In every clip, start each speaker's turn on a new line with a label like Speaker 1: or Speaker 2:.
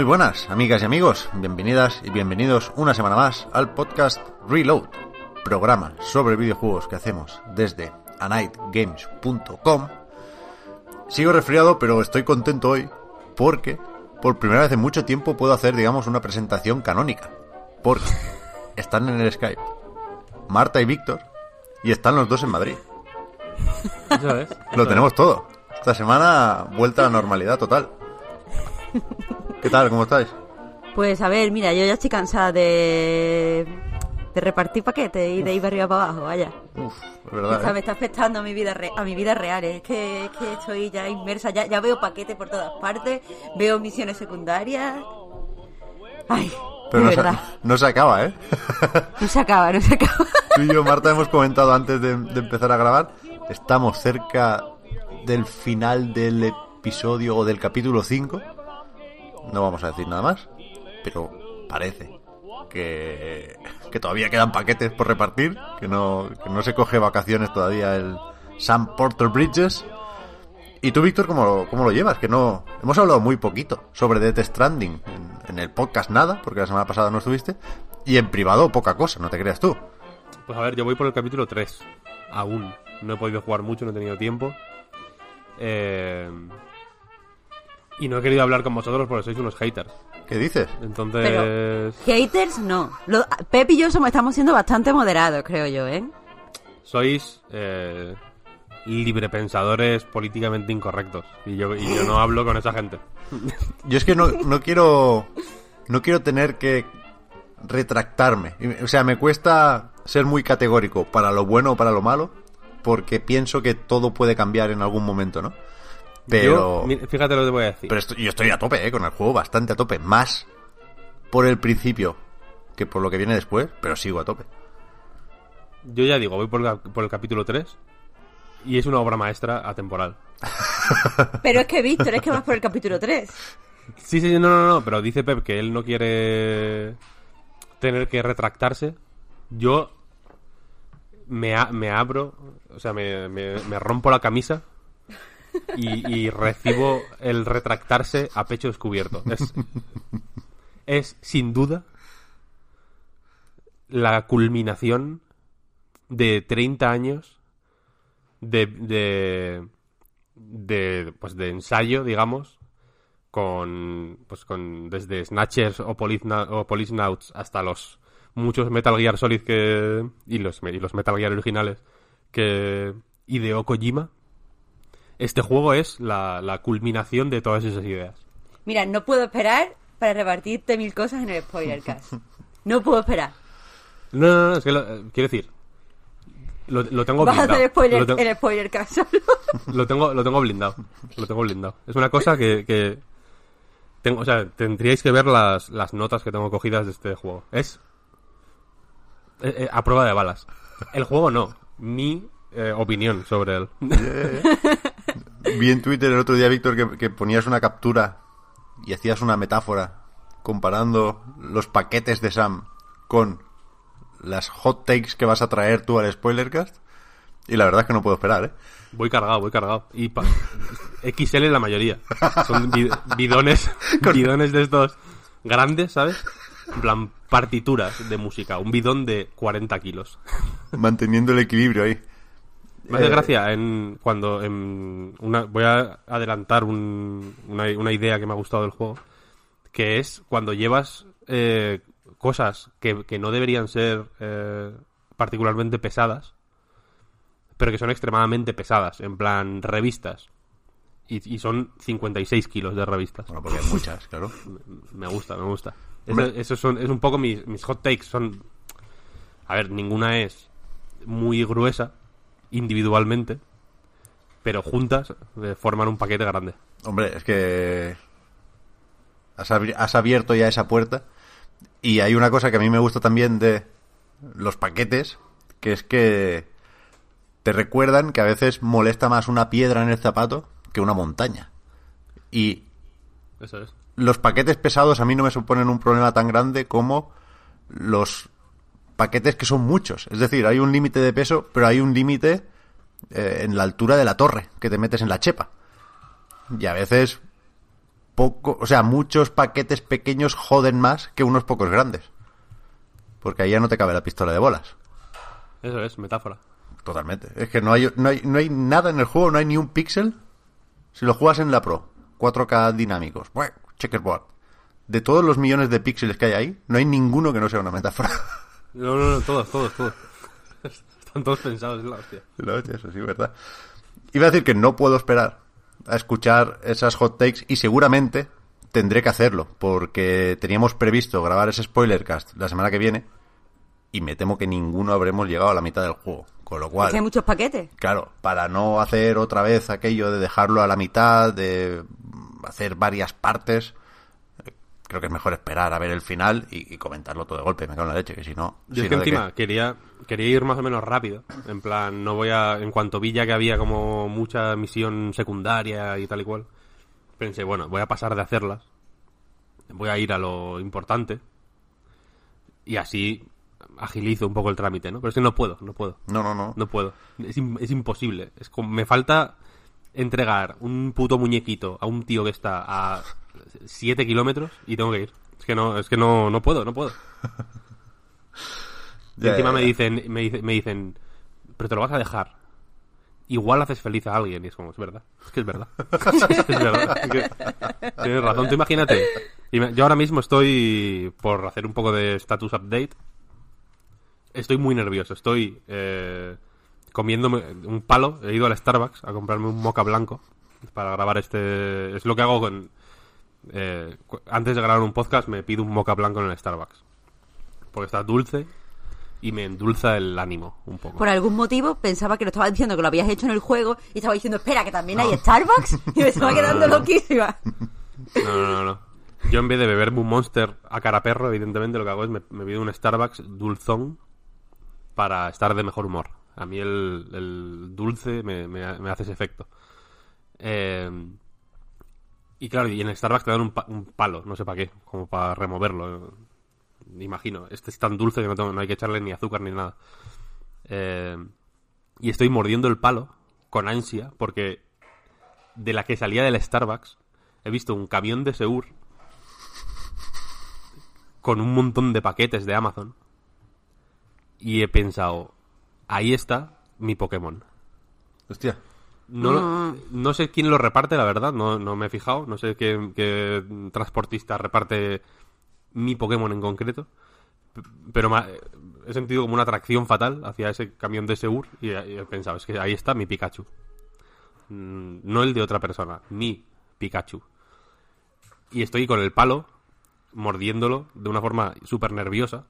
Speaker 1: Muy buenas, amigas y amigos, bienvenidas y bienvenidos una semana más al podcast Reload, programa sobre videojuegos que hacemos desde anightgames.com. Sigo resfriado, pero estoy contento hoy porque por primera vez en mucho tiempo puedo hacer, digamos, una presentación canónica. Porque están en el Skype Marta y Víctor y están los dos en Madrid.
Speaker 2: Eso es.
Speaker 1: Lo tenemos todo. Esta semana vuelta a la normalidad total. ¿Qué tal? ¿Cómo estáis?
Speaker 3: Pues a ver, mira, yo ya estoy cansada de, de repartir paquetes y de ir de arriba para abajo, vaya.
Speaker 1: Uf, es verdad. ¿eh?
Speaker 3: me está afectando a mi vida re- a mi vida real, es que, es que estoy ya inmersa, ya, ya veo paquetes por todas partes, veo misiones secundarias. Ay,
Speaker 1: Pero
Speaker 3: de
Speaker 1: no se, no se acaba, ¿eh?
Speaker 3: no se acaba, no se acaba.
Speaker 1: Tú y yo, Marta, hemos comentado antes de, de empezar a grabar. Estamos cerca del final del episodio o del capítulo 5. No vamos a decir nada más, pero parece que, que todavía quedan paquetes por repartir, que no, que no se coge vacaciones todavía el Sam Porter Bridges. ¿Y tú, Víctor, cómo, cómo lo llevas? Que no hemos hablado muy poquito sobre Death Stranding. En, en el podcast nada, porque la semana pasada no estuviste. Y en privado poca cosa, no te creas tú.
Speaker 2: Pues a ver, yo voy por el capítulo 3. Aún. No he podido jugar mucho, no he tenido tiempo. Eh... Y no he querido hablar con vosotros porque sois unos haters.
Speaker 1: ¿Qué dices?
Speaker 2: Entonces...
Speaker 3: Haters, no. Lo- Pep y yo somos, estamos siendo bastante moderados, creo yo, ¿eh?
Speaker 2: Sois eh, librepensadores políticamente incorrectos. Y yo, y yo no hablo con esa gente.
Speaker 1: Yo es que no, no quiero. No quiero tener que retractarme. O sea, me cuesta ser muy categórico para lo bueno o para lo malo, porque pienso que todo puede cambiar en algún momento, ¿no? Pero.
Speaker 2: Yo, fíjate lo que te voy a decir.
Speaker 1: Pero esto- yo estoy a tope, ¿eh? Con el juego, bastante a tope. Más por el principio que por lo que viene después, pero sigo a tope.
Speaker 2: Yo ya digo, voy por, la- por el capítulo 3. Y es una obra maestra atemporal.
Speaker 3: Pero es que, Víctor, es que vas por el capítulo 3.
Speaker 2: Sí, sí, no, no, no, pero dice Pep que él no quiere tener que retractarse. Yo me, a- me abro, o sea, me, me- me rompo la camisa y, recibo el retractarse a pecho descubierto. Es, es sin duda la culminación de 30 años de, de, pues de ensayo, digamos, con pues con desde Snatchers o, Polizna- o hasta los muchos Metal Gear Solid que y los y los Metal Gear originales que ideó Kojima. Este juego es la, la culminación de todas esas ideas.
Speaker 3: Mira, no puedo esperar para repartirte mil cosas en el spoiler cast. No puedo esperar.
Speaker 2: No, no, no, es que lo- eh, quiero decir lo, lo tengo
Speaker 3: Vas a
Speaker 2: blindado.
Speaker 3: hacer spoiler
Speaker 2: Lo, te-
Speaker 3: en el spoiler cast solo.
Speaker 2: lo tengo lo tengo blindado. Lo tengo blindado. Es una cosa que, que tengo, o sea, tendríais que ver las, las notas que tengo cogidas de este juego. Es eh, eh, a prueba de balas. El juego no, mi eh, opinión sobre él.
Speaker 1: Vi en Twitter el otro día, Víctor, que, que ponías una captura y hacías una metáfora comparando los paquetes de Sam con las hot takes que vas a traer tú al spoilercast. Y la verdad es que no puedo esperar, ¿eh?
Speaker 2: Voy cargado, voy cargado. Y pa- XL la mayoría. Son bi- bidones, bidones de estos grandes, ¿sabes? En plan, partituras de música. Un bidón de 40 kilos.
Speaker 1: Manteniendo el equilibrio ahí.
Speaker 2: Me hace
Speaker 1: Eh,
Speaker 2: gracia en cuando en una, voy a adelantar un- una, una idea que me ha gustado del juego, que es cuando llevas eh, cosas que, que no deberían ser eh, particularmente pesadas, pero que son extremadamente pesadas, en plan revistas Y, y son 56 kilos de revistas.
Speaker 1: Bueno, porque hay muchas, claro.
Speaker 2: Me gusta, me gusta. Eso, eso son, es un poco mis, mis hot takes. Son. A ver, ninguna es muy gruesa individualmente, pero juntas eh, forman un paquete grande.
Speaker 1: Hombre, es que has, abierto ya esa puerta y hay una cosa que a mí me gusta también de los paquetes, que es que te recuerdan que a veces molesta más una piedra en el zapato que una montaña. Y
Speaker 2: Eso es.
Speaker 1: los paquetes pesados a mí no me suponen un problema tan grande como los paquetes que son muchos. Es decir, hay un límite de peso, pero hay un límite eh, en la altura de la torre que te metes en la chepa. Y a veces poco, o sea, muchos paquetes pequeños joden más que unos pocos grandes. Porque ahí ya no te cabe la pistola de bolas.
Speaker 2: Eso es, metáfora.
Speaker 1: Totalmente. Es que no hay, no hay, no hay nada en el juego, no hay ni un píxel. Si lo juegas en la Pro, 4K dinámicos, checkerboard. De todos los millones de píxeles que hay ahí, no hay ninguno que no sea una metáfora.
Speaker 2: No, no, no, todos, todos, todos. Están todos pensados, es la hostia.
Speaker 1: No, eso sí, verdad. Iba a decir que no puedo esperar a escuchar esas hot takes y seguramente tendré que hacerlo, porque teníamos previsto grabar ese spoiler cast la semana que viene y me temo que ninguno habremos llegado a la mitad del juego. Con lo
Speaker 3: Es
Speaker 1: cual,
Speaker 3: que hay muchos paquetes.
Speaker 1: Claro, para no hacer otra vez aquello de dejarlo a la mitad, de hacer varias partes, creo que es mejor esperar a ver el final y, y comentarlo todo de golpe, me cago en la leche, que si no...
Speaker 2: Yo
Speaker 1: si
Speaker 2: es que
Speaker 1: no, ¿de
Speaker 2: encima
Speaker 1: qué?
Speaker 2: quería, quería ir más o menos rápido. En plan, no voy a. En cuanto vi ya que había como mucha misión secundaria y tal y cual, pensé, bueno, voy a pasar de hacerlas. Voy a ir a lo importante. Y así agilizo un poco el trámite, ¿no? Pero es que no puedo, no puedo.
Speaker 1: No, no, no.
Speaker 2: No puedo. Es, es imposible. Es como, me falta entregar un puto muñequito a un tío que está a 7 kilómetros y tengo que ir. Es que no, es que no, no puedo, no puedo. Y encima me dicen, me, dice- me dicen, pero te lo vas a dejar. Igual haces feliz a alguien y es como, es verdad. Es que es verdad. es verdad. Es que tienes razón. Tú imagínate. Yo ahora mismo estoy por hacer un poco de status update. Estoy muy nervioso. Estoy eh, comiéndome un palo. He ido al Starbucks a comprarme un moca blanco para grabar este. Es lo que hago con. Eh, antes de grabar un podcast me pido un moca blanco en el Starbucks. Porque está dulce y me endulza el ánimo un poco.
Speaker 3: Por algún motivo pensaba que lo estaba diciendo que lo habías hecho en el juego y estaba diciendo, espera, que también hay Starbucks. Y me estaba quedando loquísima.
Speaker 2: No, no, no, no. Yo en vez de beberme un Monster a cara perro, evidentemente lo que hago es me, me pido un Starbucks dulzón para estar de mejor humor. A mí el, el dulce me, me- me hace ese efecto. Eh, y claro, y en el Starbucks te dan un, pa- un palo, no sé para qué, como para removerlo. Imagino, este es tan dulce que no, tengo- no hay que echarle ni azúcar ni nada. Eh, y estoy mordiendo el palo con ansia porque de la que salía del Starbucks he visto un camión de Seur con un montón de paquetes de Amazon y he pensado, ahí está mi Pokémon.
Speaker 1: Hostia.
Speaker 2: No, lo- no sé quién lo reparte, la verdad, no, no me he fijado, no sé qué, qué transportista reparte mi Pokémon en concreto, pero he sentido como una atracción fatal hacia ese camión de Seur y he, pensado, es que ahí está mi Pikachu. Mm, No el de otra persona, mi Pikachu. Y estoy con el palo, mordiéndolo de una forma súper nerviosa.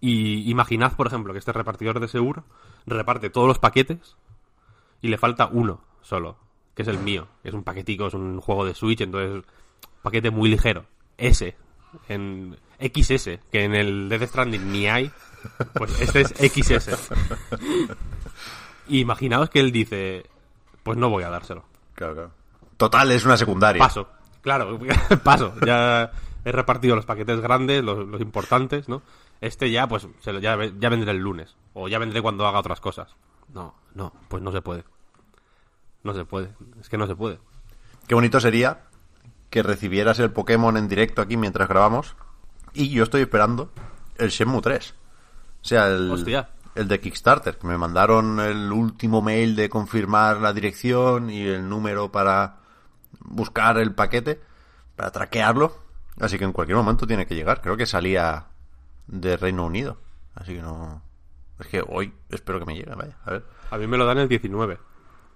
Speaker 2: Y imaginad, por ejemplo, que este repartidor de Seur reparte todos los paquetes y le falta uno solo, que es el mío. Es un paquetico, es un juego de Switch, entonces paquete muy ligero. S, en XS, que en el Death Stranding ni hay, pues este es XS. Y imaginaos que él dice, pues no voy a dárselo.
Speaker 1: Claro, claro. Total, es una secundaria.
Speaker 2: Paso. Claro, paso. Ya he repartido los paquetes grandes, los, los importantes, ¿no? Este ya, pues, se lo- ya, ya vendré el lunes. O ya vendré cuando haga otras cosas. No, no, pues no se puede. No se puede. Es que no se puede.
Speaker 1: Qué bonito sería que recibieras el Pokémon en directo aquí mientras grabamos. Y yo estoy esperando el Shenmue 3. O sea, el,
Speaker 2: Hostia.
Speaker 1: el de Kickstarter. Que me mandaron el último mail de confirmar la dirección y el número para buscar el paquete, para traquearlo. Así que en cualquier momento tiene que llegar. Creo que salía de Reino Unido. Así que no... Es que hoy espero que me llegue, vaya. A ver.
Speaker 2: A mí me lo dan el 19.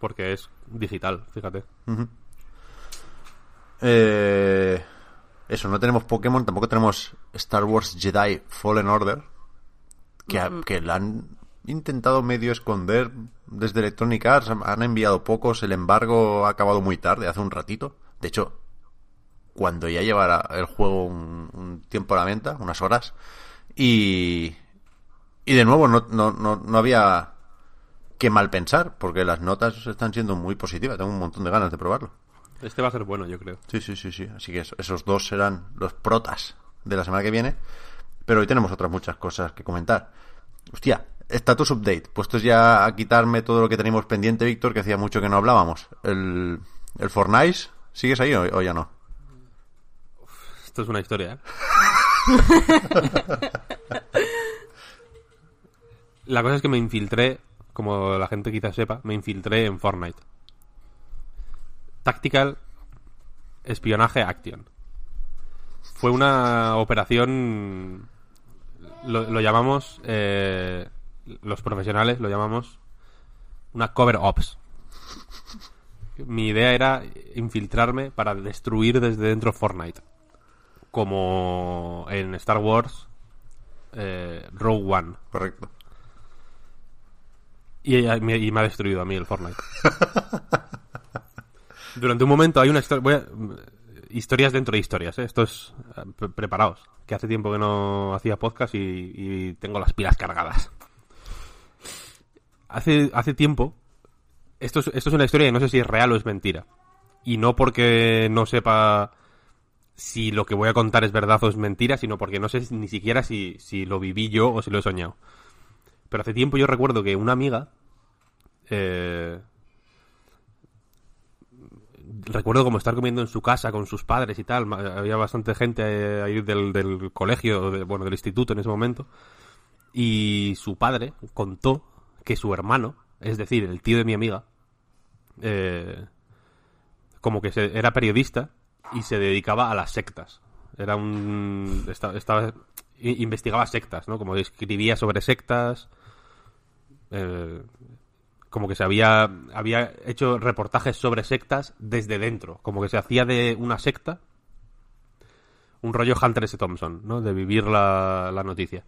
Speaker 2: Porque es digital, fíjate.
Speaker 1: Eh, eso, no tenemos Pokémon, tampoco tenemos Star Wars Jedi Fallen Order, que, que la han intentado medio esconder desde Electronic Arts, han- han enviado pocos, el embargo ha acabado muy tarde, hace un ratito. De hecho, cuando ya llevará el juego un, un tiempo a la venta, unas horas, y, y de nuevo no, no, no, no había que mal pensar, porque las notas están siendo muy positivas, tengo un montón de ganas de probarlo.
Speaker 2: Este va a ser bueno, yo creo.
Speaker 1: Sí, sí, sí, sí. Así que eso- esos dos serán los protas de la semana que viene. Pero hoy tenemos otras muchas cosas que comentar. Hostia, status update. Puestos ya a quitarme todo lo que teníamos pendiente, Víctor, que hacía mucho que no hablábamos. El, el Fortnite, ¿sigues ahí o, o ya no?
Speaker 2: Esto es una historia, ¿eh? La cosa es que me infiltré, como la gente quizás sepa, me infiltré en Fortnite. Tactical Espionaje Action. Fue una operación, lo, llamamos, eh, los profesionales lo llamamos una cover ops. Mi idea era infiltrarme para destruir desde dentro Fortnite como en Star Wars eh, Rogue One.
Speaker 1: Correcto.
Speaker 2: Y, ella- me- y me ha destruido a mí el Fortnite. Durante un momento hay una historia... historias dentro de historias, ¿eh? Esto es... eh, pre- preparaos. Que hace tiempo que no hacía podcast y, y tengo las pilas cargadas. Hace, hace tiempo... Esto es, esto es una historia que no sé si es real o es mentira. Y no porque no sepa si lo que voy a contar es verdad o es mentira, sino porque no sé ni siquiera si, si lo viví yo o si lo he soñado. Pero hace tiempo yo recuerdo que una amiga. eh, recuerdo como estar comiendo en su casa con sus padres y tal. Había bastante gente ahí del, del colegio, bueno, del instituto en ese momento. Y su padre contó que su hermano, es decir, el tío de mi amiga, eh, como que se- era periodista y se dedicaba a las sectas. Era un. Estaba, investigaba sectas, ¿no? Como escribía sobre sectas. Eh, como que se había, había hecho reportajes sobre sectas desde dentro. Como que se hacía de una secta un rollo Hunter S. Thompson, ¿no? De vivir la, la noticia.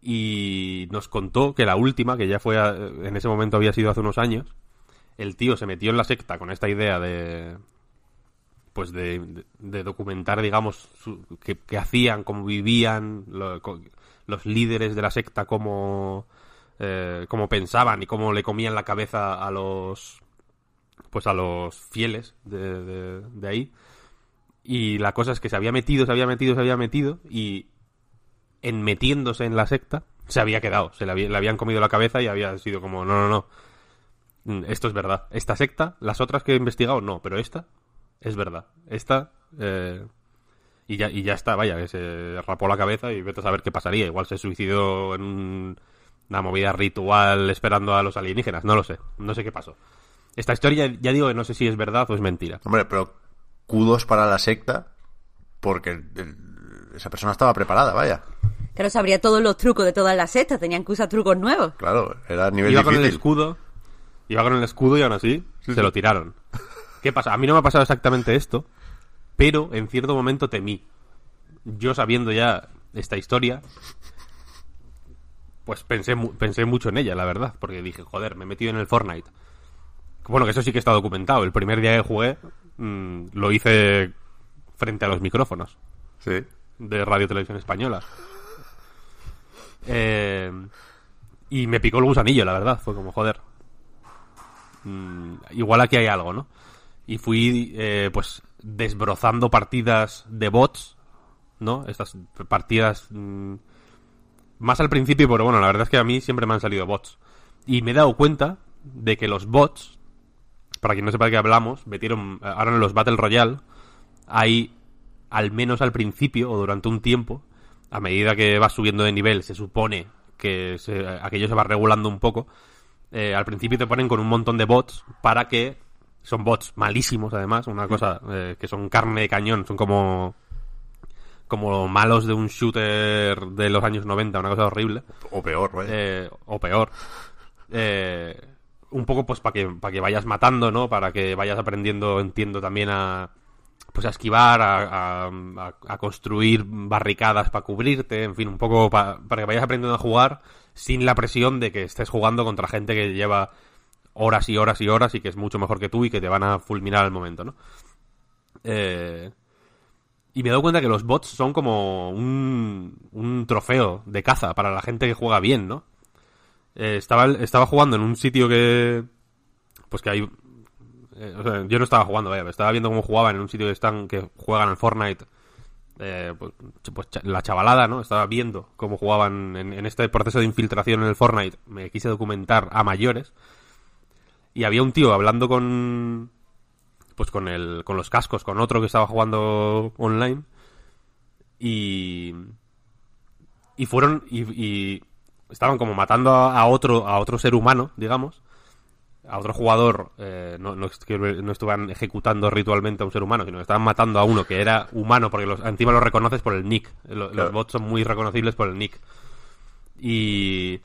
Speaker 2: Y nos contó que la última, que ya fue, a- en ese momento había sido hace unos años, el tío se metió en la secta con esta idea de, pues de, documentar, digamos, qué, hacían, cómo vivían, los líderes de la secta, cómo, eh, cómo pensaban y cómo le comían la cabeza a los, pues a los fieles de, de- de ahí. Y la cosa es que se había metido, se había metido, se había metido y en metiéndose en la secta se había quedado, se le, había- le habían comido la cabeza y había sido como, no, no, no, Mm, esto es verdad. Esta secta, las otras que he investigado, no, pero esta es verdad. Esta, eh, y, ya, y ya está, vaya, que se rapó la cabeza y vete a saber qué pasaría. Igual se suicidó en un- una movida ritual esperando a los alienígenas, no lo sé, no sé qué pasó. Esta historia, ya digo que no sé si es verdad o es mentira.
Speaker 1: Hombre, pero kudos para la secta, porque el- el- esa persona estaba preparada, vaya.
Speaker 3: Claro, sabría todos los trucos de todas las sectas, tenían que usar trucos nuevos.
Speaker 1: Claro, era a nivel
Speaker 2: Iba con el escudo, iba con el escudo y aún así
Speaker 1: Sí,
Speaker 2: se
Speaker 1: sí.
Speaker 2: lo tiraron. ¿Qué pasa? A mí no me ha pasado exactamente esto, pero en cierto momento temí. Yo sabiendo ya esta historia, pues pensé, pensé mucho en ella, la verdad, porque dije, joder, me he metido en el Fortnite. Bueno, que eso sí que está documentado. El primer día que jugué mm, lo hice frente a los micrófonos
Speaker 1: Sí.
Speaker 2: de Radio Televisión Española. Eh, y me picó el gusanillo, la verdad. Fue como, joder. Mm, igual aquí hay algo, ¿no? Y fui, eh, pues, desbrozando partidas de bots, ¿no? Estas partidas... mm, más al principio, pero bueno, la verdad es que a mí siempre me han salido bots. Y me he dado cuenta de que los bots, para quien no sepa de qué hablamos, metieron, ahora en los Battle Royale, hay, al menos al principio o durante un tiempo, a medida que vas subiendo de nivel, se supone que se- aquello se va regulando un poco. eh, al principio te ponen con un montón de bots para que. Son bots malísimos, además, una cosa eh, que son carne de cañón, son como. Como malos de un shooter de los años 90, una cosa horrible
Speaker 1: O peor,
Speaker 2: eh, o peor. Eh, un poco pues para que, para que vayas matando, ¿no? Para que vayas aprendiendo, entiendo también a, pues a esquivar, a, a- a- a construir barricadas para cubrirte, en fin, un poco pa- para que vayas aprendiendo a jugar sin la presión de que estés jugando contra gente que lleva horas y horas y horas y que es mucho mejor que tú y que te van a fulminar al momento, ¿no? Eh, y me he dado cuenta que los bots son como un, un trofeo de caza para la gente que juega bien, ¿no? Eh, estaba, estaba jugando en un sitio que... Pues que hay... eh, o sea, yo no estaba jugando, vaya, estaba viendo cómo jugaban en un sitio que están que juegan al Fortnite. eh, pues, pues la chavalada, ¿no? Estaba viendo cómo jugaban en, en este proceso de infiltración en el Fortnite. Me quise documentar a mayores. Y había un tío hablando con... Pues con el, con los cascos, con otro que estaba jugando online. Y... Y fueron... Y, y estaban como matando a, a otro, a otro ser humano, digamos. A otro jugador, eh, no, estaban ejecutando ritualmente a un ser humano, sino que estaban matando a uno que era humano, porque los, encima lo reconoces por el nick.
Speaker 1: Claro.
Speaker 2: Los bots son muy reconocibles por el nick. Y,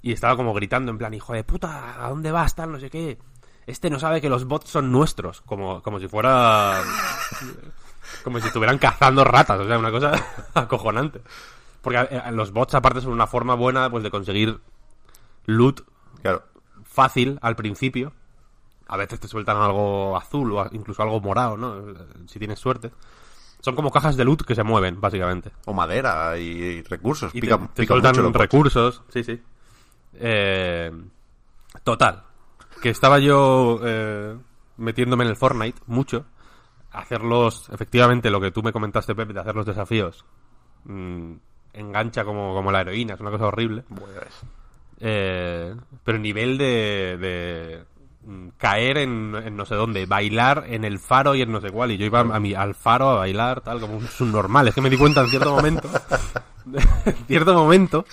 Speaker 2: y estaba como gritando en plan, hijo de puta, ¿a dónde vas? Tal, no sé qué. Este no sabe que los bots son nuestros. Como, como si fuera... Como si estuvieran cazando ratas. O sea, una cosa acojonante. Porque eh, los bots aparte son una forma buena pues de conseguir loot
Speaker 1: Claro.
Speaker 2: fácil al principio. A veces te sueltan algo azul o incluso algo morado, ¿no? Si tienes suerte. Son como cajas de loot que se mueven, básicamente.
Speaker 1: O madera y, recursos.
Speaker 2: Y
Speaker 1: pica,
Speaker 2: te, te
Speaker 1: pica
Speaker 2: sueltan recursos. Sí, sí. Eh, total. Que estaba yo eh, metiéndome en el Fortnite mucho. Hacerlos, efectivamente, lo que tú me comentaste, Pepe, de hacer los desafíos. mm, engancha como, como la heroína, es una cosa horrible.
Speaker 1: Pues,
Speaker 2: Eh, pero nivel de, de mm, caer en, en no sé dónde, bailar en el faro y en no sé cuál. Y yo iba a mi, al faro a bailar, tal, como un subnormal. Es que me di cuenta en cierto momento, en cierto momento,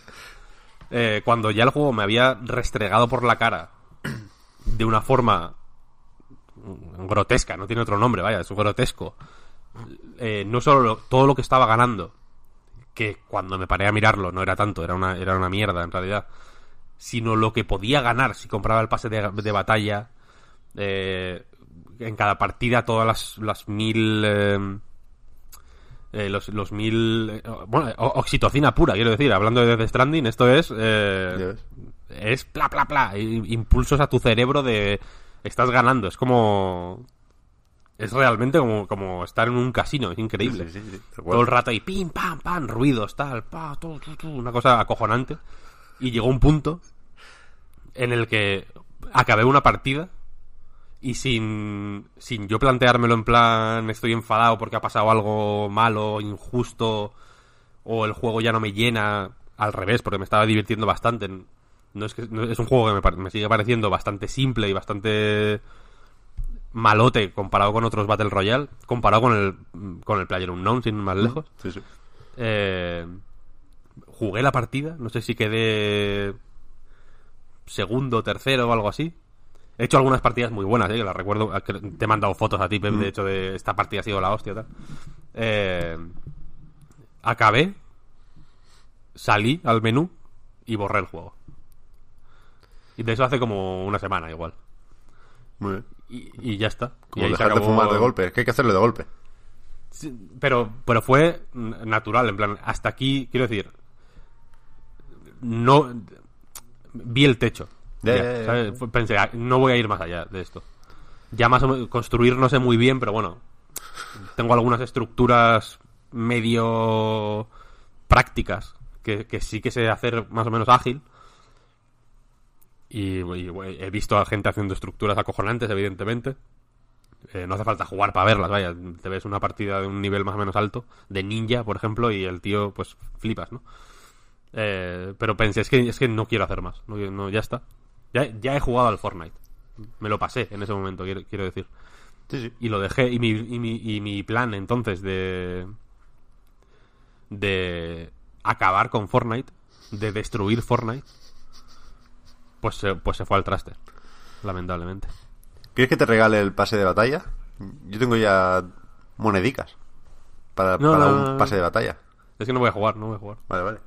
Speaker 2: eh, cuando ya el juego me había restregado por la cara de una forma grotesca, no tiene otro nombre, vaya, es grotesco. Eh, no solo lo- todo lo que estaba ganando, que cuando me paré a mirarlo no era tanto, era una, era una mierda en realidad, sino lo que podía ganar si compraba el pase de, de batalla, eh, en cada partida todas las, las mil... eh, eh, los, los mil... eh, bueno, oxitocina pura, quiero decir, hablando de Death Stranding, esto es... es pla, pla, pla, impulsos a tu cerebro de... Estás ganando, es como... Es realmente como, como estar en un casino, es increíble.
Speaker 1: Sí, sí, sí, tal cual.
Speaker 2: Todo el rato ahí, pim, pam, pam, ruidos, tal, pa, tu, tu, tu, una cosa acojonante. Y llegó un punto en el que acabé una partida y sin, sin yo planteármelo en plan estoy enfadado porque ha pasado algo malo, injusto, o el juego ya no me llena, al revés, porque me estaba divirtiendo bastante. No es que no- es un juego que me, pare- me sigue pareciendo bastante simple y bastante malote comparado con otros Battle Royale, comparado con el con el Player Unknown sin ir más lejos.
Speaker 1: Sí, sí.
Speaker 2: Eh, jugué la partida, no sé si quedé segundo, tercero o algo así. He hecho algunas partidas muy buenas, ¿eh? que las recuerdo. Te he mandado fotos a ti, Pep, de hecho, de esta partida ha sido la hostia. Tal. Eh, acabé, salí al menú y borré el juego. Y de eso hace como una semana igual.
Speaker 1: Muy bien.
Speaker 2: Y, y ya está. Y
Speaker 1: Como
Speaker 2: se
Speaker 1: dejar de fumar de golpe. Es que hay que hacerlo de golpe.
Speaker 2: Sí, pero, pero fue natural, en plan, hasta aquí, quiero decir, no vi el techo. Pensé, "Ah, no voy a ir más allá de esto. Ya más o menos, construir no sé muy bien, pero bueno, tengo algunas estructuras medio prácticas que, que sí que sé hacer más o menos ágil. Y, y, bueno, he visto a gente haciendo estructuras acojonantes, evidentemente. Eh, no hace falta jugar para verlas, vaya. Te ves una partida de un nivel más o menos alto, de ninja, por ejemplo, y el tío, pues, flipas, ¿no? Eh, pero pensé, es que, es que no quiero hacer más. No, no, ya está. Ya, ya he jugado al Fortnite. Me lo pasé en ese momento, quiero, quiero decir.
Speaker 1: Sí, sí.
Speaker 2: Y lo dejé. Y mi, y mi, y mi plan entonces de. de acabar con Fortnite, de destruir Fortnite, pues, se- pues se fue al traste. Lamentablemente.
Speaker 1: ¿Quieres que te regale el pase de batalla? Yo tengo ya monedicas para,
Speaker 2: No,
Speaker 1: para
Speaker 2: no,
Speaker 1: un
Speaker 2: no,
Speaker 1: pase de batalla.
Speaker 2: Es que no voy a jugar, no voy a jugar.
Speaker 1: Vale, vale.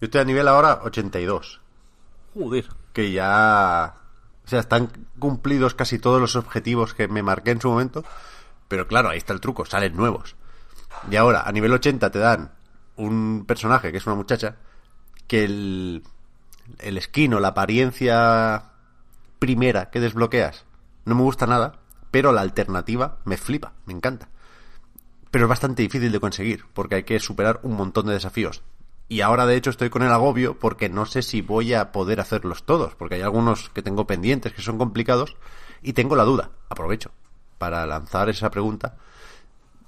Speaker 1: Yo estoy a nivel ahora 82.
Speaker 2: Joder.
Speaker 1: Que ya... O sea, están cumplidos casi todos los objetivos que me marqué en su momento. Pero claro, ahí está el truco, salen nuevos. Y ahora, a nivel 80 te dan un personaje que es una muchacha que el, el skin o la apariencia primera que desbloqueas no me gusta nada, pero la alternativa me flipa, me encanta. Pero es bastante difícil de conseguir, porque hay que superar un montón de desafíos. Y ahora de hecho estoy con el agobio porque no sé si voy a poder hacerlos todos, porque hay algunos que tengo pendientes que son complicados y tengo la duda, aprovecho, para lanzar esa pregunta,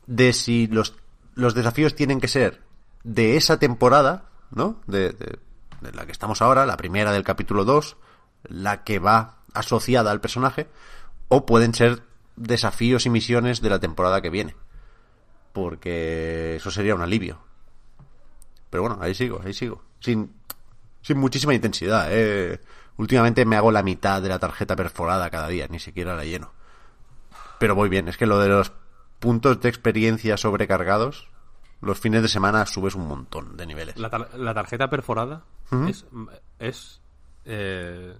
Speaker 1: de si los, los desafíos tienen que ser de esa temporada, ¿no? De, de- de la que estamos ahora, la primera del capítulo 2, la que va asociada al personaje, o pueden ser desafíos y misiones de la temporada que viene. Porque eso sería un alivio. Pero bueno, ahí sigo, ahí sigo. Sin, sin muchísima intensidad, eh. Últimamente me hago la mitad de la tarjeta perforada cada día, ni siquiera la lleno. Pero voy bien, es que lo de los puntos de experiencia sobrecargados, los fines de semana subes un montón de niveles.
Speaker 2: La, tar- la tarjeta perforada es, es eh,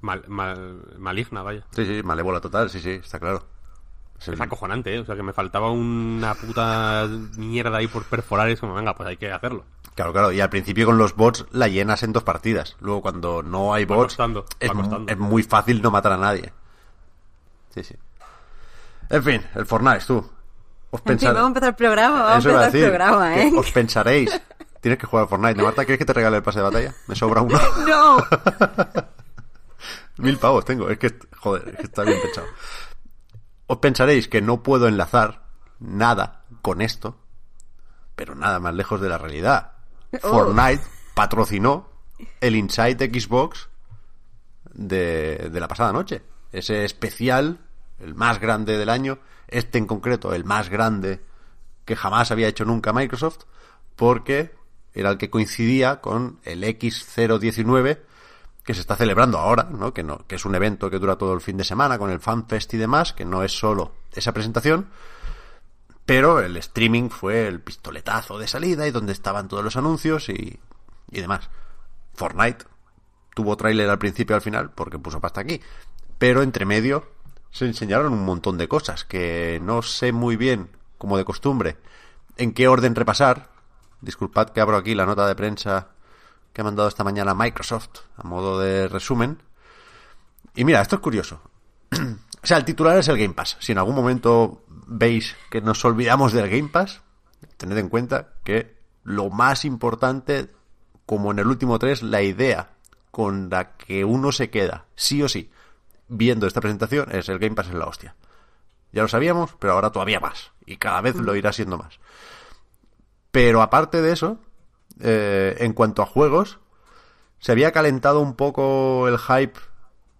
Speaker 2: mal- mal- maligna, vaya.
Speaker 1: Sí, sí, malévola total, sí, sí, está claro. Es el-
Speaker 2: Es acojonante, ¿eh? O sea, que me faltaba una puta mierda ahí por perforar y es como, venga, pues hay que hacerlo.
Speaker 1: Claro, claro, y al principio con los bots la llenas en dos partidas. Luego cuando no hay bots
Speaker 2: costando,
Speaker 1: es muy fácil no matar a nadie. Sí, sí. En fin, el Fortnite, tú. Os pensar-
Speaker 3: vamos a empezar el programa, vamos
Speaker 1: Eso
Speaker 3: a
Speaker 1: a
Speaker 3: empezar el programa, ¿eh?
Speaker 1: Os pensaréis. Tienes que jugar al Fortnite. ¿No, Marta, ¿quieres que te regale el pase de batalla? Me sobra uno.
Speaker 3: No,
Speaker 1: Mil pavos tengo. Es que, joder, es que está bien pensado. Os pensaréis que no puedo enlazar nada con esto, pero nada más lejos de la realidad.
Speaker 3: Oh.
Speaker 1: Fortnite patrocinó el Inside Xbox de, de la pasada noche. Ese especial, el más grande del año, este en concreto, el más grande que jamás había hecho nunca Microsoft, porque era el que coincidía con el X019 que se está celebrando ahora, ¿no? Que, no, que es un evento que dura todo el fin de semana con el FanFest y demás, que no es solo esa presentación, pero el streaming fue el pistoletazo de salida y donde estaban todos los anuncios y, y demás. Fortnite tuvo tráiler al principio y al final porque puso pasta aquí, pero entre medio se enseñaron un montón de cosas que no sé muy bien, como de costumbre, en qué orden repasar. Disculpad que abro aquí la nota de prensa que ha mandado esta mañana Microsoft a modo de resumen. Y mira, esto es curioso. o sea, el titular es el Game Pass. Si en algún momento veis que nos olvidamos del Game Pass, tened en cuenta que lo más importante, como en el último 3, la idea con la que uno se queda, sí o sí, viendo esta presentación, es el Game Pass es la hostia. Ya lo sabíamos, pero ahora todavía más. Y cada vez lo irá siendo más. Pero aparte de eso, eh, en cuanto a juegos, se había calentado un poco el hype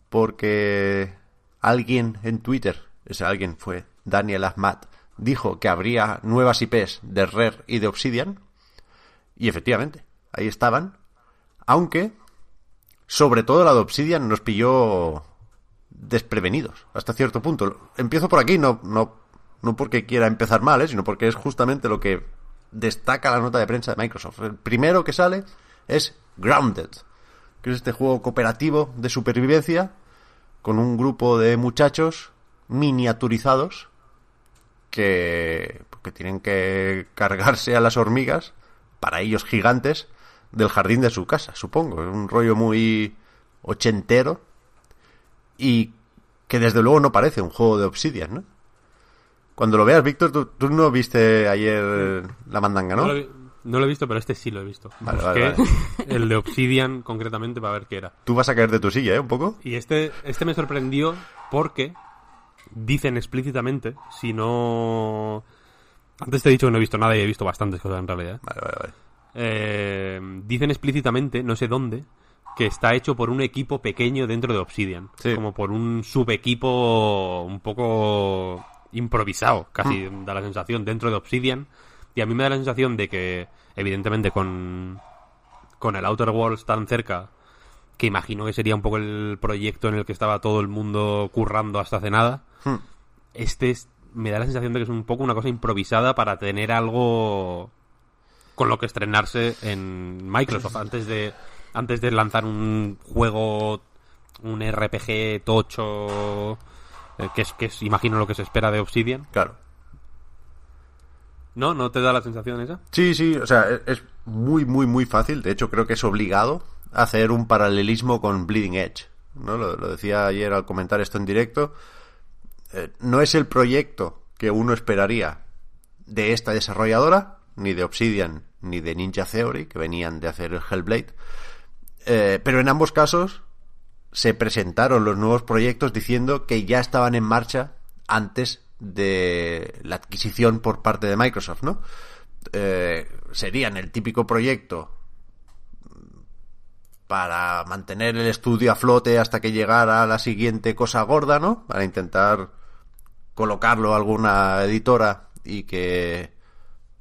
Speaker 1: porque alguien en Twitter, ese alguien fue Daniel Ahmad, dijo que habría nuevas IPs de Rare y de Obsidian. Y efectivamente, ahí estaban. Aunque, sobre todo la de Obsidian nos pilló desprevenidos hasta cierto punto. Empiezo por aquí, no, no, no porque quiera empezar mal, ¿eh? sino porque es justamente lo que destaca la nota de prensa de Microsoft. El primero que sale es Grounded, que es este juego cooperativo de supervivencia con un grupo de muchachos miniaturizados que, que tienen que cargarse a las hormigas, para ellos gigantes, del jardín de su casa, supongo. Es un rollo muy ochentero y que desde luego no parece un juego de Obsidian, ¿no? Cuando lo veas, Víctor, tú, tú no viste ayer la mandanga, ¿no?
Speaker 2: No, lo, he- no lo he visto, pero este sí lo he visto.
Speaker 1: Vale,
Speaker 2: Busqué
Speaker 1: vale, vale.
Speaker 2: el de Obsidian concretamente para ver qué era.
Speaker 1: Tú vas a caer de tu silla, ¿eh? Un poco.
Speaker 2: Y este, este me sorprendió porque dicen explícitamente, si no... Antes te he dicho que no he visto nada y he visto bastantes cosas en realidad.
Speaker 1: Vale, vale, vale.
Speaker 2: Eh, dicen explícitamente, no sé dónde, que está hecho por un equipo pequeño dentro de Obsidian.
Speaker 1: Sí.
Speaker 2: Como por un subequipo un poco improvisado, casi da la sensación, dentro de Obsidian. Y a mí me da la sensación de que, evidentemente, con, con el Outer Worlds tan cerca, que imagino que sería un poco el proyecto en el que estaba todo el mundo currando hasta hace nada,
Speaker 1: Hmm.
Speaker 2: este es- me da la sensación de que es un poco una cosa improvisada para tener algo con lo que estrenarse en Microsoft antes de antes de lanzar un juego un RPG tocho eh, que, es, que es, imagino lo que se espera de Obsidian.
Speaker 1: Claro.
Speaker 2: ¿No? ¿No te da la sensación esa?
Speaker 1: Sí, sí, o sea, es- es muy, muy, muy fácil. De hecho, creo que es obligado hacer un paralelismo con Bleeding Edge. ¿no? Lo, lo decía ayer al comentar esto en directo. Eh, no es el proyecto que uno esperaría de esta desarrolladora, ni de Obsidian, ni de Ninja Theory, que venían de hacer el Hellblade. Eh, pero en ambos casos se presentaron los nuevos proyectos diciendo que ya estaban en marcha antes de la adquisición por parte de Microsoft, ¿no? Eh, serían el típico proyecto para mantener el estudio a flote hasta que llegara la siguiente cosa gorda, ¿no? Para intentar colocarlo a alguna editora y que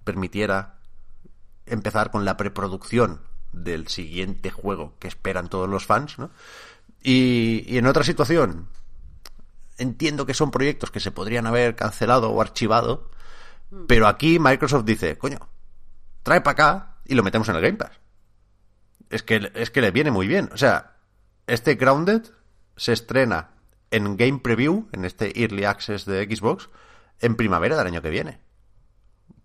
Speaker 1: permitiera empezar con la preproducción del siguiente juego que esperan todos los fans, ¿no? Y, y en otra situación, entiendo que son proyectos que se podrían haber cancelado o archivado, pero aquí Microsoft dice, coño, trae para acá y lo metemos en el Game Pass. Es que, es que le viene muy bien. O sea, este Grounded se estrena en Game Preview, en este Early Access de Xbox, en primavera del año que viene.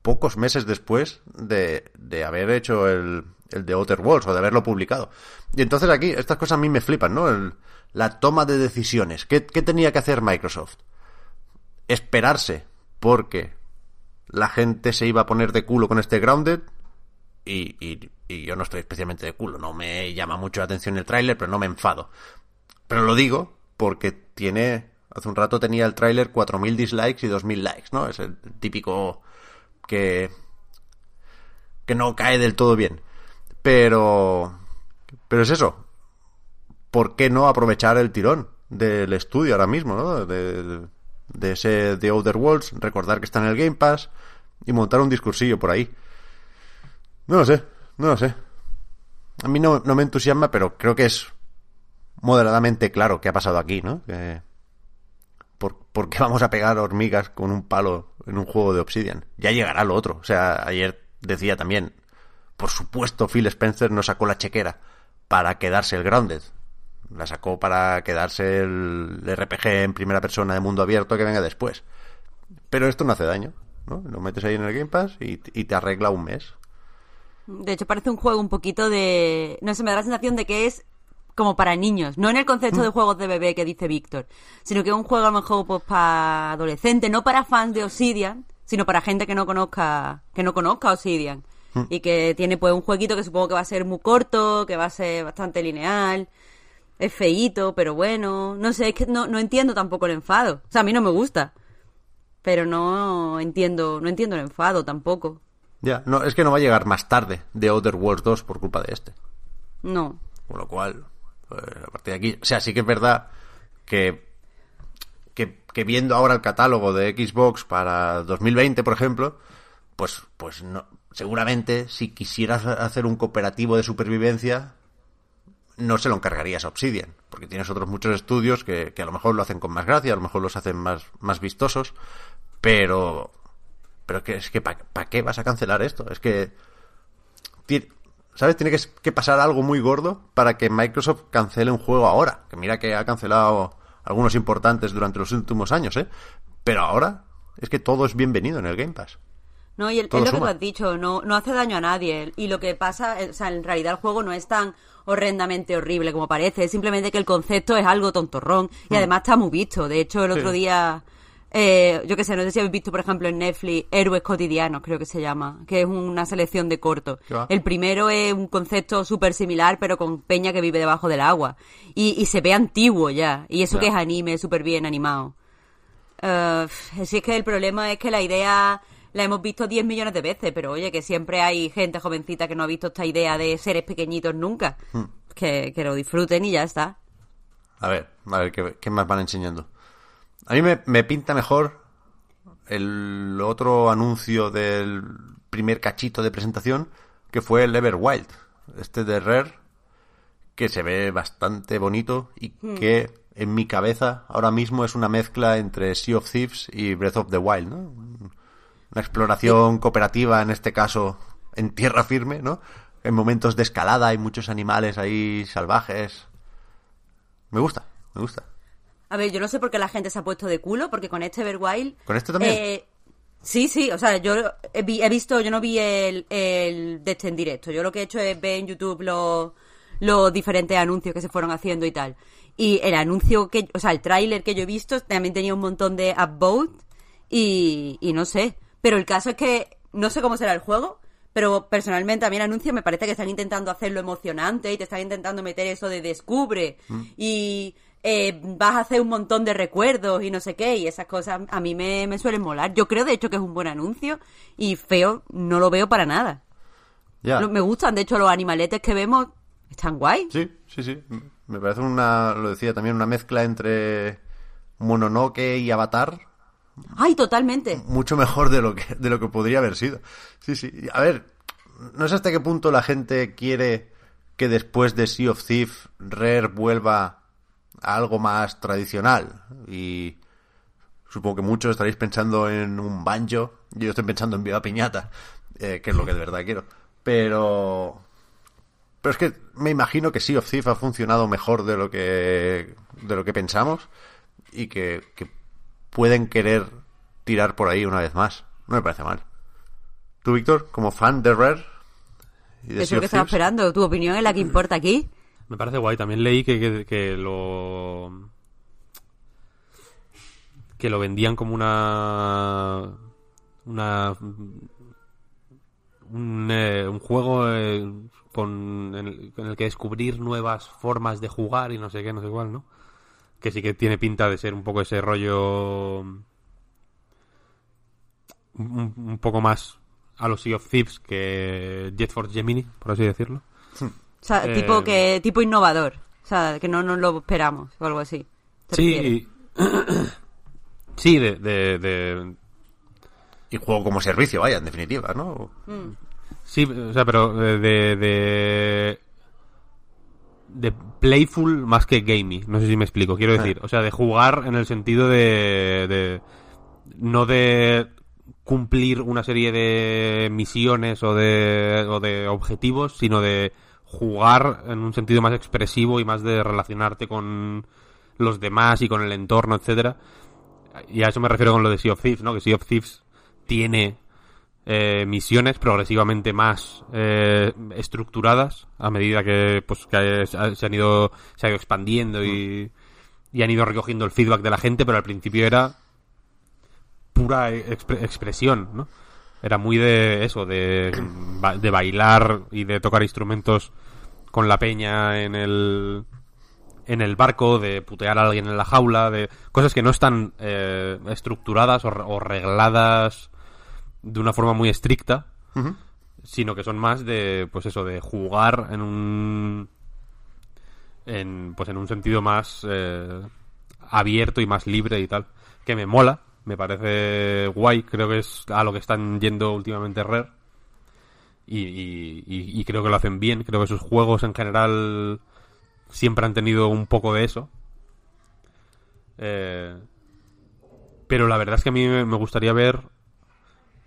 Speaker 1: Pocos meses después de, de haber hecho el, el de Outer Worlds o de haberlo publicado. Y entonces aquí, estas cosas a mí me flipan, ¿no? El- la toma de decisiones. ¿Qué, ¿Qué tenía que hacer Microsoft? Esperarse porque la gente se iba a poner de culo con este Grounded y, y- yo no estoy especialmente de culo. No me llama mucho la atención el tráiler, pero no me enfado. Pero lo digo porque tiene... Hace un rato tenía el tráiler 4.000 dislikes y 2.000 likes, ¿no? Es el típico que... que no cae del todo bien. Pero... Pero es eso. ¿Por qué no aprovechar el tirón del estudio ahora mismo, ¿no? De, de ese The Outer Worlds, recordar que está en el Game Pass y montar un discursillo por ahí. No lo sé, no lo sé. A mí no, no me entusiasma, pero creo que es moderadamente claro qué ha pasado aquí, ¿no? Que- ¿por, por qué vamos a pegar hormigas con un palo en un juego de Obsidian? Ya llegará lo otro. O sea, ayer decía también, por supuesto Phil Spencer no sacó la chequera para quedarse el Grounded. La sacó para quedarse el RPG en primera persona de mundo abierto que venga después. Pero esto no hace daño, ¿no? Lo metes ahí en el Game Pass y, y te arregla un mes.
Speaker 3: De hecho, parece un juego un poquito de... No sé, me da la sensación de que es como para niños. No en el concepto
Speaker 1: Mm.
Speaker 3: de juegos de bebé que dice Víctor, sino que es un juego a lo mejor pues para adolescentes, no para fans de Obsidian, sino para gente que no conozca que no conozca Obsidian.
Speaker 1: Mm.
Speaker 3: Y que tiene pues un jueguito que supongo que va a ser muy corto, que va a ser bastante lineal. Es feíto, pero bueno. No sé, es que no, no entiendo tampoco el enfado. O sea, a mí no me gusta. Pero no entiendo, no entiendo el enfado tampoco.
Speaker 1: Ya, no, es que no va a llegar más tarde de Outer Worlds 2 por culpa de este.
Speaker 3: No.
Speaker 1: Con lo cual, pues, a partir de aquí, o sea, sí que es verdad que, que, que viendo ahora el catálogo de Xbox para 2020, por ejemplo, pues, pues no, seguramente si quisieras hacer un cooperativo de supervivencia, no se lo encargarías a Obsidian, porque tienes otros muchos estudios que, a lo mejor lo hacen con más gracia, a lo mejor los hacen más, más vistosos, pero, pero que, es que ¿para qué vas a cancelar esto? Es que ¿Sabes? Tiene que, que pasar algo muy gordo para que Microsoft cancele un juego ahora. Que mira que ha cancelado algunos importantes durante los últimos años, ¿eh? Pero ahora es que todo es bienvenido en el Game Pass.
Speaker 3: No, y el- es lo que tú has dicho, no, no hace daño a nadie. Y lo que pasa, eh, o sea, en realidad el juego no es tan horrendamente horrible como parece, es simplemente que el concepto es algo tontorrón y además está muy visto. De hecho, el otro
Speaker 1: Mm.
Speaker 3: Día, eh, yo qué sé, no sé si habéis visto, por ejemplo, en Netflix, Héroes Cotidianos, creo que se llama, que es una selección de cortos. El primero es un concepto súper similar, pero con peña que vive debajo del agua. Y, y se ve antiguo ya, y eso
Speaker 1: Ya.
Speaker 3: que es anime, súper bien animado. Eh, si es que el problema es que la idea la hemos visto 10 millones de veces, pero oye, que siempre hay gente jovencita que no ha visto esta idea de seres pequeñitos nunca.
Speaker 1: Hmm.
Speaker 3: Que, que lo disfruten y ya está.
Speaker 1: A ver, a ver, ¿qué, qué más van enseñando? A mí me, me pinta mejor el otro anuncio del primer cachito de presentación, que fue el Everwild, este de Rare, que se ve bastante bonito y que en mi cabeza ahora mismo es una mezcla entre Sea of Thieves y Breath of the Wild, ¿no? Una exploración cooperativa, en este caso, en tierra firme, ¿no? En momentos de escalada hay muchos animales ahí salvajes. Me gusta, me gusta.
Speaker 3: A ver, yo no sé por qué la gente se ha puesto de culo, porque con este Everwild...
Speaker 1: ¿Con este también?
Speaker 3: eh, sí, sí, o sea, yo he, vi- he visto, yo no vi el, el de este en directo. Yo lo que he hecho es ver en YouTube los, los diferentes anuncios que se fueron haciendo y tal. Y el anuncio que, o sea, el tráiler que yo he visto también tenía un montón de upvote y, y no sé. Pero el caso es que no sé cómo será el juego, pero personalmente a mí el anuncio me parece que están intentando hacerlo emocionante y te están intentando meter eso de descubre y eh, vas a hacer un montón de recuerdos y no sé qué y esas cosas a mí me, me suelen molar. Yo creo de hecho que es un buen anuncio y feo no lo veo para nada. Lo- Me gustan, de hecho los animaletes que vemos están guay.
Speaker 1: Sí, sí, sí. Me parece una, lo decía también, una mezcla entre Mononoke y Avatar.
Speaker 3: Ay, totalmente.
Speaker 1: Mucho mejor de lo que, de lo que podría haber sido. Sí, sí. A ver, no sé hasta qué punto la gente quiere que después de Sea of Thief Rare vuelva a algo más tradicional. Y supongo que muchos estaréis pensando en un banjo. Yo estoy pensando en Viva Piñata, eh, que es lo que de verdad quiero. Pero pero es que me imagino que Sea of Thief ha funcionado mejor de lo que de lo que pensamos y que pueden querer tirar por ahí una vez más. No me parece mal. ¿Tú, Víctor, como fan de Rare? Y de
Speaker 3: Eso
Speaker 1: Sea
Speaker 3: es lo que
Speaker 1: of
Speaker 3: estaba esperando. Tu opinión es la que importa aquí.
Speaker 2: Me parece guay. También leí que, que, que lo. que lo vendían como una. una. un, eh, un juego eh, con, en, el, en el que descubrir nuevas formas de jugar y no sé qué, no sé cuál, ¿no? Que sí que tiene pinta de ser un poco ese rollo. un, un poco más a los Sea of Thieves que Jet Force Gemini, por así decirlo.
Speaker 3: O sea,
Speaker 2: Eh,
Speaker 3: tipo que tipo innovador. O sea, que no nos lo esperamos o algo así.
Speaker 2: Sí, sí, de, de, de-
Speaker 1: Y juego como servicio, vaya, en definitiva, ¿no?
Speaker 2: sí, o sea, pero de, de, de, playful más que gamey, no sé si me explico, quiero decir, o sea, de jugar en el sentido de, de no de cumplir una serie de misiones o de, o de objetivos, sino de jugar en un sentido más expresivo y más de relacionarte con los demás y con el entorno, etcétera. Y a eso me refiero con lo de Sea of Thieves, ¿no? Que Sea of Thieves tiene eh, misiones progresivamente más eh, estructuradas a medida que pues que se han ido se ha ido expandiendo y, y han ido recogiendo el feedback de la gente pero al principio era pura expre- expresión no era muy de eso de, de bailar y de tocar instrumentos con la peña en el en el barco, de putear a alguien en la jaula, de cosas que no están eh, estructuradas o, o regladas de una forma muy estricta, sino que son más de, pues eso, de jugar en un, en, pues en un sentido más eh, abierto y más libre y tal, que me mola, me parece guay, creo que es a lo que están yendo últimamente Rare. Y, y- y- y creo que lo hacen bien, creo que sus juegos en general siempre han tenido un poco de eso. Eh, pero la verdad es que a mí me gustaría ver,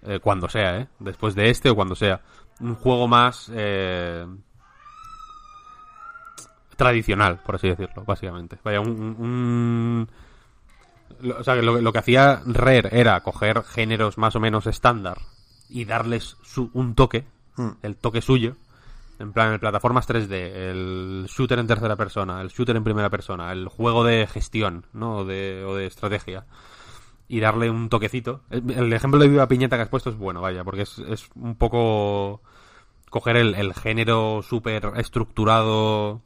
Speaker 2: eh, cuando sea, ¿eh? después de este o cuando sea, un juego más eh, tradicional, por así decirlo, básicamente. Vaya, un... un- un- lo- o sea, que lo, lo que hacía Rare era coger géneros más o menos estándar y darles su, un toque, el toque suyo, en plan, en plataformas 3D, el shooter en tercera persona, el shooter en primera persona, el juego de gestión, ¿no? O de, o de estrategia. Y darle un toquecito. El, el ejemplo de Viva Piñata que has puesto es bueno, vaya, porque es, es un poco coger el, el género súper estructurado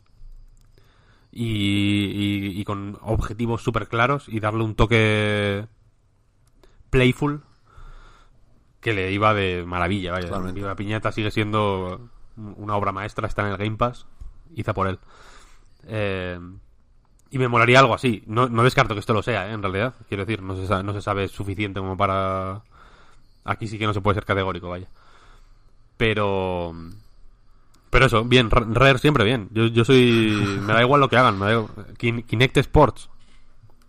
Speaker 2: y, y- y con objetivos súper claros y darle un toque playful que le iba de maravilla, vaya. Viva Piñata sigue siendo una obra maestra, está en el Game Pass, hizo por él. Eh, y me molaría algo así. No, no descarto que esto lo sea, ¿eh? en realidad. Quiero decir, no se, sabe, no se sabe suficiente como para... Aquí sí que no se puede ser categórico, vaya. Pero... Pero eso, bien, Rare siempre bien. Yo, yo soy... Me da igual lo que hagan. Me da igual. Kin- Kinect Sports,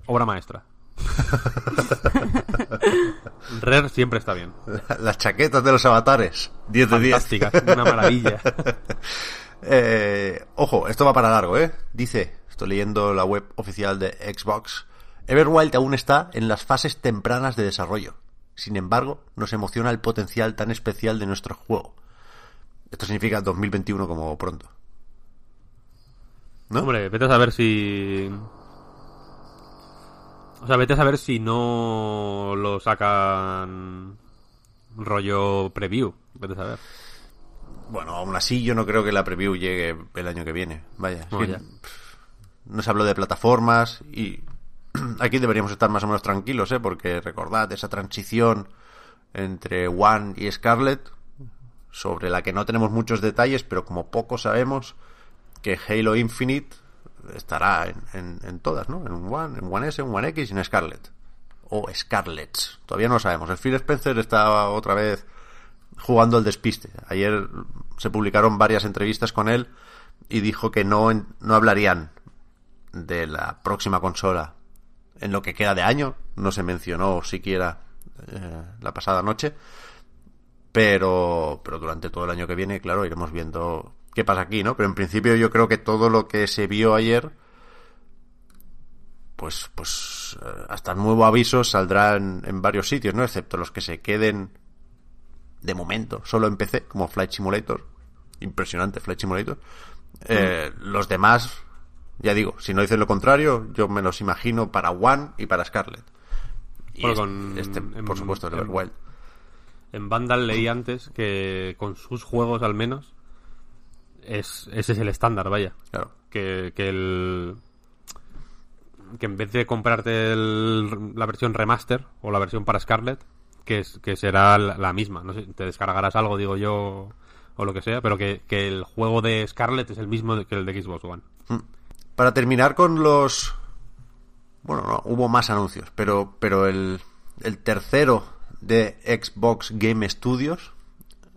Speaker 2: obra maestra. Rare siempre está bien.
Speaker 1: Las chaquetas de los avatares. 10 de 10.
Speaker 2: Fantástica, una maravilla.
Speaker 1: Eh, ojo, esto va para largo, ¿eh? Dice, estoy leyendo la web oficial de Xbox, Everwild aún está en las fases tempranas de desarrollo. Sin embargo, nos emociona el potencial tan especial de nuestro juego. Esto significa 2021 como pronto. ¿No?
Speaker 2: Hombre, vete a saber si. O sea, vete a saber si no lo sacan rollo preview. Vete a saber.
Speaker 1: Bueno, aún así yo no creo que la preview llegue el año que viene. Vaya, es
Speaker 2: No,
Speaker 1: que,
Speaker 2: ya.
Speaker 1: pff, no se habló de plataformas y aquí deberíamos estar más o menos tranquilos, ¿eh? Porque recordad esa transición entre One y Scarlet, sobre la que no tenemos muchos detalles, pero como poco sabemos que Halo Infinite estará en, en- todas, ¿no? En One, en One S, en One X y en Scarlet. O Scarlets. Todavía no lo sabemos. El Phil Spencer está otra vez jugando el despiste. Ayer se publicaron varias entrevistas con él y dijo que no, no hablarían de la próxima consola en lo que queda de año. No se mencionó siquiera eh, la pasada noche. Pero, pero durante todo el año que viene, claro, iremos viendo qué pasa aquí, ¿no? Pero en principio yo creo que todo lo que se vio ayer, pues, pues eh, hasta nuevo aviso saldrá en, en varios sitios, ¿no? Excepto los que se queden de momento solo en PC, como Flight Simulator. Impresionante Flight Simulator. Eh, Los demás, ya digo, si no dicen lo contrario, yo me los imagino para One y para Scarlet. Y
Speaker 2: Bueno, con-
Speaker 1: este,
Speaker 2: en-
Speaker 1: por supuesto, el
Speaker 2: en-
Speaker 1: Everwild.
Speaker 2: En Vandal leí antes que con sus juegos al menos es, ese es el estándar, vaya.
Speaker 1: Claro.
Speaker 2: Que, que el que en vez de comprarte el- la versión remaster o la versión para Scarlet, que, es, que será la, la misma, no sé, te descargarás algo, digo yo, o lo que sea, pero que, que el juego de Scarlet es el mismo que el de Xbox One.
Speaker 1: Para terminar con los... Bueno, no, hubo más anuncios, pero, pero el, el tercero de Xbox Game Studios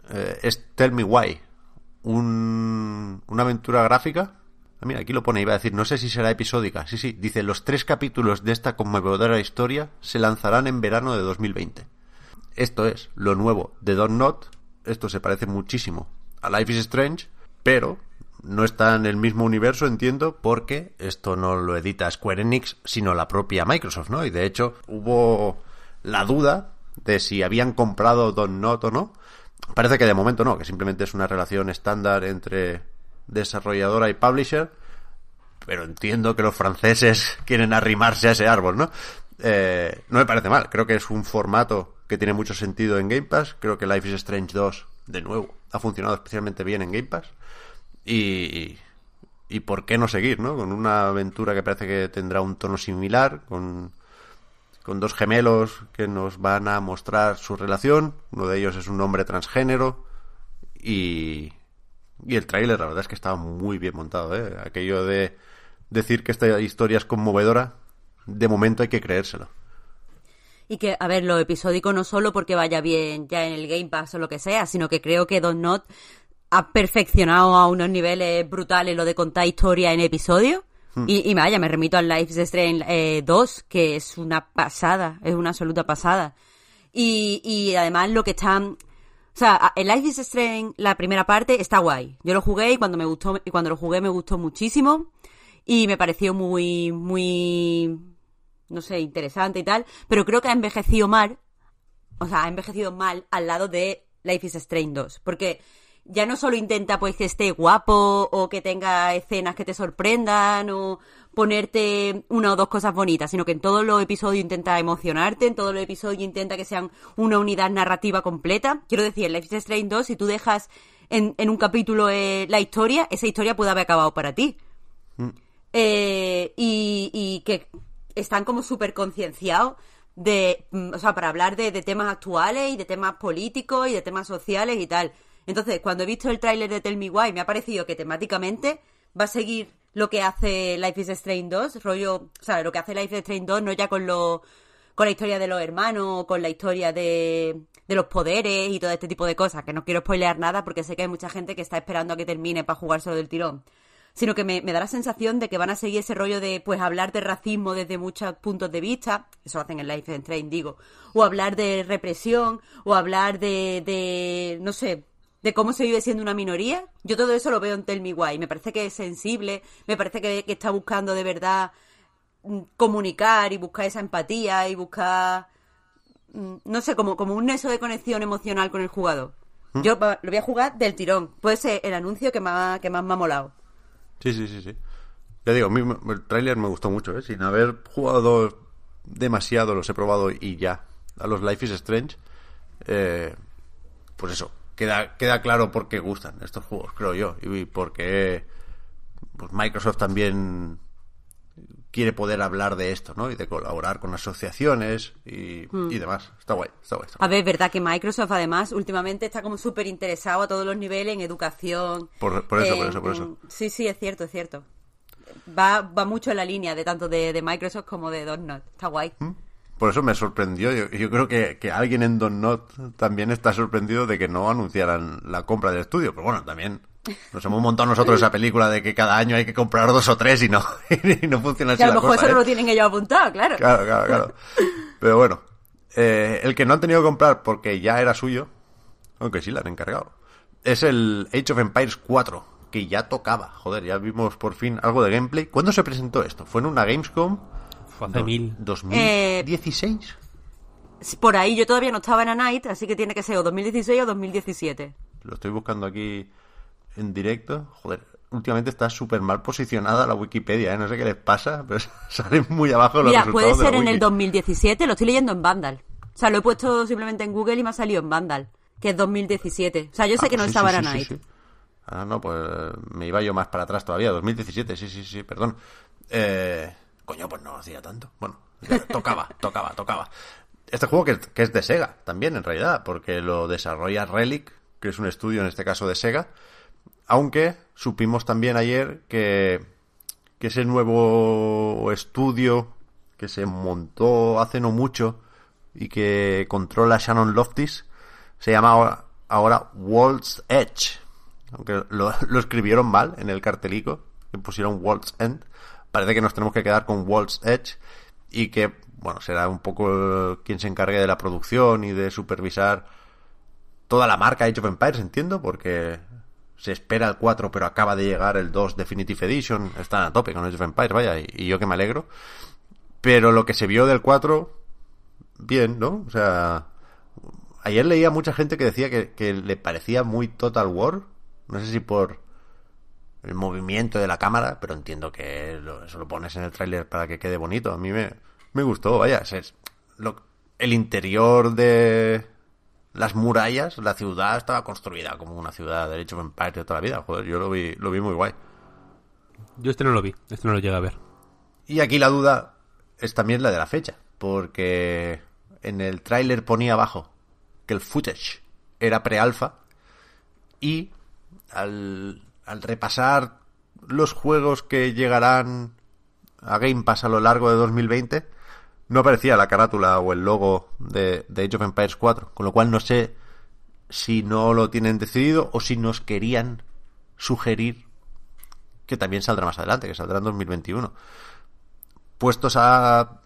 Speaker 1: eh, es Tell Me Why. Un, una aventura gráfica. Ah, Mira, aquí lo pone, iba a decir, no sé si será episódica. Sí, sí, dice, los tres capítulos de esta conmovedora historia se lanzarán en verano de 2020. Esto es lo nuevo de Don't Not. Esto se parece muchísimo a Life is Strange, pero no está en el mismo universo, entiendo, porque esto no lo edita Square Enix, sino la propia Microsoft, ¿no? Y de hecho hubo la duda de si habían comprado Don't Not o no. Parece que de momento no, que simplemente es una relación estándar entre desarrolladora y publisher, pero entiendo que los franceses quieren arrimarse a ese árbol, ¿no? Eh, no me parece mal, creo que es un formato que tiene mucho sentido en Game Pass, creo que Life is Strange 2, de nuevo, ha funcionado especialmente bien en Game Pass, y, y por qué no seguir, ¿no? Con una aventura que parece que tendrá un tono similar, con, con dos gemelos que nos van a mostrar su relación, uno de ellos es un hombre transgénero, y, y el tráiler, la verdad es que estaba muy bien montado, ¿eh? Aquello de decir que esta historia es conmovedora, de momento hay que creérselo.
Speaker 3: Y que, a ver, lo episódico no solo porque vaya bien ya en el Game Pass o lo que sea, sino que creo que Don Not ha perfeccionado a unos niveles brutales lo de contar historia en episodio. Y, y vaya, me remito al Life is Strange eh, 2, que es una pasada, es una absoluta pasada. Y, y además lo que están... O sea, el Life is Strange, la primera parte, está guay. Yo lo jugué y cuando me gustó, y cuando lo jugué me gustó muchísimo. Y me pareció muy, muy, no sé, interesante y tal. Pero creo que ha envejecido mal. O sea, ha envejecido mal al lado de Life is Strange 2. Porque ya no solo intenta pues que esté guapo o que tenga escenas que te sorprendan o ponerte una o dos cosas bonitas, sino que en todos los episodios intenta emocionarte, en todos los episodios intenta que sean una unidad narrativa completa. Quiero decir, en Life is Strange 2, si tú dejas en, en un capítulo eh, la historia, esa historia puede haber acabado para ti. Eh, y, y que están como súper concienciados de, mm, o sea, para hablar de, de temas actuales y de temas políticos y de temas sociales y tal. Entonces, cuando he visto el tráiler de Tell Me Why, me ha parecido que temáticamente va a seguir lo que hace Life is Strange 2, rollo, o sea, lo que hace Life is Strange 2 no ya con lo, con la historia de los hermanos, con la historia de, de los poderes y todo este tipo de cosas, que no quiero spoilear nada porque sé que hay mucha gente que está esperando a que termine para jugar solo del tirón sino que me, me da la sensación de que van a seguir ese rollo de pues hablar de racismo desde muchos puntos de vista, eso lo hacen en Life is Strange, digo, o hablar de represión, o hablar de, de no sé, de cómo se vive siendo una minoría. Yo todo eso lo veo en Tell Me Why. Me parece que es sensible, me parece que, que está buscando de verdad mm, comunicar y buscar esa empatía y buscar, mm, no sé, como, como un nexo de conexión emocional con el jugador.
Speaker 1: ¿Mm?
Speaker 3: Yo lo voy a jugar del tirón. Puede ser el anuncio que más, que más me ha molado.
Speaker 1: Sí, sí, sí, sí. Ya digo, a mí me- el tráiler me gustó mucho, ¿eh? Sin haber jugado demasiado, los he probado y ya. A los Life is Strange, eh, pues eso, queda, queda claro por qué gustan estos juegos, creo yo. Y por qué pues Microsoft también quiere poder hablar de esto, ¿no? Y de colaborar con asociaciones y, y demás. Está guay, está guay. está
Speaker 3: A ver, es verdad que Microsoft además últimamente está como súper interesado a todos los niveles en educación.
Speaker 1: Por- por eso, por eso, por
Speaker 3: en-
Speaker 1: eso.
Speaker 3: Sí, sí, es cierto, es cierto. Va, va mucho en la línea de tanto de, de Microsoft como de Donut. Está guay.
Speaker 1: ¿Mm? Por eso me sorprendió. Yo, yo creo que, que alguien en Don Not también está sorprendido de que no anunciaran la compra del estudio. Pero bueno, también nos hemos montado nosotros esa película de que cada año hay que comprar dos o tres y no, y no funciona así
Speaker 3: Que a lo mejor
Speaker 1: cosa,
Speaker 3: eso no
Speaker 1: ¿eh?
Speaker 3: lo tienen ellos apuntado, claro.
Speaker 1: Claro, claro, claro. Pero bueno, eh, el que no han tenido que comprar porque ya era suyo, aunque sí la han encargado, es el Age of Empires 4, que ya tocaba. Joder, ya vimos por fin algo de gameplay. ¿Cuándo se presentó esto? ¿Fue en una Gamescom?
Speaker 2: Fue hace mil.
Speaker 3: Eh,
Speaker 1: ¿2016?
Speaker 3: Por ahí yo todavía no estaba en A Night, así que tiene que ser o 2016 o 2017.
Speaker 1: Lo estoy buscando aquí en directo. Joder, últimamente está súper mal posicionada la Wikipedia, ¿eh? No sé qué les pasa, pero salen muy abajo los
Speaker 3: Mira,
Speaker 1: resultados
Speaker 3: puede
Speaker 1: de la
Speaker 3: ser en el
Speaker 1: wiki.
Speaker 3: 2017, lo estoy leyendo en Vandal. O sea, lo he puesto simplemente en Google y me ha salido en Vandal, que es 2017. O sea, yo sé
Speaker 1: Ah,
Speaker 3: que no
Speaker 1: pues sí,
Speaker 3: estaba
Speaker 1: sí,
Speaker 3: en
Speaker 1: sí,
Speaker 3: Night.
Speaker 1: sí. Ah, no, pues me iba yo más para atrás todavía, 2017, sí, sí, sí, perdón. Eh, coño, pues no hacía tanto. Bueno, tocaba, tocaba, tocaba. Este juego que, que es de Sega, también en realidad, porque lo desarrolla Relic, que es un estudio en este caso de Sega. Aunque supimos también ayer que, que ese nuevo estudio que se montó hace no mucho y que controla Shannon Loftis se llama ahora, ahora World's Edge. Aunque lo, lo escribieron mal en el cartelico, que pusieron World's End. Parece que nos tenemos que quedar con World's Edge y que, bueno, será un poco quien se encargue de la producción y de supervisar toda la marca Age of Empires, entiendo, porque se espera el 4, pero acaba de llegar el 2 Definitive Edition. Están a tope con Age of Empires, vaya, y, y yo que me alegro. Pero lo que se vio del 4, bien, ¿no? O sea, ayer leía mucha gente que decía que, que le parecía muy Total War. No sé si por el movimiento de la cámara, pero entiendo que lo- eso lo pones en el tráiler para que quede bonito. A mí me, me gustó, vaya, es lo- el interior de las murallas, la ciudad estaba construida como una ciudad de Age of Empires de toda la vida. Joder, yo lo vi, lo vi muy guay.
Speaker 2: Yo este no lo vi, este no lo llegué a ver.
Speaker 1: Y aquí la duda es también la de la fecha, porque en el tráiler ponía abajo que el footage era pre-alfa y al, al repasar los juegos que llegarán a Game Pass a lo largo de 2020 no aparecía la carátula o el logo de, de Age of Empires 4, con lo cual no sé si no lo tienen decidido o si nos querían sugerir que también saldrá más adelante, que saldrá en 2021 puestos a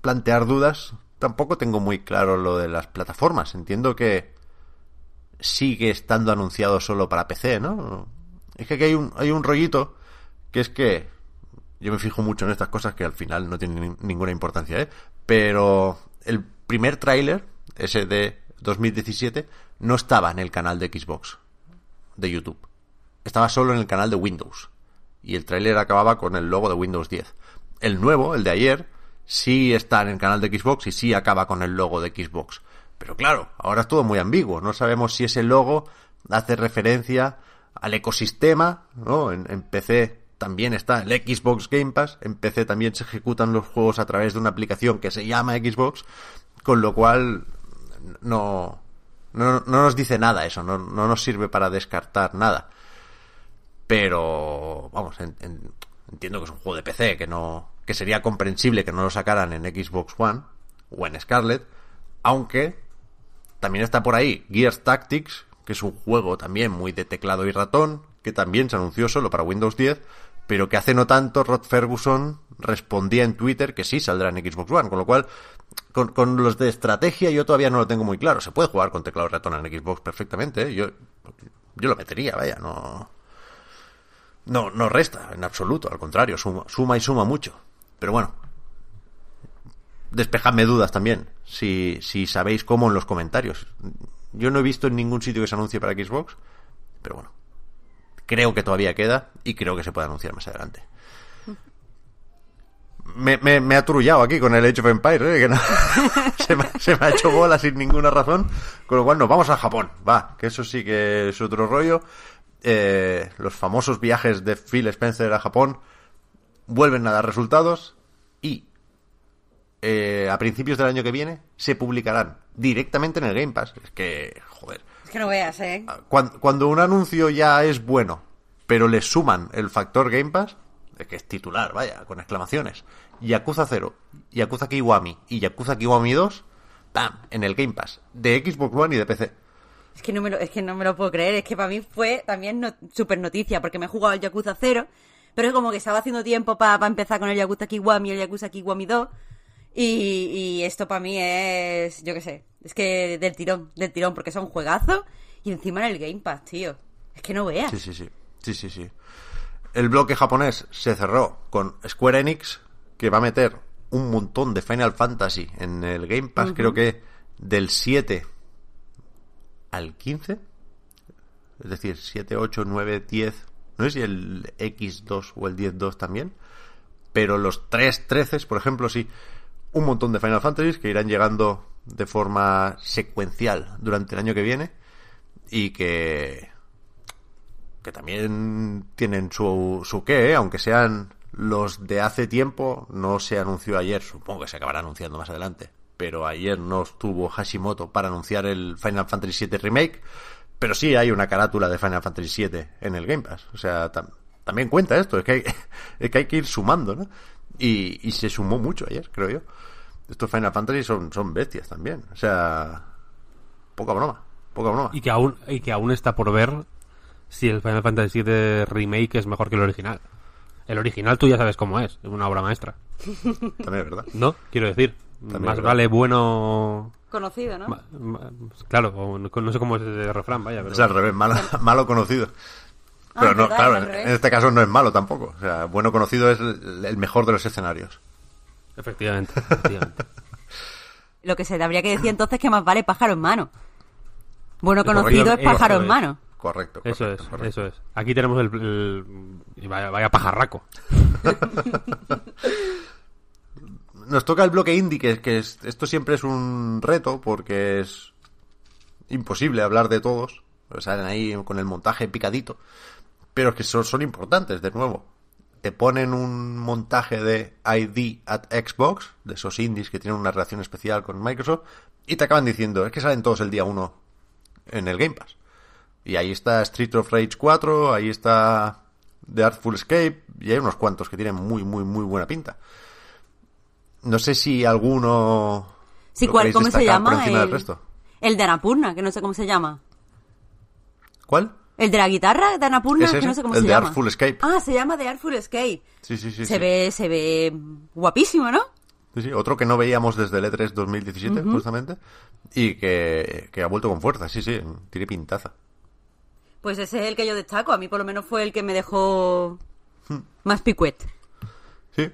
Speaker 1: plantear dudas, tampoco tengo muy claro lo de las plataformas. Entiendo que sigue estando anunciado solo para PC, ¿no? Es que aquí hay un, hay un rollito que es que yo me fijo mucho en estas cosas que al final no tienen ni- ninguna importancia, ¿eh? Pero el primer tráiler, ese de 2017, no estaba en el canal de Xbox, de YouTube. Estaba solo en el canal de Windows. Y el tráiler acababa con el logo de Windows 10. El nuevo, el de ayer, sí está en el canal de Xbox y sí acaba con el logo de Xbox. Pero claro, ahora es todo muy ambiguo. No sabemos si ese logo hace referencia al ecosistema, ¿no? En, PC también está el Xbox Game Pass, en PC también se ejecutan los juegos a través de una aplicación que se llama Xbox, con lo cual no, no, no nos dice nada eso, no, no nos sirve para descartar nada. Pero, vamos, en- en- entiendo que es un juego de PC, que no, que sería comprensible que no lo sacaran en Xbox One o en Scarlet, aunque también está por ahí Gears Tactics, que es un juego también muy de teclado y ratón, que también se anunció solo para Windows 10, pero que hace no tanto Rod Ferguson respondía en Twitter que sí saldrá en Xbox One, con lo cual con, los de estrategia yo todavía no lo tengo muy claro. Se puede jugar con teclado y ratón en Xbox perfectamente, ¿eh? yo, yo lo metería, vaya, no... No, no resta en absoluto, al contrario, suma, suma y suma mucho. Pero bueno, despejadme dudas también, si, si sabéis cómo en los comentarios. Yo no he visto en ningún sitio que se anuncie para Xbox, pero bueno, creo que todavía queda y creo que se puede anunciar más adelante. Me, me, me ha turullado aquí con el Age of Empires, ¿eh? que no- se, me, ha hecho bola sin ninguna razón, con lo cual nos vamos a Japón, va, que eso sí que es otro rollo. Eh, los famosos viajes de Phil Spencer a Japón vuelven a dar resultados eh, a principios del año que viene se publicarán directamente en el Game Pass. Es que, joder,
Speaker 3: Es que no veas, ¿eh?
Speaker 1: cuan- cuando, un anuncio ya es bueno, pero le suman el factor Game Pass, es que es titular, vaya, con exclamaciones. Yakuza 0, Yakuza Kiwami y Yakuza Kiwami 2, ¡pam! En el Game Pass, de Xbox One y de PC.
Speaker 3: Es que no me lo, es que no me lo puedo creer. Es que para mí fue también no, super noticia, porque me he jugado al Yakuza 0, pero es como que estaba haciendo tiempo para empezar con el Yakuza Kiwami y el Yakuza Kiwami 2. Y, y esto para mí es, yo qué sé, es que del tirón, del tirón, porque son juegazos y encima en el Game Pass, tío. Es que no veas.
Speaker 1: Sí, sí, sí. Sí, sí, sí. El bloque japonés se cerró con Square Enix, que va a meter un montón de Final Fantasy en el Game Pass, creo que del 7 al 15. Es decir, 7, 8, 9, 10. No sé si el X2 o el 10-2 también. Pero los 3 13, por ejemplo, sí. Un montón de Final Fantasy que irán llegando de forma secuencial durante el año que viene. Y que que también tienen su, su qué, ¿eh? aunque sean los de hace tiempo, no se anunció ayer, supongo que se acabará anunciando más adelante, pero ayer no estuvo Hashimoto para anunciar el Final Fantasy VII Remake, pero sí hay una carátula de Final Fantasy VII en el Game Pass, o sea, tam- también cuenta esto, es que hay, es que hay que ir sumando, ¿no? Y se sumó mucho ayer, creo yo. Estos Final Fantasy son, son bestias también, o sea, poca broma, poca broma.
Speaker 2: Y que aún, y que aún está por ver si el Final Fantasy VII Remake es mejor que el original. El original tú ya sabes cómo es, es una obra maestra.
Speaker 1: También es verdad.
Speaker 2: ¿No? Quiero decir,
Speaker 1: También
Speaker 2: más vale bueno...
Speaker 3: Conocido, ¿no?
Speaker 2: ma- ma- claro, o no no sé cómo es ese refrán, vaya. Pero...
Speaker 1: Es al revés, malo, malo conocido.
Speaker 3: Ah,
Speaker 1: Pero no,
Speaker 3: verdad,
Speaker 1: claro, en, este caso no es malo tampoco. O sea, bueno conocido es el, el mejor de los escenarios.
Speaker 2: Efectivamente, efectivamente.
Speaker 3: Lo que se habría que decir entonces es que más vale pájaro en mano. Bueno
Speaker 2: Correcto,
Speaker 3: conocido es pájaro
Speaker 2: eso
Speaker 3: en
Speaker 2: es.
Speaker 3: mano.
Speaker 1: Correcto.
Speaker 2: Eso
Speaker 1: correcto,
Speaker 2: es,
Speaker 1: correcto.
Speaker 2: eso es. Aquí tenemos el... vaya, vaya pajarraco.
Speaker 1: Nos toca el bloque indie, que, que es- esto siempre es un reto porque es imposible hablar de todos. Salen ahí con el montaje picadito. Pero es que son, son importantes, de nuevo. Te ponen un montaje de ID at Xbox, de esos indies que tienen una relación especial con Microsoft, y te acaban diciendo, es que salen todos el día 1 en el Game Pass. Y ahí está Street of Rage 4, ahí está The Artful Escape, y hay unos cuantos que tienen muy, muy, muy buena pinta. No sé si alguno.
Speaker 3: Sí, ¿cuál, ¿cómo se llama? El,
Speaker 1: resto.
Speaker 3: el de Anapurna, que no sé cómo se llama.
Speaker 1: ¿Cuál?
Speaker 3: El de la guitarra de Anapurna,
Speaker 1: Es
Speaker 3: que no sé cómo
Speaker 1: el
Speaker 3: se
Speaker 1: de
Speaker 3: llama.
Speaker 1: Artful Escape.
Speaker 3: Ah, se llama The Artful Escape.
Speaker 1: Sí, sí, sí.
Speaker 3: se
Speaker 1: sí.
Speaker 3: ve, se ve guapísimo, ¿no?
Speaker 1: Sí, sí, Otro que no veíamos desde el E E3 2017, justamente. Y que, que ha vuelto con fuerza, sí, sí. Tiene pintaza.
Speaker 3: Pues ese es el que yo destaco. A mí por lo menos fue el que me dejó
Speaker 1: Hmm.
Speaker 3: más picuet.
Speaker 1: Sí.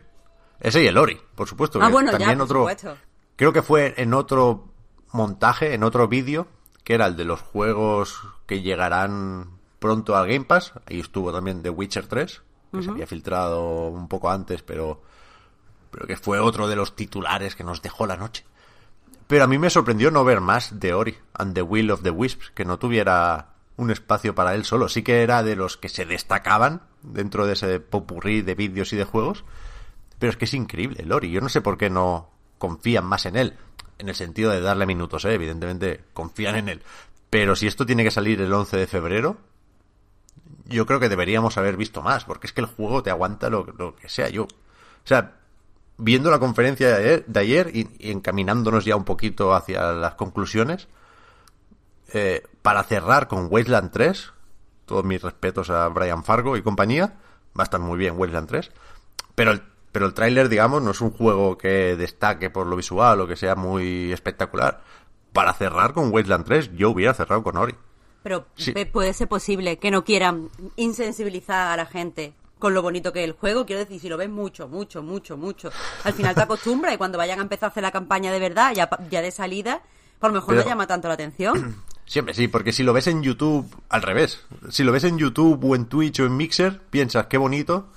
Speaker 1: Ese y el Ori, por supuesto.
Speaker 3: Ah,
Speaker 1: que
Speaker 3: bueno, ya,
Speaker 1: también
Speaker 3: por
Speaker 1: otro,
Speaker 3: supuesto.
Speaker 1: Creo que fue en otro montaje, en otro vídeo, que era el de los juegos que llegarán pronto al Game Pass. Ahí estuvo también The Witcher 3, que se había filtrado un poco antes, pero, pero que fue otro de los titulares que nos dejó la noche. Pero a mí me sorprendió no ver más de Ori and the Will of the Wisps, que no tuviera un espacio para él solo. Sí que era de los que se destacaban dentro de ese popurrí de vídeos y de juegos. Pero es que es increíble el Ori. Yo no sé por qué no confían más en él. En el sentido de darle minutos, ¿eh? evidentemente confían en él. Pero si esto tiene que salir el 11 de febrero, yo creo que deberíamos haber visto más, porque es que el juego te aguanta lo, que sea. Yo, o sea, viendo la conferencia de ayer, de ayer y, y encaminándonos ya un poquito hacia las conclusiones, eh, para cerrar con Wasteland 3, todos mis respetos a Brian Fargo y compañía, va a estar muy bien Wasteland 3, pero el, pero el tráiler, digamos, no es un juego que destaque por lo visual o que sea muy espectacular. Para cerrar con Wasteland 3, yo hubiera cerrado con Ori.
Speaker 3: Pero
Speaker 1: Sí.
Speaker 3: puede ser posible que no quieran insensibilizar a la gente con lo bonito que es el juego. Quiero decir, si lo ves mucho, mucho, mucho, mucho, al final te acostumbras y cuando vayan a empezar a hacer la campaña de verdad, ya, ya de salida, por lo mejor
Speaker 1: Pero-
Speaker 3: no llama tanto la atención.
Speaker 1: Siempre sí, porque si lo ves en YouTube, al revés. Si lo ves en YouTube o en Twitch o en Mixer, piensas qué bonito,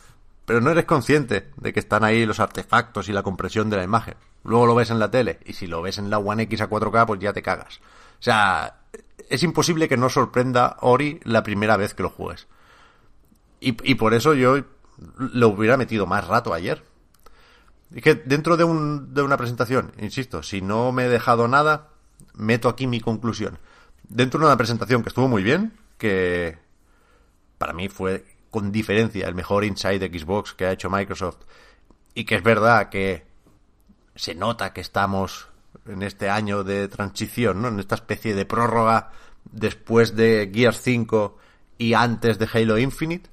Speaker 1: pero no eres consciente de que están ahí los artefactos y la compresión de la imagen. Luego lo ves en la tele, y si lo ves en la One X a 4K, pues ya te cagas. O sea, es imposible que no sorprenda Ori la primera vez que lo juegues. Y, por eso yo lo hubiera metido más rato ayer. Es que dentro de, de una presentación, insisto, si no me he dejado nada, meto aquí mi conclusión. Dentro de una presentación que estuvo muy bien, que para mí fue con diferencia el mejor inside de Xbox que ha hecho Microsoft, y que es verdad que se nota que estamos en este año de transición, ¿no? En esta especie de prórroga después de Gears 5 y antes de Halo Infinite,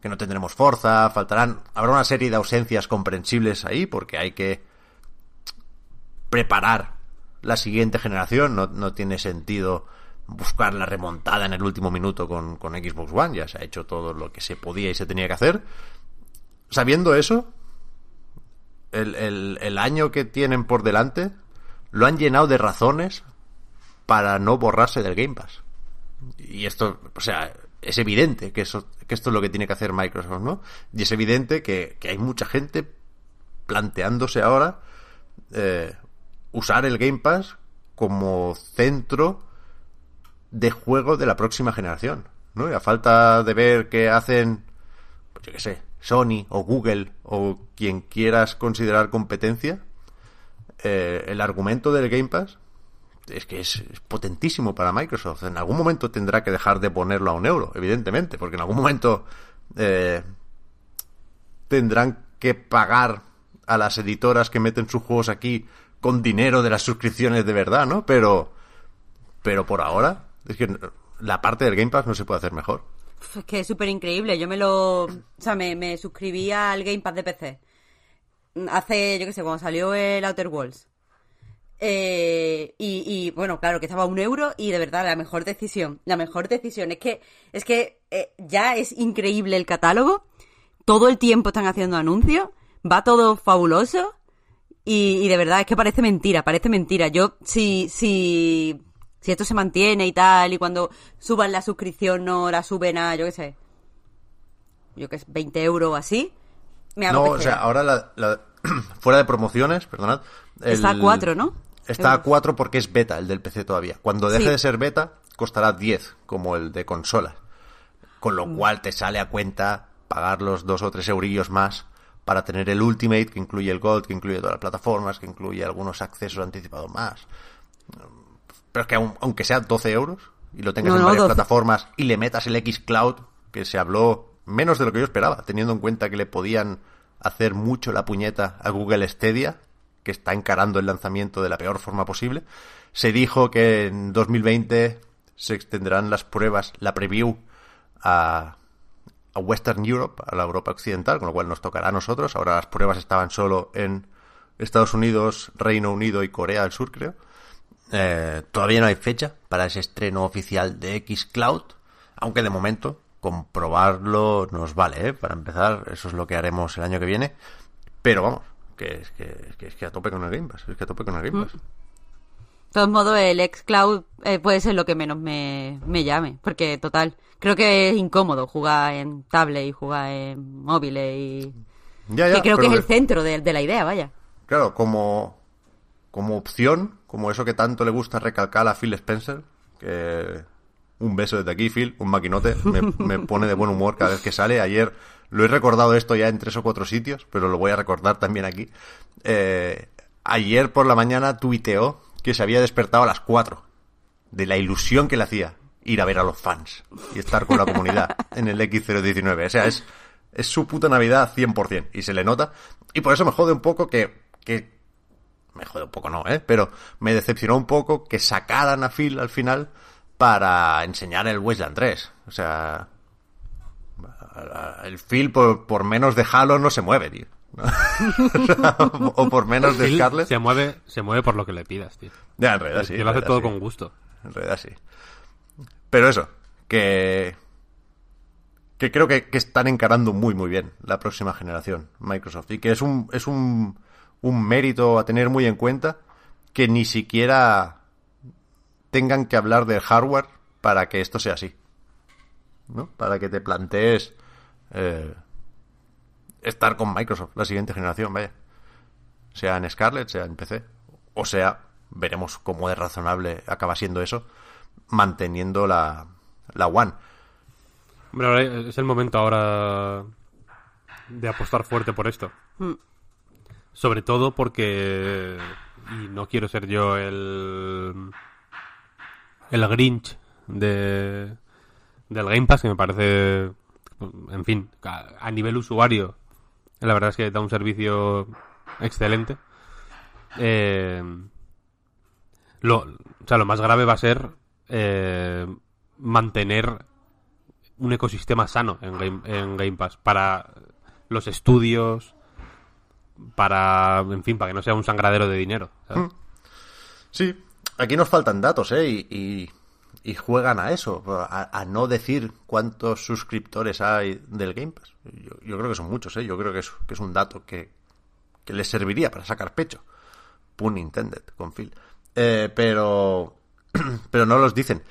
Speaker 1: que no tendremos Forza, faltarán, habrá una serie de ausencias comprensibles ahí porque hay que preparar la siguiente generación, no, no tiene sentido buscar la remontada en el último minuto con, con Xbox One, ya se ha hecho todo lo que se podía y se tenía que hacer. Sabiendo eso, el, el, el año que tienen por delante lo han llenado de razones para no borrarse del Game Pass. Y esto, o sea, es evidente que, eso, que esto es lo que tiene que hacer Microsoft, ¿no? Y es evidente que, que hay mucha gente planteándose ahora eh, usar el Game Pass como centro de juego de la próxima generación, ¿no? Y a falta de ver qué hacen, pues yo qué sé, Sony o Google o quien quieras considerar competencia, eh, el argumento del Game Pass es que es, potentísimo para Microsoft. En algún momento tendrá que dejar de ponerlo a un euro, evidentemente, porque en algún momento eh, tendrán que pagar a las editoras que meten sus juegos aquí con dinero de las suscripciones de verdad, ¿no? Pero, pero por ahora, es que la parte del Game Pass no se puede hacer mejor.
Speaker 3: Es que es súper increíble. Yo me lo. O sea, me, me suscribí al Game Pass de PC. Hace, yo qué sé, cuando salió el Outer Worlds. Eh, y, y, bueno, claro, que estaba un euro y de verdad la mejor decisión. La mejor decisión. Es que, es que eh, ya es increíble el catálogo. Todo el tiempo están haciendo anuncios. Va todo fabuloso. Y, y de verdad es que parece mentira, parece mentira. Yo, si, si, si esto se mantiene y tal, y cuando suban la suscripción no la suben a, yo qué sé, yo que es 20 euros o así, me hago
Speaker 1: No, o sea, ahora la, la- fuera de promociones, perdonad. el-
Speaker 3: Está a 4, ¿no?
Speaker 1: Está a
Speaker 3: Euros.
Speaker 1: 4 porque es beta el del PC todavía. Cuando deje
Speaker 3: Sí.
Speaker 1: de ser beta, costará 10, como el de consola. Con
Speaker 3: Mm.
Speaker 1: lo cual te sale a cuenta pagar los 2 o 3 eurillos más para tener el Ultimate, que incluye el Gold, que incluye todas las plataformas, que incluye algunos accesos anticipados más. Pero es que aun- aunque sea 12 euros y lo tengas
Speaker 3: No,
Speaker 1: en
Speaker 3: no,
Speaker 1: varias
Speaker 3: 12.
Speaker 1: plataformas y le metas el X Cloud, que se habló menos de lo que yo esperaba, teniendo en cuenta que le podían hacer mucho la puñeta a Google Stadia, que está encarando el lanzamiento de la peor forma posible. Se dijo que en 2020 se extenderán las pruebas, la preview a, Western Europe, a la Europa Occidental, con lo cual nos tocará a nosotros. Ahora las pruebas estaban solo en Estados Unidos, Reino Unido y Corea del Sur, creo. Eh, todavía no hay fecha para ese estreno oficial de X Cloud, aunque de momento comprobarlo nos vale, ¿eh? Para empezar, eso es lo que haremos el año que viene. Pero vamos, que es que, es que, es que a tope con el Game Pass, es que a tope con el Game Pass.
Speaker 3: De todos modos, el xCloud eh, puede ser lo que menos me, me llame, porque total, creo que es incómodo jugar en tablet y jugar en móviles y...
Speaker 1: Ya, ya,
Speaker 3: que creo que es el centro de, de la idea, vaya.
Speaker 1: Claro, como, como opción, como eso que tanto le gusta recalcar a Phil Spencer, que un beso desde aquí, Phil, un maquinote, me, pone de buen humor cada vez que sale. Ayer lo he recordado esto ya en tres o cuatro sitios, pero lo voy a recordar también aquí. Eh, ayer por la mañana tuiteó que se había despertado a las 4 de la ilusión que le hacía ir a ver a los fans y estar con la comunidad en el X019. O sea, es, es su puta Navidad 100% y se le nota. Y por eso me jode un poco que, que me jode un poco no, ¿eh? Pero me decepcionó un poco que sacaran a Phil al final para enseñar el Wasteland 3. O sea, el Phil por, por menos de Halo no se mueve, tío. O por menos de
Speaker 2: Phil
Speaker 1: Scarlet.
Speaker 2: se mueve, se mueve por lo que le pidas, tío.
Speaker 1: Ya, en realidad sí.
Speaker 2: que lo hace todo
Speaker 1: sí.
Speaker 2: con gusto.
Speaker 1: En realidad sí. Pero eso, que que creo que, que están encarando muy muy bien la próxima generación, Microsoft, y que es un, es un, un mérito a tener muy en cuenta que ni siquiera tengan que hablar del hardware para que esto sea así. ¿No? Para que te plantees eh, estar con Microsoft la siguiente generación, vaya. Sea en Scarlett, sea en PC. O sea, veremos cómo de razonable acaba siendo eso, manteniendo la, la One.
Speaker 2: Hombre, ahora es el momento ahora de apostar fuerte por esto.
Speaker 3: Mm.
Speaker 2: Sobre todo porque. Y no quiero ser yo el. El Grinch de. Del Game Pass, que me parece. En fin, a, nivel usuario, la verdad es que da un servicio excelente. Eh, lo, o sea, lo más grave va a ser eh, mantener un ecosistema sano en Game, en Game Pass para los estudios, para, en fin, para que no sea un sangradero de dinero.
Speaker 1: Sí, aquí nos faltan datos, ¿eh? Y, y- juegan a eso, a, a no decir cuántos suscriptores hay del Game Pass. Yo, yo creo que son muchos, ¿eh? Yo creo que es, que es un dato que, que les serviría para sacar pecho. Pun intended, con Phil. Eh, pero, pero no los dicen.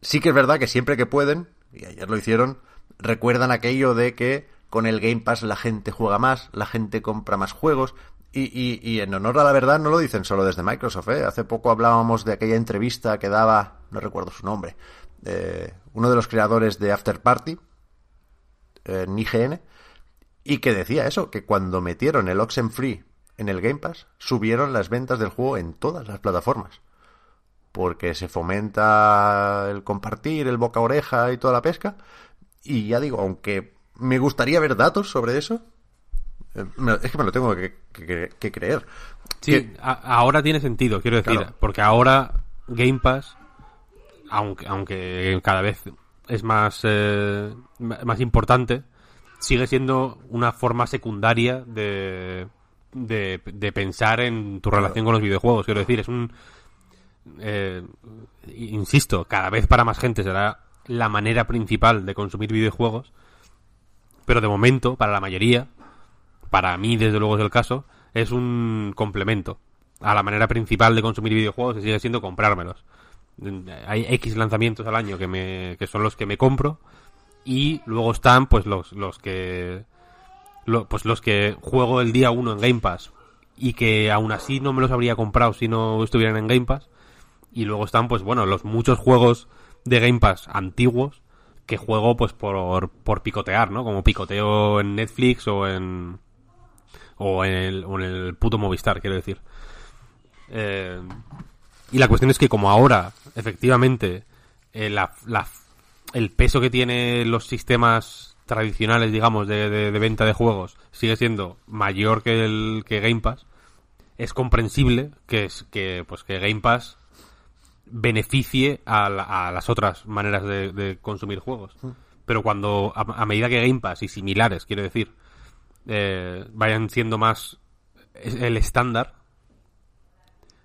Speaker 1: Sí que es verdad que siempre que pueden, y ayer lo hicieron, recuerdan aquello de que con el Game Pass la gente juega más, la gente compra más juegos, y, y, y en honor a la verdad no lo dicen solo desde Microsoft, ¿eh? Hace poco hablábamos de aquella entrevista que daba, no recuerdo su nombre, eh, uno de los creadores de After Party, eh, en IGN, y que decía eso, que cuando metieron el Oxenfree en el Game Pass, subieron las ventas del juego en todas las plataformas. Porque se fomenta el compartir, el boca oreja y toda la pesca. Y ya digo, aunque me gustaría ver datos sobre eso, eh, es que me lo tengo que, que- que creer.
Speaker 2: Sí,
Speaker 1: Que-
Speaker 2: a- ahora tiene sentido, quiero decir,
Speaker 1: Claro.
Speaker 2: porque ahora Game Pass, aunque, aunque cada vez es más, eh, más importante, sigue siendo una forma secundaria de, de, de pensar en tu relación con los videojuegos. Quiero decir, es un... eh, insisto, cada vez para más gente será la manera principal de consumir videojuegos, pero de momento, para la mayoría, para mí desde luego es el caso, es un complemento a la manera principal de consumir videojuegos sigue siendo comprármelos. Hay X lanzamientos al año que, me, que son los que me compro y luego están pues los, los que pues los que juego el día uno en Game Pass y que aún así no me los habría comprado si no estuvieran en Game Pass y luego están pues bueno los muchos juegos de Game Pass antiguos que juego pues por, por picotear, ¿no? Como picoteo en Netflix o en o en el, o en el puto Movistar, quiero decir. Eh, y la cuestión es que como ahora, efectivamente, eh, la- la- el peso que tienen los sistemas tradicionales, digamos, de, de- de venta de juegos sigue siendo mayor que el que Game Pass, es comprensible que es que pues que Game Pass beneficie a, la- a las otras maneras de, de consumir juegos. Pero cuando, a, a medida que Game Pass y similares, quiero decir, eh, vayan siendo más el estándar,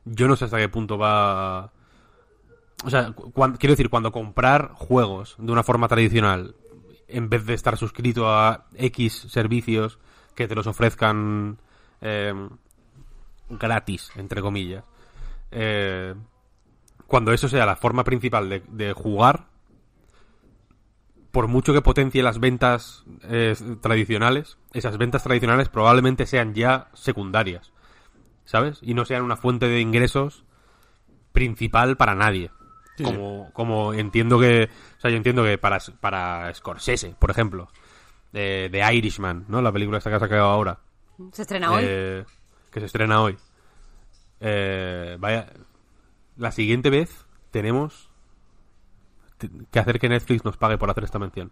Speaker 2: yo no sé hasta qué punto va... O sea, quiero decir, cuando comprar juegos de una forma tradicional, en vez de estar suscrito a X servicios que te los ofrezcan eh, gratis, entre comillas, eh, cuando eso sea la forma principal de, de jugar, por mucho que potencie las ventas eh, tradicionales, esas ventas tradicionales probablemente sean ya secundarias, ¿sabes? Y no sean una fuente de ingresos principal para nadie. como, como entiendo que, o sea, yo entiendo que para, para Scorsese, por ejemplo, de, de Irishman, ¿no? La película esta que ha sacado ahora.
Speaker 3: Se estrena hoy.
Speaker 2: Eh, que se estrena hoy. Eh, vaya, la siguiente vez tenemos que hacer que Netflix nos pague por hacer esta mención.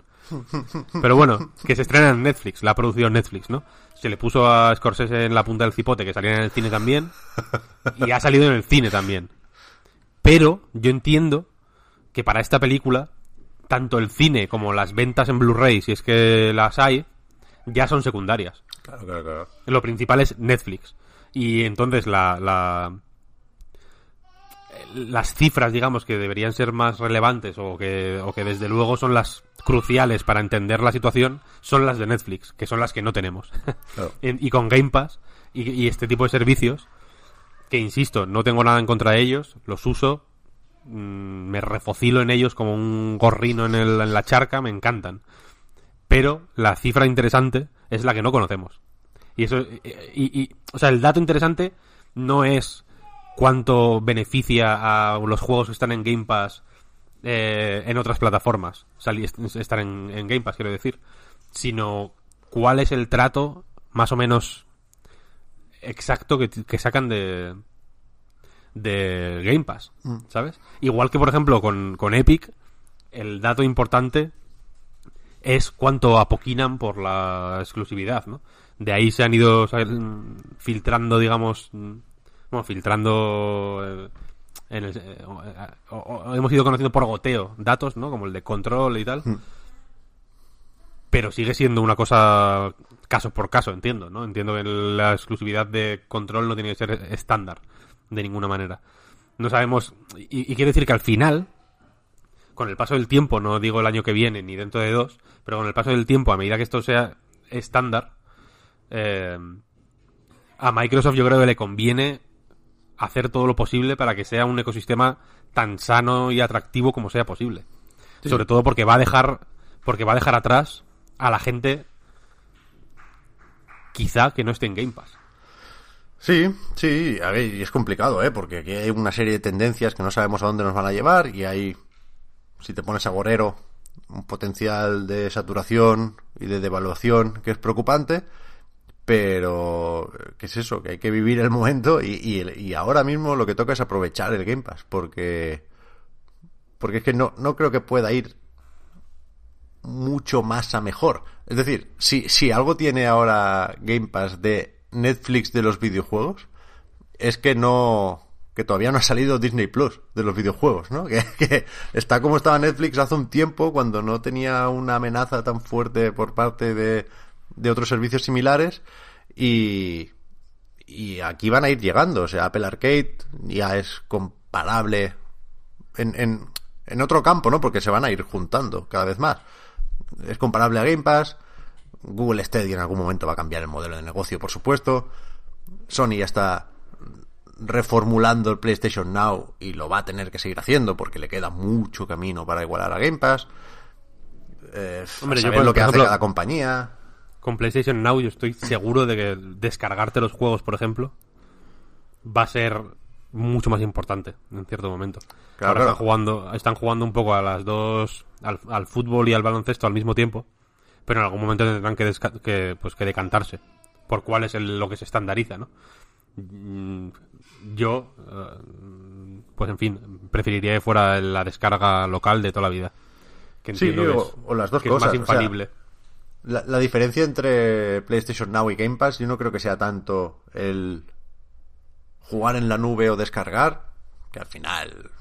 Speaker 2: Pero bueno, que se estrena en Netflix, la ha producido Netflix, ¿no? Se le puso a Scorsese en la punta del cipote que salía en el cine también y ha salido en el cine también. Pero yo entiendo que para esta película, tanto el cine como las ventas en Blu-ray, si es que las hay, ya son secundarias.
Speaker 1: Claro, claro, claro.
Speaker 2: Lo principal es Netflix. Y entonces la, la- las cifras, digamos, que deberían ser más relevantes o que, o que desde luego son las cruciales para entender la situación son las de Netflix, que son las que no tenemos.
Speaker 1: Claro.
Speaker 2: Y con Game Pass y, y este tipo de servicios, que insisto, no tengo nada en contra de ellos, los uso, mm, me refocilo en ellos como un gorrino en, el- en la charca, me encantan. Pero la cifra interesante es la que no conocemos. Y eso, y, y- o sea, el dato interesante no es cuánto beneficia a los juegos que están en Game Pass eh, en otras plataformas, estar en, en Game Pass, quiero decir, sino cuál es el trato más o menos exacto que, que sacan de de Game Pass, ¿sabes? Igual que, por ejemplo, con, con Epic, el dato importante es cuánto apoquinan por la exclusividad, ¿no? De ahí se han ido. Mm, filtrando, digamos, mm, bueno, filtrando eh, en el- eh, o- o- o- hemos ido conociendo por goteo datos, ¿no? Como el de control y tal. Pero sigue siendo una cosa caso por caso, entiendo, ¿no? Entiendo que la exclusividad de control no tiene que ser estándar de ninguna manera. No sabemos, y, y quiero decir que al final, con el paso del tiempo, no digo el año que viene ni dentro de dos, pero con el paso del tiempo, a medida que esto sea estándar, eh, a Microsoft yo creo que le conviene hacer todo lo posible para que sea un ecosistema tan sano y atractivo como sea posible. Sobre todo porque va a dejar, porque va a dejar atrás a la gente quizá que no esté en Game Pass.
Speaker 1: Sí, sí, a ver, y es complicado, ¿eh? Porque aquí hay una serie de tendencias que no sabemos a dónde nos van a llevar y hay, si te pones agorero, un potencial de saturación y de devaluación que es preocupante, pero ¿qué es eso? Que hay que vivir el momento y, y, ahora mismo lo que toca es aprovechar el Game Pass, porque porque es que no, no creo que pueda ir mucho más a mejor. Es decir, si, si algo tiene ahora Game Pass de Netflix de los videojuegos, es que no que todavía no ha salido Disney Plus de los videojuegos, ¿no? Que está como estaba Netflix hace un tiempo cuando no tenía una amenaza tan fuerte por parte de, de otros servicios similares y y aquí van a ir llegando, o sea, Apple Arcade ya es comparable en, en, en otro campo, ¿no? Porque se van a ir juntando cada vez más. Es comparable a Game Pass. Google Stadia en algún momento va a cambiar el modelo de negocio, por supuesto. Sony ya está reformulando el PlayStation Now y lo va a tener que seguir haciendo porque le queda mucho camino para igualar a Game Pass. Eh,
Speaker 2: Hombre,
Speaker 1: a
Speaker 2: yo, por-
Speaker 1: lo que
Speaker 2: por
Speaker 1: hace cada compañía.
Speaker 2: Con PlayStation Now yo estoy seguro de que descargarte los juegos, por ejemplo, va a ser mucho más importante en cierto momento.
Speaker 1: Claro,
Speaker 2: Ahora
Speaker 1: claro.
Speaker 2: Están, jugando, están jugando un poco a las dos, al, al fútbol y al baloncesto al mismo tiempo, pero en algún momento tendrán que, que, pues, que decantarse por cuál es el- lo que se estandariza, ¿no? Yo, eh, pues en fin, preferiría que fuera la descarga local de toda la vida. Que
Speaker 1: Sí, o- las dos
Speaker 2: que es más
Speaker 1: o sea,
Speaker 2: infalible.
Speaker 1: La, la diferencia entre PlayStation Now y Game Pass, yo no creo que sea tanto el jugar en la nube o descargar, que al final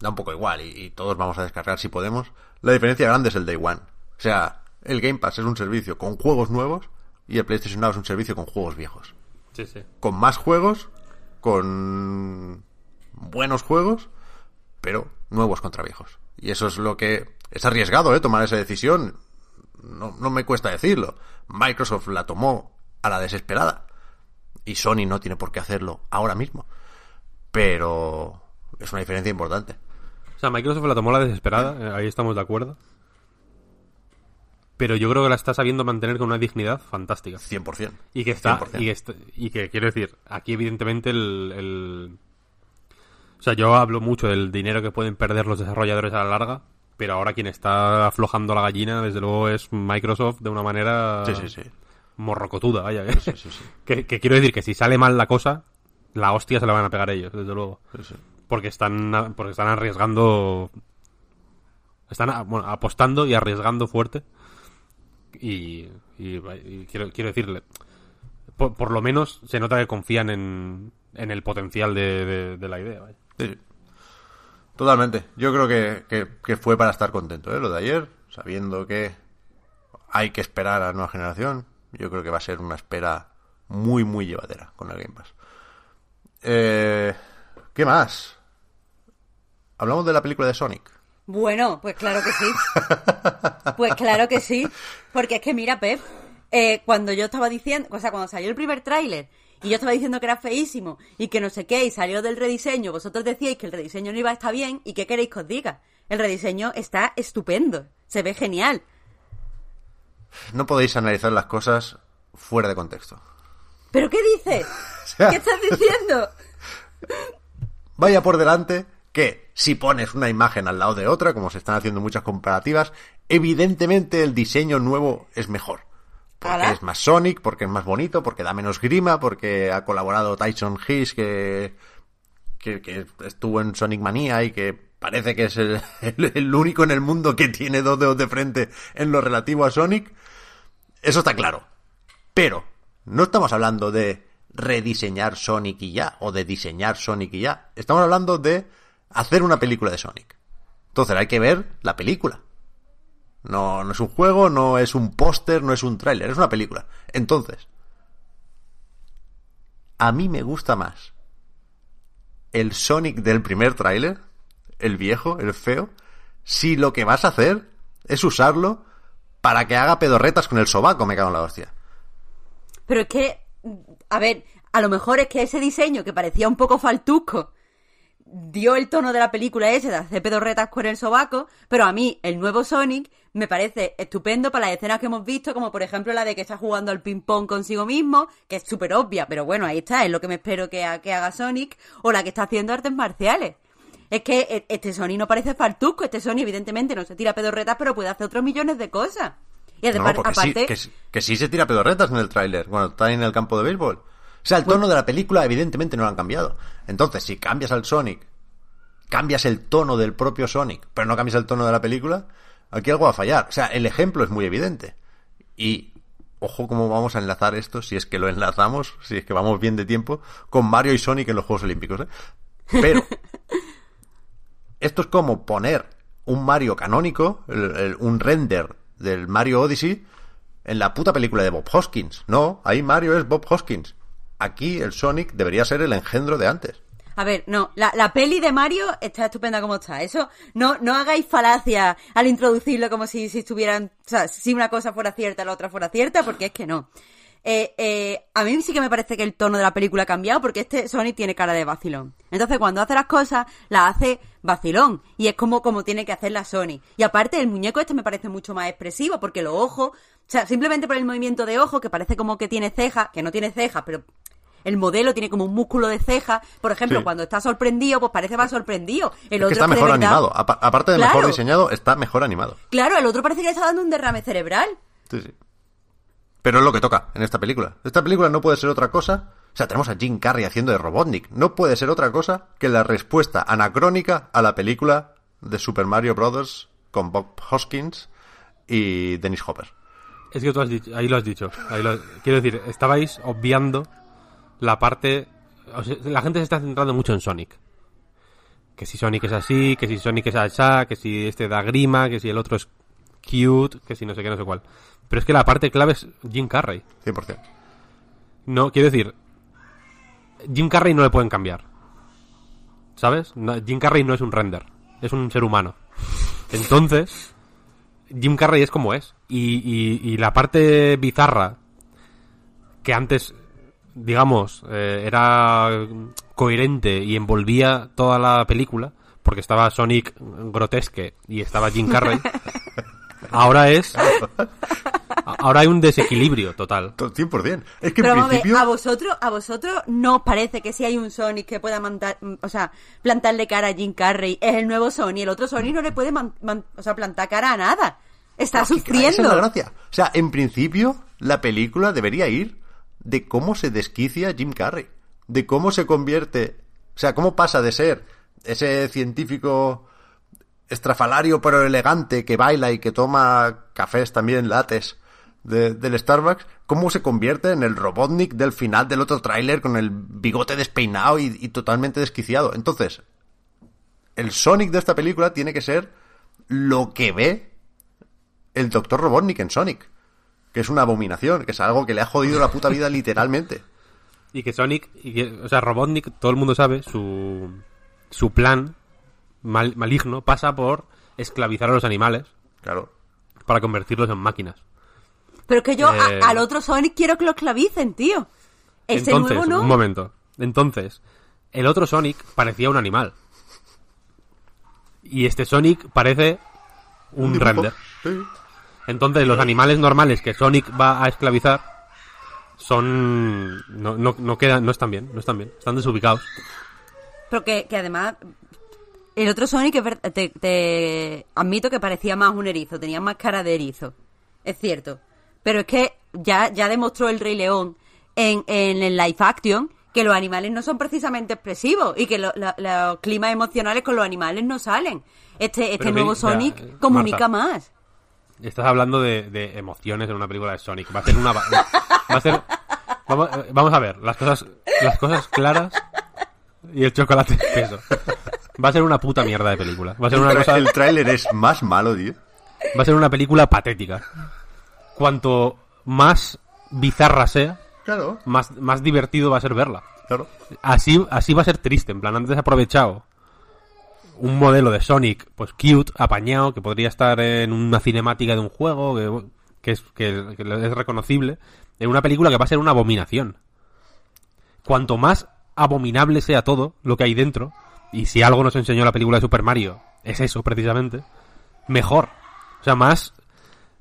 Speaker 1: da un poco igual y, y todos vamos a descargar si podemos. La diferencia grande es el Day One. O sea, el Game Pass es un servicio con juegos nuevos y el PlayStation Now es un servicio con juegos viejos.
Speaker 2: Sí, sí.
Speaker 1: Con más juegos, con buenos juegos, pero nuevos contra viejos. Y eso es lo que es arriesgado, ¿eh? Tomar esa decisión. No, no me cuesta decirlo. Microsoft la tomó a la desesperada. Y Sony no tiene por qué hacerlo ahora mismo. Pero es una diferencia importante.
Speaker 2: O sea, Microsoft la tomó la desesperada, eh, ahí estamos de acuerdo. Pero yo creo que la está sabiendo mantener con una dignidad fantástica.
Speaker 1: 100%.
Speaker 2: Y que está,
Speaker 1: 100%.
Speaker 2: y que, está- y que quiero decir, aquí evidentemente el, el- O sea, yo hablo mucho del dinero que pueden perder los desarrolladores a la larga, pero ahora quien está aflojando la gallina, desde luego, es Microsoft de una manera
Speaker 1: Sí, sí, sí.
Speaker 2: morrocotuda, vaya. ¿eh? que, que quiero decir que si sale mal la cosa, la hostia se la van a pegar ellos, desde luego.
Speaker 1: Sí, sí.
Speaker 2: Porque están, porque están arriesgando. Están bueno, apostando y arriesgando fuerte. Y, y- y quiero, quiero decirle. Por, por lo menos se nota que confían en, en el potencial de, de- de la idea. vaya.
Speaker 1: Totalmente. Yo creo que, que- que fue para estar contento, ¿eh? Lo de ayer, sabiendo que hay que esperar a la nueva generación. Yo creo que va a ser una espera muy, muy llevadera con el Game Pass. Eh, ¿Qué más? Hablamos de la película de Sonic.
Speaker 3: Bueno, pues claro que sí. Pues claro que sí. Porque es que mira, Pep, eh, cuando yo estaba diciendo, o sea, cuando salió el primer tráiler y yo estaba diciendo que era feísimo y que no sé qué, y salió del rediseño, vosotros decíais que el rediseño no iba a estar bien, ¿y qué queréis que os diga? El rediseño está estupendo, se ve genial.
Speaker 1: No podéis analizar las cosas fuera de contexto.
Speaker 3: ¿Pero qué dices?
Speaker 1: sea-
Speaker 3: ¿Qué estás diciendo?
Speaker 1: Vaya por delante que si pones una imagen al lado de otra, como se están haciendo muchas comparativas, evidentemente el diseño nuevo es mejor. Porque
Speaker 3: ¿Ala?
Speaker 1: es más Sonic, porque es más bonito, porque da menos grima, porque ha colaborado Tyson Hiss, que, que, que estuvo en Sonic Manía y que parece que es el, el- el único en el mundo que tiene dos dedos de frente en lo relativo a Sonic. Eso está claro. Pero no estamos hablando de rediseñar Sonic y ya, o de diseñar Sonic y ya. Estamos hablando de hacer una película de Sonic. Entonces hay que ver la película. No, no es un juego, no es un póster, no es un tráiler, es una película. Entonces, a mí me gusta más el Sonic del primer tráiler, el viejo, el feo, si lo que vas a hacer es usarlo para que haga pedorretas con el sobaco, me cago en la hostia.
Speaker 3: Pero es que, a ver, a lo mejor es que ese diseño que parecía un poco faltusco dio el tono de la película ese de hacer pedorretas con el sobaco, pero a mí el nuevo Sonic me parece estupendo para las escenas que hemos visto, como por ejemplo la de que está jugando al ping-pong consigo mismo, que es súper obvia, pero bueno, ahí está, es lo que me espero que, ha- que haga Sonic, o la que está haciendo artes marciales. Es que e- este Sonic no parece faltusco, este Sonic evidentemente no se tira pedorretas, pero puede hacer otros millones de cosas. Y
Speaker 1: No,
Speaker 3: además,
Speaker 1: sí,
Speaker 3: aparte,
Speaker 1: que, sí- que sí se tira pedorretas en el tráiler, cuando está en el campo de béisbol. O sea, el tono de la película evidentemente no lo han cambiado. Entonces, si cambias al Sonic, cambias el tono del propio Sonic, pero no cambias el tono de la película, aquí algo va a fallar. O sea, el ejemplo es muy evidente. Y ojo cómo vamos a enlazar esto, si es que lo enlazamos, si es que vamos bien de tiempo, con Mario y Sonic en los Juegos Olímpicos. ¿eh? Pero esto es como poner un Mario canónico, el- el- un render del Mario Odyssey, en la puta película de Bob Hoskins. No, ahí Mario es Bob Hoskins. Aquí el Sonic debería ser el engendro de antes.
Speaker 3: A ver, no, la, la peli de Mario está estupenda como está. Eso, no, no hagáis falacia al introducirlo como si, si estuvieran, o sea, si una cosa fuera cierta, la otra fuera cierta, porque es que no. Eh, eh, a mí sí que me parece que el tono de la película ha cambiado porque este Sonic tiene cara de vacilón. Entonces cuando hace las cosas, las hace vacilón. Y es como, como tiene que hacer la Sony. Y aparte el muñeco este me parece mucho más expresivo porque los ojos, o sea, simplemente por el movimiento de ojos, que parece como que tiene cejas, que no tiene cejas, pero el modelo tiene como un músculo de ceja. Por ejemplo,
Speaker 1: Sí.
Speaker 3: cuando está sorprendido, pues parece más sorprendido. El
Speaker 1: Es
Speaker 3: otro
Speaker 1: que está
Speaker 3: es que de
Speaker 1: mejor
Speaker 3: verdad-
Speaker 1: animado. Apa- aparte de mejor
Speaker 3: Claro.
Speaker 1: diseñado, está mejor animado.
Speaker 3: Claro, el otro parece que le está dando un derrame cerebral.
Speaker 1: Sí, sí. Pero es lo que toca en esta película. Esta película no puede ser otra cosa. O sea, tenemos a Jim Carrey haciendo de Robotnik. No puede ser otra cosa que la respuesta anacrónica a la película de Super Mario Bros. con Bob Hoskins y Dennis Hopper.
Speaker 2: Es que tú has dicho, ahí lo has dicho. ahí lo- quiero decir, estabais obviando la parte. o sea, la gente se está centrando mucho en Sonic. Que si Sonic es así, que si Sonic es asá, que si este da grima, que si el otro es cute, que si no sé qué, no sé cuál. Pero es que la parte clave es Jim Carrey.
Speaker 1: 100%.
Speaker 2: No, quiero decir, Jim Carrey no le pueden cambiar. ¿Sabes? No, Jim Carrey no es un render, es un ser humano. Entonces, Jim Carrey es como es. Y, y- y la parte bizarra, que antes, digamos, eh, era coherente y envolvía toda la película, porque estaba Sonic grotesque y estaba Jim Carrey, ahora es... Ahora hay un desequilibrio total.
Speaker 1: To- 100%. Es que
Speaker 3: Pero
Speaker 1: en
Speaker 3: a ver,
Speaker 1: principio...
Speaker 3: a vosotros, a vosotros no os parece que si hay un Sonic que pueda mandar, o sea, plantarle cara a Jim Carrey, es el nuevo Sony, el otro Sony no le puede man- man- o sea, plantar cara a nada. Está
Speaker 1: Es que, claro,
Speaker 3: sufriendo.
Speaker 1: esa es la gracia. O sea, en principio, la película debería ir de cómo se desquicia Jim Carrey. De cómo se convierte. O sea, cómo pasa de ser ese científico estrafalario pero elegante que baila y que toma cafés también lates de- del Starbucks, cómo se convierte en el Robotnik del final del otro tráiler con el bigote despeinado y, y totalmente desquiciado. Entonces, el Sonic de esta película tiene que ser lo que ve el Doctor Robotnik en Sonic. Que es una abominación, que es algo que le ha jodido la puta vida literalmente.
Speaker 2: Y que Sonic, y que, o sea, Robotnik, todo el mundo sabe, su, su plan mal- maligno pasa por esclavizar a los animales
Speaker 1: Claro.
Speaker 2: para convertirlos en máquinas.
Speaker 3: Pero es que yo a-
Speaker 2: Eh.
Speaker 3: al otro Sonic quiero que lo esclavicen, tío. Ese
Speaker 2: Entonces,
Speaker 3: nuevo no.
Speaker 2: un momento. Entonces, el otro Sonic parecía un animal. Y este Sonic parece un
Speaker 1: dibujo.
Speaker 2: render.
Speaker 1: Sí.
Speaker 2: Entonces, los animales normales que Sonic va a esclavizar son. No, no, no quedan, no están bien, no están bien. Están desubicados.
Speaker 3: Pero que, que además, el otro Sonic, te, te admito que parecía más un erizo, tenía más cara de erizo. Es cierto. Pero es que ya, ya demostró el Rey León en, en el live action que los animales no son precisamente expresivos y que lo- lo- los climas emocionales con los animales no salen. Este, este
Speaker 2: Pero
Speaker 3: nuevo Sonic comunica
Speaker 2: Marta.
Speaker 3: más.
Speaker 2: Estás hablando de, de emociones en una película de Sonic. Va a ser una. Va a ser. Vamos, eh, vamos a ver, las cosas, las cosas claras y el chocolate espeso. Va a ser una puta mierda de película. Va a ser una cosa.
Speaker 1: el tráiler es más malo, tío.
Speaker 2: Va a ser una película patética. Cuanto más bizarra sea,
Speaker 1: Claro,
Speaker 2: más, más divertido va a ser verla.
Speaker 1: claro.
Speaker 2: Así, así va a ser triste. En plan, han desaprovechado un modelo de Sonic, pues cute, apañado, que podría estar en una cinemática de un juego, que, es, que, es reconocible, en una película que va a ser una abominación. Cuanto más abominable sea todo lo que hay dentro, y si algo nos enseñó la película de Super Mario, es eso precisamente, mejor. O sea, más...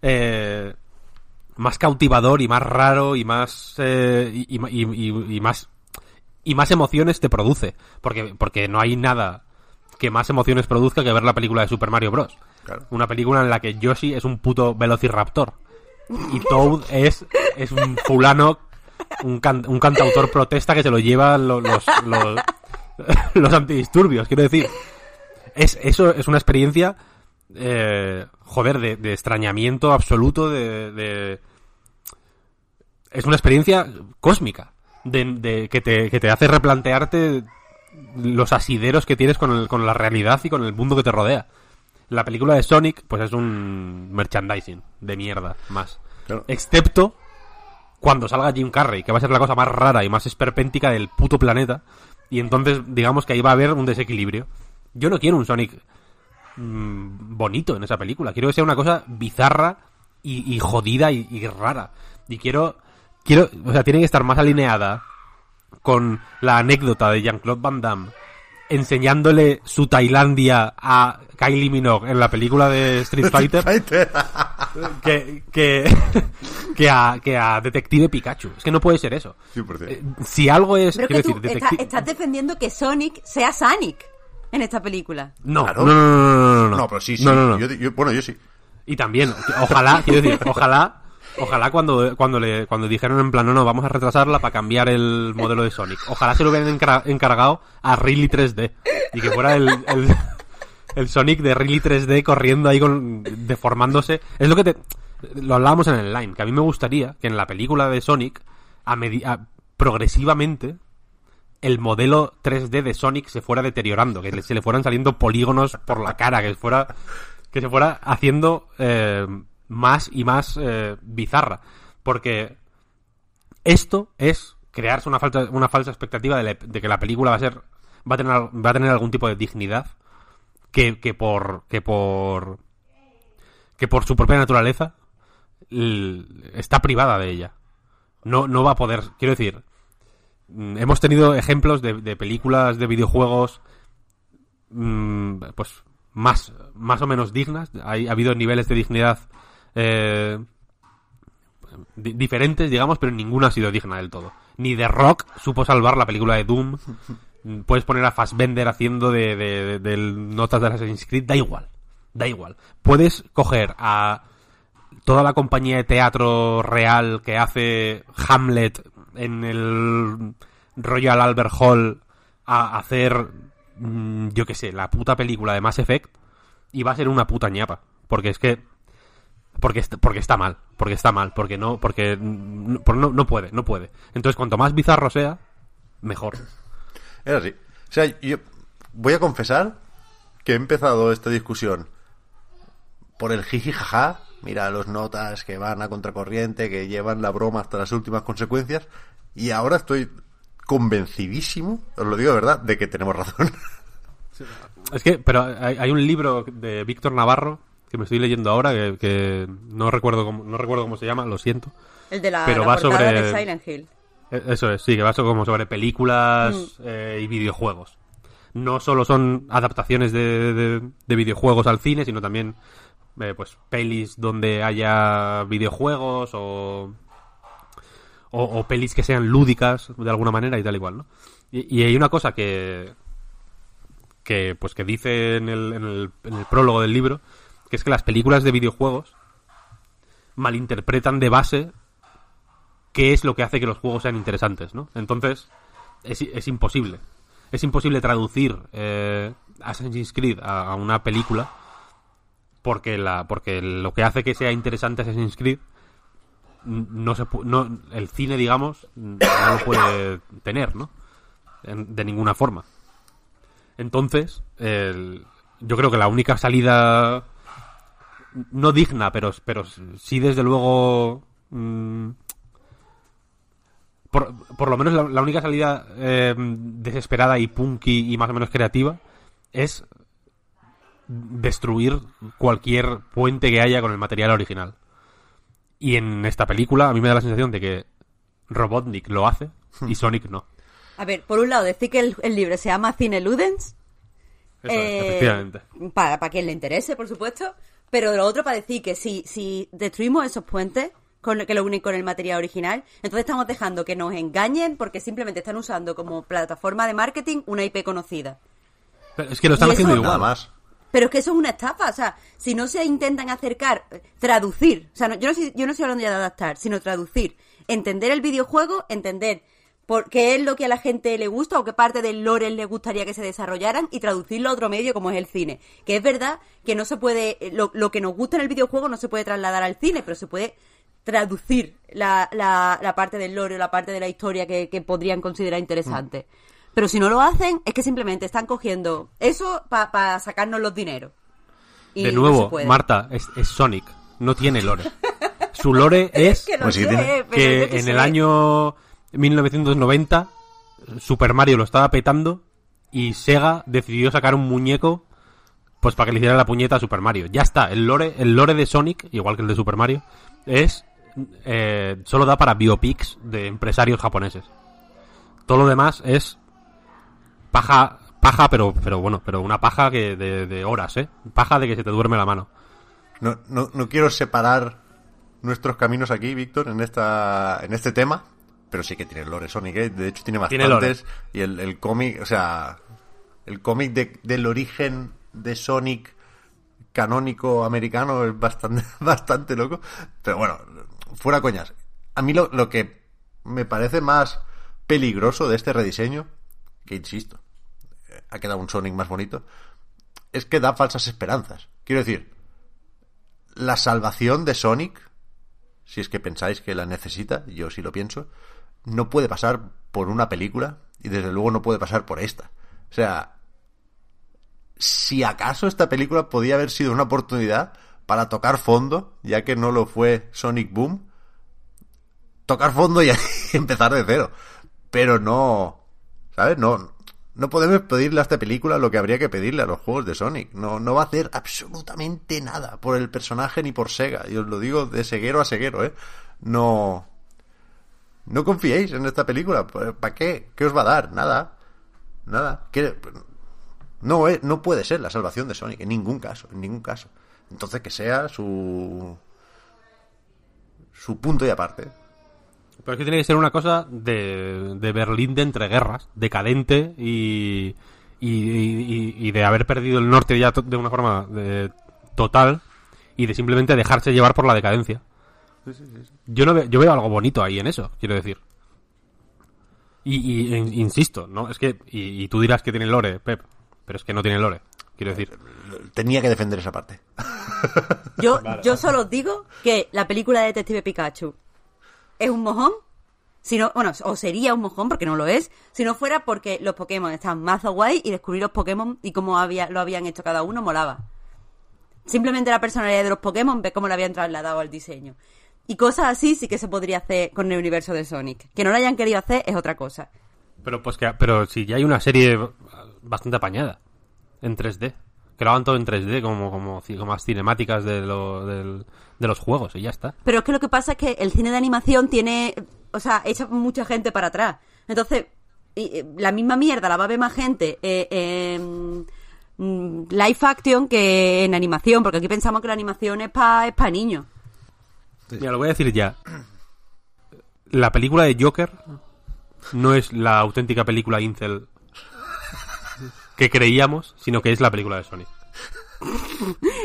Speaker 2: eh, más cautivador y más raro y más eh, y- y más y más emociones te produce porque porque no hay nada que más emociones produzca que ver la película de Super Mario Bros.
Speaker 1: Claro.
Speaker 2: Una película en la que Yoshi es un puto velociraptor y Toad es es un fulano un, can- un cantautor protesta que se lo lleva lo- los los, los antidisturbios, quiero decir. Es eso es una experiencia eh, joder, de, de extrañamiento absoluto, de, de- Es una experiencia cósmica, de, de- que, te, que te hace replantearte los asideros que tienes con, el- con la realidad y con el mundo que te rodea. La película de Sonic, pues es un merchandising de mierda, más.
Speaker 1: Claro.
Speaker 2: Excepto cuando salga Jim Carrey, que va a ser la cosa más rara y más esperpéntica del puto planeta. Y entonces, digamos que ahí va a haber un desequilibrio. Yo no quiero un Sonic mm, bonito en esa película. Quiero que sea una cosa bizarra y, y jodida y, y rara. Y quiero, quiero, o sea, tiene que estar más alineada con la anécdota de Jean-Claude Van Damme enseñándole su Tailandia a Kylie Minogue en la película de Street Fighter que, que, que, a, que a Detective Pikachu. Es que no puede ser eso.
Speaker 1: 100%.
Speaker 2: Eh, si algo es...
Speaker 3: Pero
Speaker 2: quiero
Speaker 3: que tú
Speaker 2: decir,
Speaker 3: está-
Speaker 2: detecti-
Speaker 3: estás defendiendo que Sonic sea Sonic en esta película.
Speaker 2: No,
Speaker 1: Claro.
Speaker 2: no, no, no, no, no, no.
Speaker 1: No, pero sí, sí.
Speaker 2: No, no, no.
Speaker 1: Yo, yo- bueno, yo sí.
Speaker 2: Y también, ojalá, quiero decir, ojalá, ojalá cuando, cuando le, cuando dijeron en plan, no, no, vamos a retrasarla para cambiar el modelo de Sonic. Ojalá se lo hubieran encargado a Really 3D. Y que fuera el, el, Sonic de Really 3D corriendo ahí con, deformándose. Es lo que te, lo hablábamos en el line, que a mí me gustaría que en la película de Sonic, a a- progresivamente, el modelo 3D de Sonic se fuera deteriorando, que se le fueran saliendo polígonos por la cara, que fuera que se fuera haciendo eh, más y más eh, bizarra, porque esto es crearse una falsa una falsa expectativa de, de que la película va a ser va a tener va a tener algún tipo de dignidad que, que por que por que por su propia naturaleza está privada de ella. No, no va a poder, quiero decir, mm, hemos tenido ejemplos de, películas de videojuegos mm, pues más, más o menos dignas. Hay, ha habido niveles de dignidad eh, di- diferentes, digamos, pero ninguna ha sido digna del todo. Ni The Rock supo salvar la película de Doom. Puedes poner a Fassbender haciendo de, de- notas de Assassin's Creed, da igual, da igual. Puedes coger a toda la compañía de teatro real que hace Hamlet en el Royal Albert Hall a hacer, mm, yo qué sé, la puta película de Mass Effect y va a ser una puta ñapa. Porque es que... Porque, est- porque está mal, porque está mal, porque no, porque no, no, no puede, no puede. Entonces, cuanto más bizarro sea, mejor.
Speaker 1: Es así. O sea, yo voy a confesar que he empezado esta discusión por el jiji jaja. Mira los notas que van a contracorriente, que llevan la broma hasta las últimas consecuencias. Y ahora estoy convencidísimo, os lo digo de verdad, de que tenemos razón.
Speaker 2: Es que, pero hay, hay un libro de Víctor Navarro que me estoy leyendo ahora que, que no recuerdo cómo, no recuerdo cómo se llama, lo siento.
Speaker 3: El de la,
Speaker 2: Pero
Speaker 3: la
Speaker 2: va
Speaker 3: portada
Speaker 2: sobre-
Speaker 3: de Silent Hill.
Speaker 2: Eh, Eso es, sí, que va so- como sobre películas
Speaker 3: Mm.
Speaker 2: eh, y videojuegos. No solo son adaptaciones de, de- de videojuegos al cine, sino también eh, pues pelis donde haya videojuegos o, o, o pelis que sean lúdicas de alguna manera y tal igual, ¿no? Y, y hay una cosa que que pues que dice en el, en el, en el prólogo del libro, que es que las películas de videojuegos malinterpretan de base qué es lo que hace que los juegos sean interesantes, ¿no? Entonces, es, es imposible. Es imposible traducir eh, Assassin's Creed a, una película porque la porque lo que hace que sea interesante Assassin's Creed no se no el cine digamos no lo puede tener, ¿no? De ninguna forma. Entonces, el- yo creo que la única salida no digna, pero pero sí desde luego mm, por, por lo menos la, la única salida eh, desesperada y punky y más o menos creativa es destruir cualquier puente que haya con el material original. Y en esta película a mí me da la sensación de que Robotnik lo hace y Sonic no.
Speaker 3: A ver, por un lado, decir que el, el libro se llama Cine Ludens.
Speaker 2: Eso es,
Speaker 3: eh,
Speaker 2: efectivamente.
Speaker 3: Para, para quien le interese, por supuesto. Pero de lo otro, para decir que si, si destruimos esos puentes con, que lo unen con el material original, entonces estamos dejando que nos engañen porque simplemente están usando como plataforma de marketing una IP conocida.
Speaker 2: Pero es que lo están
Speaker 3: y eso-
Speaker 2: haciendo
Speaker 1: Nada
Speaker 2: igual.
Speaker 1: más.
Speaker 3: Pero es que eso es una estafa, o sea, si no se intentan acercar, traducir, o sea, no- yo, no estoy, yo no estoy hablando ya de adaptar, sino traducir, entender el videojuego, entender por qué es lo que a la gente le gusta o qué parte del lore le gustaría que se desarrollaran y traducirlo a otro medio como es el cine. Que es verdad que no se puede, eh, lo, lo que nos gusta en el videojuego no se puede trasladar al cine, pero se puede traducir la, la, la parte del lore o la parte de la historia que, que podrían considerar interesante. Pero si no lo hacen, es que simplemente están cogiendo eso para sacarnos los dineros. Y
Speaker 2: De nuevo. Marta, es, es Sonic, no tiene lore. Su lore es
Speaker 3: que no
Speaker 1: Pues tiene.
Speaker 2: que en
Speaker 3: sé.
Speaker 2: el año 1990 Super Mario lo estaba petando y Sega decidió sacar un muñeco pues para que le hiciera la puñeta a Super Mario. Ya está, el lore, el lore de Sonic, igual que el de Super Mario, es eh, solo da para biopics de empresarios japoneses. Todo lo demás es paja, paja, pero, pero bueno, pero una paja que de, de horas, ¿eh? Paja de que se te duerme la mano.
Speaker 1: No, no, no quiero separar nuestros caminos aquí, Víctor, en esta en este tema, pero sí que tiene lore Sonic, ¿eh? de hecho tiene
Speaker 2: Tiene
Speaker 1: bastantes. Y el, el cómic, o sea, el cómic de- del origen de Sonic canónico americano es bastante, bastante loco. Pero bueno, fuera coñas. A mí lo, lo que me parece más peligroso de este rediseño, que insisto, ha quedado un Sonic más bonito, es que da falsas esperanzas. Quiero decir, la salvación de Sonic, si es que pensáis que la necesita, yo sí lo pienso, no puede pasar por una película y desde luego no puede pasar por esta. O sea, si acaso esta película podía haber sido una oportunidad para tocar fondo, ya que no lo fue Sonic Boom, tocar fondo y empezar de cero. Pero no, ¿sabes? No, no podemos pedirle a esta película lo que habría que pedirle a los juegos de Sonic. No, no va a hacer absolutamente nada por el personaje ni por Sega. Y os lo digo de ceguero a ceguero, ¿eh? No, no confiéis en esta película. ¿Para qué? ¿Qué os va a dar? Nada. Nada. ¿Qué? No, es- no puede ser la salvación de Sonic, en ningún caso, en ningún caso. Entonces que sea su su punto y aparte.
Speaker 2: Pero es que tiene que ser una cosa de, de Berlín de entreguerras, decadente y, y, y- y de haber perdido el norte ya de una forma eh, total y de simplemente dejarse llevar por la decadencia. Yo no veo, yo veo algo bonito ahí en eso, quiero decir. Y, y- insisto, ¿no? Es que, y, y tú dirás que tiene lore, Pep, pero es que no tiene lore, quiero decir.
Speaker 1: Tenía que defender esa parte.
Speaker 3: Yo, yo solo os digo que la película de Detective Pikachu es un mojón. Si no, bueno, o sería un mojón porque no lo es, si no fuera porque los Pokémon están más guay y descubrir los Pokémon y cómo había, lo habían hecho cada uno molaba. Simplemente la personalidad de los Pokémon, ve cómo lo habían trasladado al diseño. Y cosas así sí que se podría hacer con el universo de Sonic. Que no lo hayan querido hacer es otra cosa.
Speaker 2: Pero pues que, pero si ya hay una serie bastante apañada en 3D. Graban todo en 3D, como, como, como las cinemáticas de, lo- de los juegos, y ya está.
Speaker 3: Pero es que lo que pasa es que el cine de animación tiene, o sea, echa mucha gente para atrás. Entonces, y la misma mierda la va a ver más gente eh, en mm, live action que en animación, porque aquí pensamos que la animación es para es pa niños.
Speaker 2: Mira, lo voy a decir ya. La película de Joker no es la auténtica película Incel que creíamos, sino que es la película de Sonic.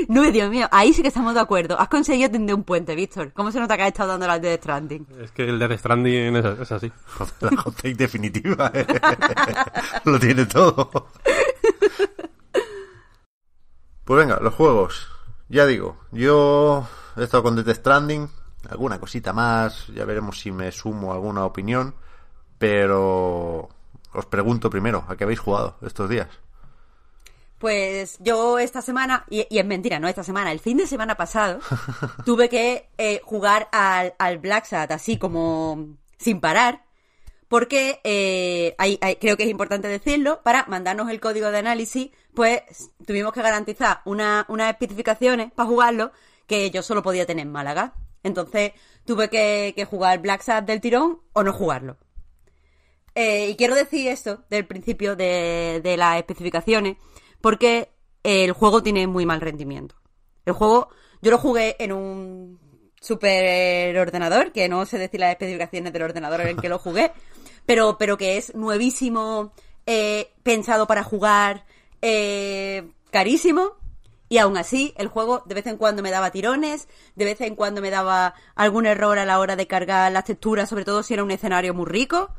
Speaker 3: No, Dios mío, ahí sí que estamos de acuerdo. Has conseguido tender un puente, Víctor. ¿Cómo se nota que has estado dando las de Stranding?
Speaker 2: Es que el Death Stranding es, es así.
Speaker 1: La hot take definitiva. ¿eh? Lo tiene todo. Pues venga, los juegos. Ya digo, yo he estado con Death Stranding. Alguna cosita más. Ya veremos si me sumo alguna opinión. Pero os pregunto primero, ¿a qué habéis jugado estos días?
Speaker 3: Pues yo esta semana, y, y es mentira, no esta semana, el fin de semana pasado, tuve que eh, jugar al, al Black Sat así como sin parar, porque eh, hay- hay- creo que es importante decirlo, para mandarnos el código de análisis, pues tuvimos que garantizar una- unas especificaciones para jugarlo que yo solo podía tener en Málaga. Entonces tuve que, que jugar Black Sat del tirón o no jugarlo. Eh, y quiero decir esto del principio de, de las especificaciones, porque el juego tiene muy mal rendimiento. El juego, yo lo jugué en un super ordenador, que no sé decir las especificaciones del ordenador en el que lo jugué, pero, pero que es nuevísimo, eh, pensado para jugar, eh, carísimo. Y aún así, el juego de vez en cuando me daba tirones, de vez en cuando me daba algún error a la hora de cargar las texturas, sobre todo si era un escenario muy rico.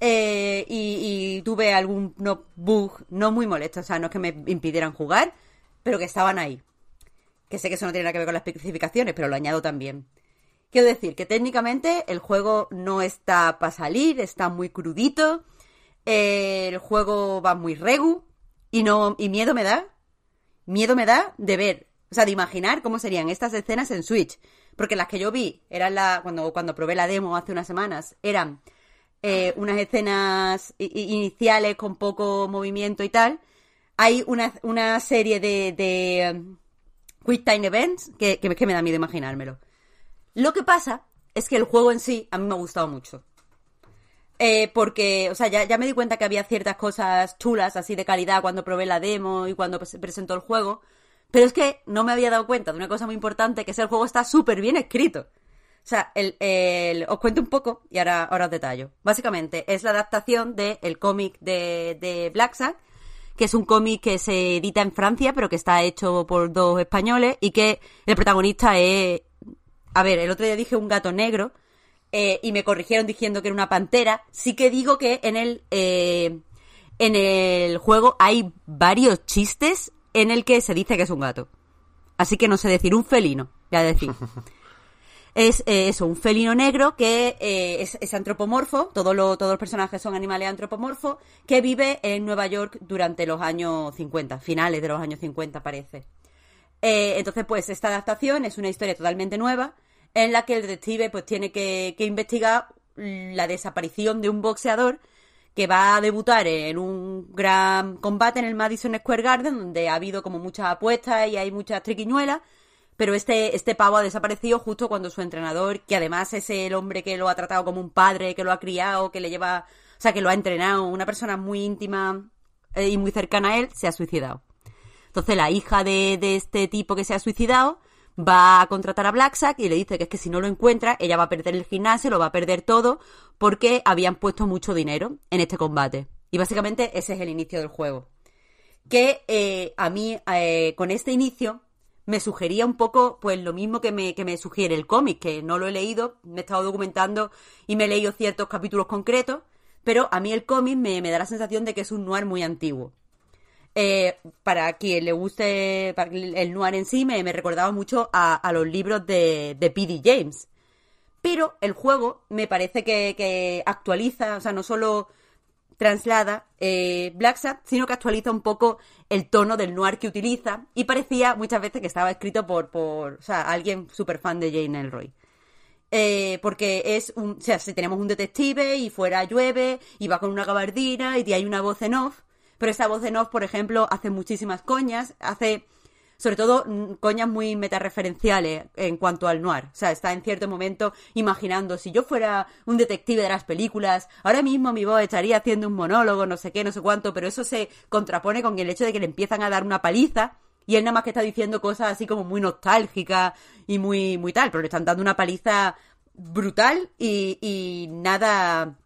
Speaker 3: Eh, y, tuve algún no, bug no muy molesto, o sea, no es que me impidieran jugar, pero que estaban ahí. Que sé que eso no tiene nada que ver con las especificaciones, pero lo añado también. Quiero decir que técnicamente el juego no está para salir, está muy crudito, eh, el juego va muy regu y no y miedo me da, miedo me da de ver, o sea, de imaginar cómo serían estas escenas en Switch, porque las que yo vi eran la cuando cuando probé la demo hace unas semanas eran eh, unas escenas iniciales con poco movimiento y tal. Hay una, una serie de, de um, Quick Time Events que, que, que me da miedo imaginármelo. Lo que pasa es que el juego en sí a mí me ha gustado mucho. Eh, porque, o sea, ya, ya me di cuenta que había ciertas cosas chulas, así de calidad, cuando probé la demo y cuando se presentó el juego. Pero es que no me había dado cuenta de una cosa muy importante, que es el juego está súper bien escrito. O sea, el, el- os cuento un poco y ahora, ahora os detallo. Básicamente, es la adaptación del cómic de, de Black Sack, que es un cómic que se edita en Francia, pero que está hecho por dos españoles y que el protagonista es... A ver, el otro día dije un gato negro eh, y me corrigieron diciendo que era una pantera. Sí que digo que en el, eh, en el juego hay varios chistes en el que se dice que es un gato. Así que no sé decir un felino, ya decir. Es eh, eso, un felino negro que eh, es, es antropomorfo, todo lo- todos los personajes son animales antropomorfos, que vive en Nueva York durante los años 50, finales de los años 50 parece. Eh, entonces, pues esta adaptación es una historia totalmente nueva en la que el detective pues tiene que, que investigar la desaparición de un boxeador que va a debutar en un gran combate en el Madison Square Garden donde ha habido como muchas apuestas y hay muchas triquiñuelas pero este, este pavo ha desaparecido justo cuando su entrenador, que además es el hombre que lo ha tratado como un padre, que lo ha criado, que le lleva, o sea, que lo ha entrenado, una persona muy íntima eh, y muy cercana a él, se ha suicidado. Entonces la hija de, de este tipo que se ha suicidado va a contratar a Blacksack y le dice que es que si no lo encuentra, ella va a perder el gimnasio, lo va a perder todo, porque habían puesto mucho dinero en este combate. Y básicamente ese es el inicio del juego. Que eh, a mí, eh, con este inicio, me sugería un poco, pues lo mismo que me, que me sugiere el cómic, que no lo he leído, me he estado documentando y me he leído ciertos capítulos concretos, pero a mí el cómic me, me da la sensación de que es un noir muy antiguo. Eh, para quien le guste el noir en sí, me, me recordaba mucho a, los libros de, P.D. James. Pero el juego me parece que, actualiza, o sea, no solo traslada eh, Black Sabbath, sino que actualiza un poco el tono del noir que utiliza y parecía muchas veces que estaba escrito por, por o sea, alguien súper fan de Jane Elroy. Eh, porque es un, o sea, si tenemos un detective y fuera llueve y va con una gabardina y hay una voz en off, Pero esa voz de Nov, por ejemplo, hace muchísimas coñas, hace sobre todo mm, coñas muy metareferenciales en cuanto al noir. O sea, está en cierto momento imaginando, si yo fuera un detective de las películas, ahora mismo mi voz estaría haciendo un monólogo, no sé qué, no sé cuánto, pero eso se contrapone con el hecho de que le empiezan a dar una paliza y él nada más que está diciendo cosas así como muy nostálgicas y muy, muy tal, pero le están dando una paliza brutal y, y nada...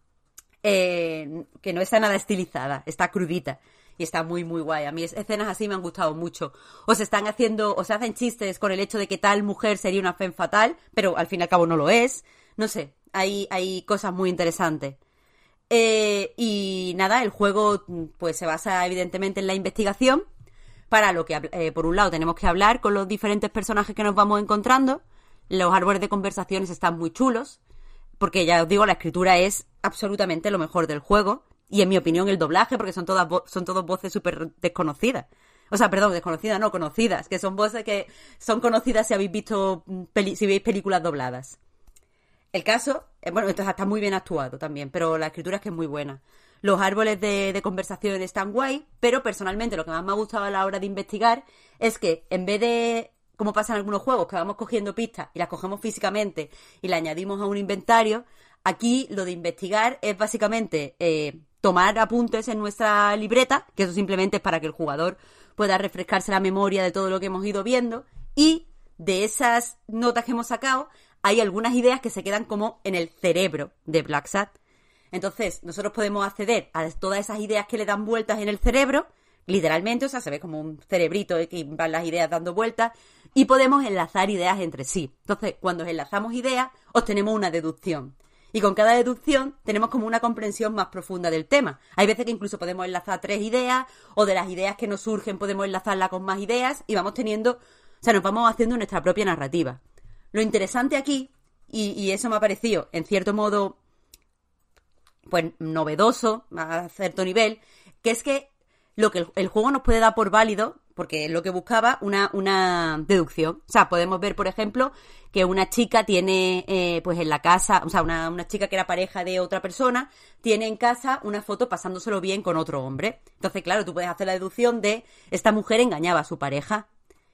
Speaker 3: Eh, que no está nada estilizada, está crudita y está muy, muy guay. A mí escenas así me han gustado mucho. O se están haciendo, o se hacen chistes con el hecho de que tal mujer sería una fe fatal, pero al fin y al cabo no lo es. No sé, hay, hay cosas muy interesantes. Eh, y nada, el juego pues se basa evidentemente en la investigación, para lo que, eh, por un lado, tenemos que hablar con los diferentes personajes que nos vamos encontrando. Los árboles de conversaciones están muy chulos, porque ya os digo, la escritura es absolutamente lo mejor del juego. Y en mi opinión, el doblaje, porque son todas son todas voces súper desconocidas. O sea, perdón, desconocidas, no, conocidas, que son voces que son conocidas si habéis visto, mm, si veis películas dobladas. El caso, eh, bueno, esto está muy bien actuado también, pero la escritura es que es muy buena. Los árboles de, de conversación están guay, pero personalmente lo que más me ha gustado a la hora de investigar es que en vez de, como pasa en algunos juegos, que vamos cogiendo pistas y las cogemos físicamente y las añadimos a un inventario, aquí lo de investigar es básicamente eh, tomar apuntes en nuestra libreta, que eso simplemente es para que el jugador pueda refrescarse la memoria de todo lo que hemos ido viendo, y de esas notas que hemos sacado, hay algunas ideas que se quedan como en el cerebro de Black Sat. Entonces, nosotros podemos acceder a todas esas ideas que le dan vueltas en el cerebro, literalmente, o sea, se ve como un cerebrito que van las ideas dando vueltas, y podemos enlazar ideas entre sí. Entonces, cuando enlazamos ideas, obtenemos una deducción. Y con cada deducción tenemos como una comprensión más profunda del tema. Hay veces que incluso podemos enlazar tres ideas, o de las ideas que nos surgen podemos enlazarla con más ideas, y vamos teniendo, o sea, nos vamos haciendo nuestra propia narrativa. Lo interesante aquí, y, eso me ha parecido, en cierto modo, pues novedoso, a cierto nivel, que es que lo que el, juego nos puede dar por válido, porque es lo que buscaba, una, una deducción. O sea, podemos ver, por ejemplo, que una chica tiene, eh, pues en la casa, o sea, una, una, chica que era pareja de otra persona, tiene en casa una foto pasándoselo bien con otro hombre. Entonces, claro, tú puedes hacer la deducción de esta mujer engañaba a su pareja.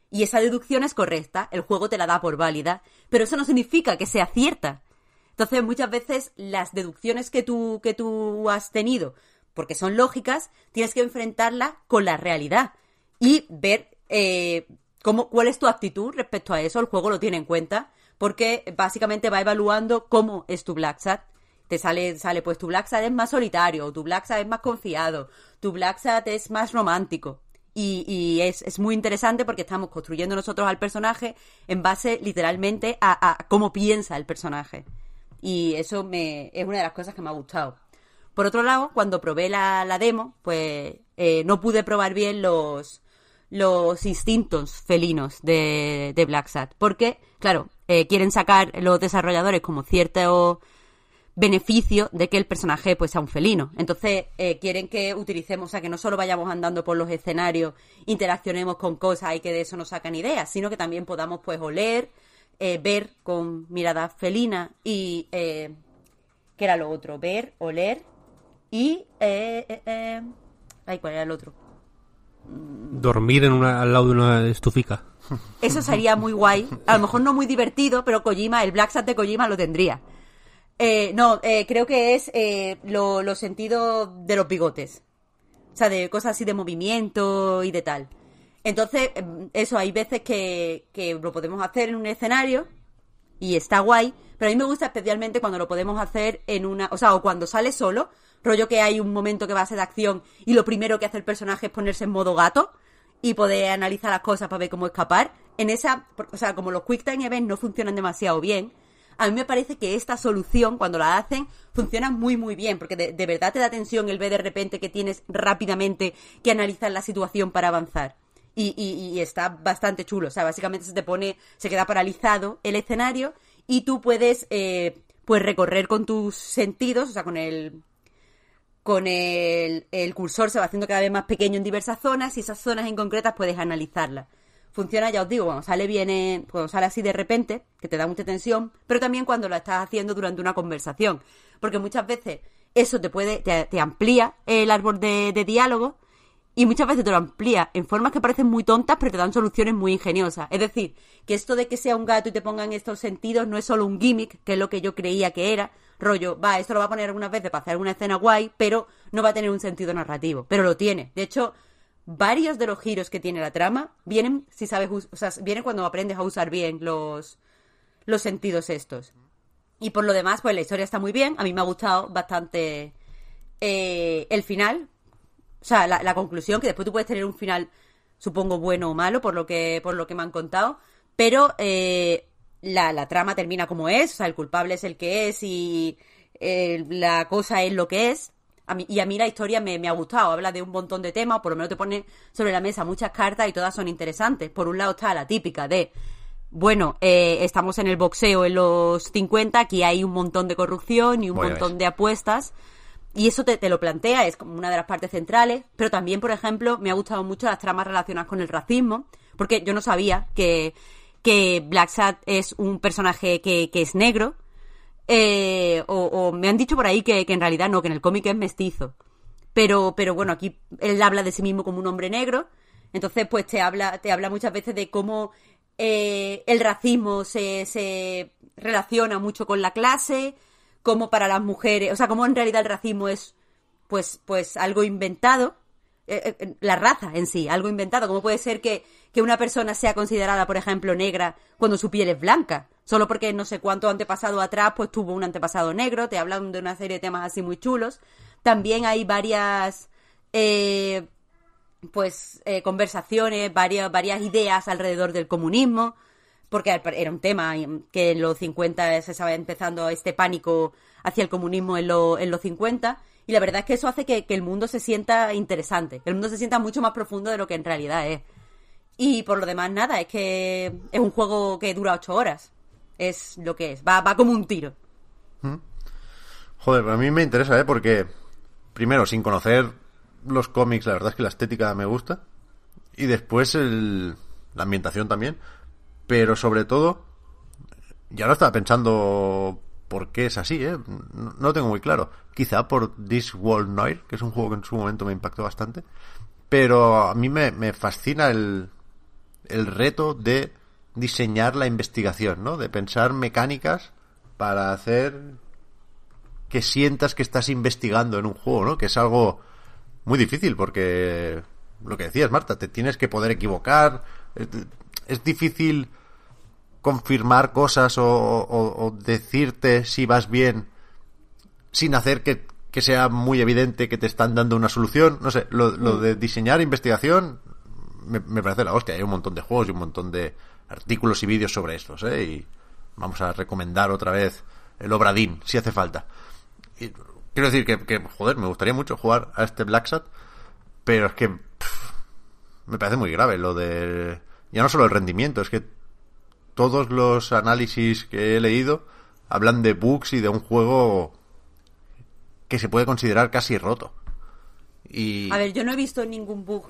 Speaker 3: Y esa deducción es correcta, el juego te la da por válida, pero eso no significa que sea cierta. Entonces, muchas veces las deducciones que tú, que tú has tenido, porque son lógicas, tienes que enfrentarlas con la realidad y ver eh, cómo, cuál es tu actitud respecto a eso. El juego lo tiene en cuenta porque básicamente va evaluando cómo es tu Black Sat. Te sale, sale, pues tu Black Sat es más solitario, tu Black Sat es más confiado, tu Black Sat es más romántico. Y, y es, es, muy interesante porque estamos construyendo nosotros al personaje en base literalmente a, a, cómo piensa el personaje. Y eso me, es una de las cosas que me ha gustado. Por otro lado, cuando probé la, demo, pues eh, no pude probar bien los, los instintos felinos de, de Black Sat. Porque, claro, eh, quieren sacar los desarrolladores como cierto beneficio de que el personaje pues sea un felino. Entonces eh, quieren que utilicemos, o sea, que no solo vayamos andando por los escenarios, interaccionemos con cosas y que de eso nos sacan ideas, sino que también podamos pues oler, ver con mirada felina y... ¿Qué era lo otro? Ver, oler y... ay, ¿cuál era el otro?
Speaker 2: Dormir en una, al lado de una estufica.
Speaker 3: Eso sería muy guay. A lo mejor no muy divertido, pero Kojima, el Black Sat de Kojima lo tendría. Eh, no, eh, creo que es eh, los lo sentidos de los bigotes. O sea, de cosas así de movimiento y de tal. Entonces, em, eso, hay veces que, que lo podemos hacer en un escenario y está guay, pero a mí me gusta especialmente cuando lo podemos hacer en una, o sea, o cuando sale solo, rollo que hay un momento que va a ser de acción y lo primero que hace el personaje es ponerse en modo gato y poder analizar las cosas para ver cómo escapar. En esa, o sea, como los Quick Time Events no funcionan demasiado bien, a mí me parece que esta solución, cuando la hacen, funciona muy, muy bien, porque de, verdad te da tensión el ver de repente que tienes rápidamente que analizar la situación para avanzar. Y, está bastante chulo. O sea, básicamente se te pone, se queda paralizado el escenario y tú puedes, eh, pues, recorrer con tus sentidos, o sea, con el, con el, el cursor se va haciendo cada vez más pequeño en diversas zonas y esas zonas en concretas puedes analizarlas. Funciona, ya os digo, cuando sale bien, cuando sale así de repente, que te da mucha tensión, pero también cuando lo estás haciendo durante una conversación. Porque muchas veces eso te puede, te, amplía el árbol de, diálogo y muchas veces te lo amplía en formas que parecen muy tontas, pero te dan soluciones muy ingeniosas. Es decir, que esto de que sea un gato y te pongan estos sentidos no es solo un gimmick, que es lo que yo creía que era. Rollo, va, esto lo va a poner algunas veces para hacer alguna escena guay, pero no va a tener un sentido narrativo. Pero lo tiene. De hecho, varios de los giros que tiene la trama vienen, si sabes, o sea, vienen cuando aprendes a usar bien los, los sentidos estos. Y por lo demás, pues la historia está muy bien. A mí me ha gustado bastante eh, el final. O sea, la, la conclusión, que después tú puedes tener un final, supongo, bueno o malo, por lo que, por lo que me han contado. Pero eh, la, la trama termina como es. O sea, el culpable es el que es y eh, la cosa es lo que es. A mí, y a mí la historia me, me ha gustado. Habla de un montón de temas, por lo menos te pone sobre la mesa muchas cartas y todas son interesantes. Por un lado está la típica de bueno, eh, estamos en el boxeo en los 50, aquí hay un montón de corrupción y un montón de apuestas. Y eso te, te lo plantea, es como una de las partes centrales. Pero también, por ejemplo, me ha gustado mucho las tramas relacionadas con el racismo, porque yo no sabía que, que Black Sat es un personaje que, que es negro. Eh, o, me han dicho por ahí que, que en realidad no, que en el cómic es mestizo. Pero, pero bueno, aquí él habla de sí mismo como un hombre negro. Entonces, pues te habla, te habla muchas veces de cómo eh, el racismo se, se relaciona mucho con la clase, cómo para las mujeres, o sea, cómo en realidad el racismo es pues, pues algo inventado, eh, eh, la raza en sí, algo inventado. ¿Cómo puede ser que, que una persona sea considerada, por ejemplo, negra cuando su piel es blanca? Solo porque no sé cuánto antepasado atrás, pues tuvo un antepasado negro, te hablan de una serie de temas así muy chulos. También hay varias, eh, pues, eh, conversaciones, varias, varias ideas alrededor del comunismo, porque era un tema que en los 50 se estaba empezando este pánico hacia el comunismo en, en los 50, y la verdad es que eso hace que, el mundo se sienta interesante, que el mundo se sienta mucho más profundo de lo que en realidad es. Y por lo demás, nada, es que es un juego que dura ocho horas. Es lo que es, va, va como un tiro.
Speaker 1: Joder, a mí me interesa, ¿eh? Porque, primero, sin conocer los cómics, la verdad es que la estética me gusta. Y después el, la ambientación también. Pero sobre todo, ya no estaba pensando por qué es así, ¿eh? No, tengo muy claro. Quizá por This World Noir, que es un juego que en su momento me impactó bastante. Pero a mí me, fascina el, el reto de diseñar la investigación, ¿no? De pensar mecánicas para hacer que sientas que estás investigando en un juego, ¿no? Que es algo muy difícil porque lo que decías, Marta, te tienes que poder equivocar. Es, es difícil confirmar cosas o, decirte si vas bien sin hacer que, sea muy evidente que te están dando una solución. No sé, lo, de diseñar investigación me, parece la hostia. Hay un montón de juegos y un montón de artículos y vídeos sobre estos, ¿eh? Y vamos a recomendar otra vez el Obradín, si hace falta. Y quiero decir que, que, joder, me gustaría mucho jugar a este Black Sat, pero es que me parece muy grave lo de... Ya no solo el rendimiento, es que todos los análisis que he leído hablan de bugs y de un juego que se puede considerar casi roto. Y...
Speaker 3: A ver, yo no he visto ningún bug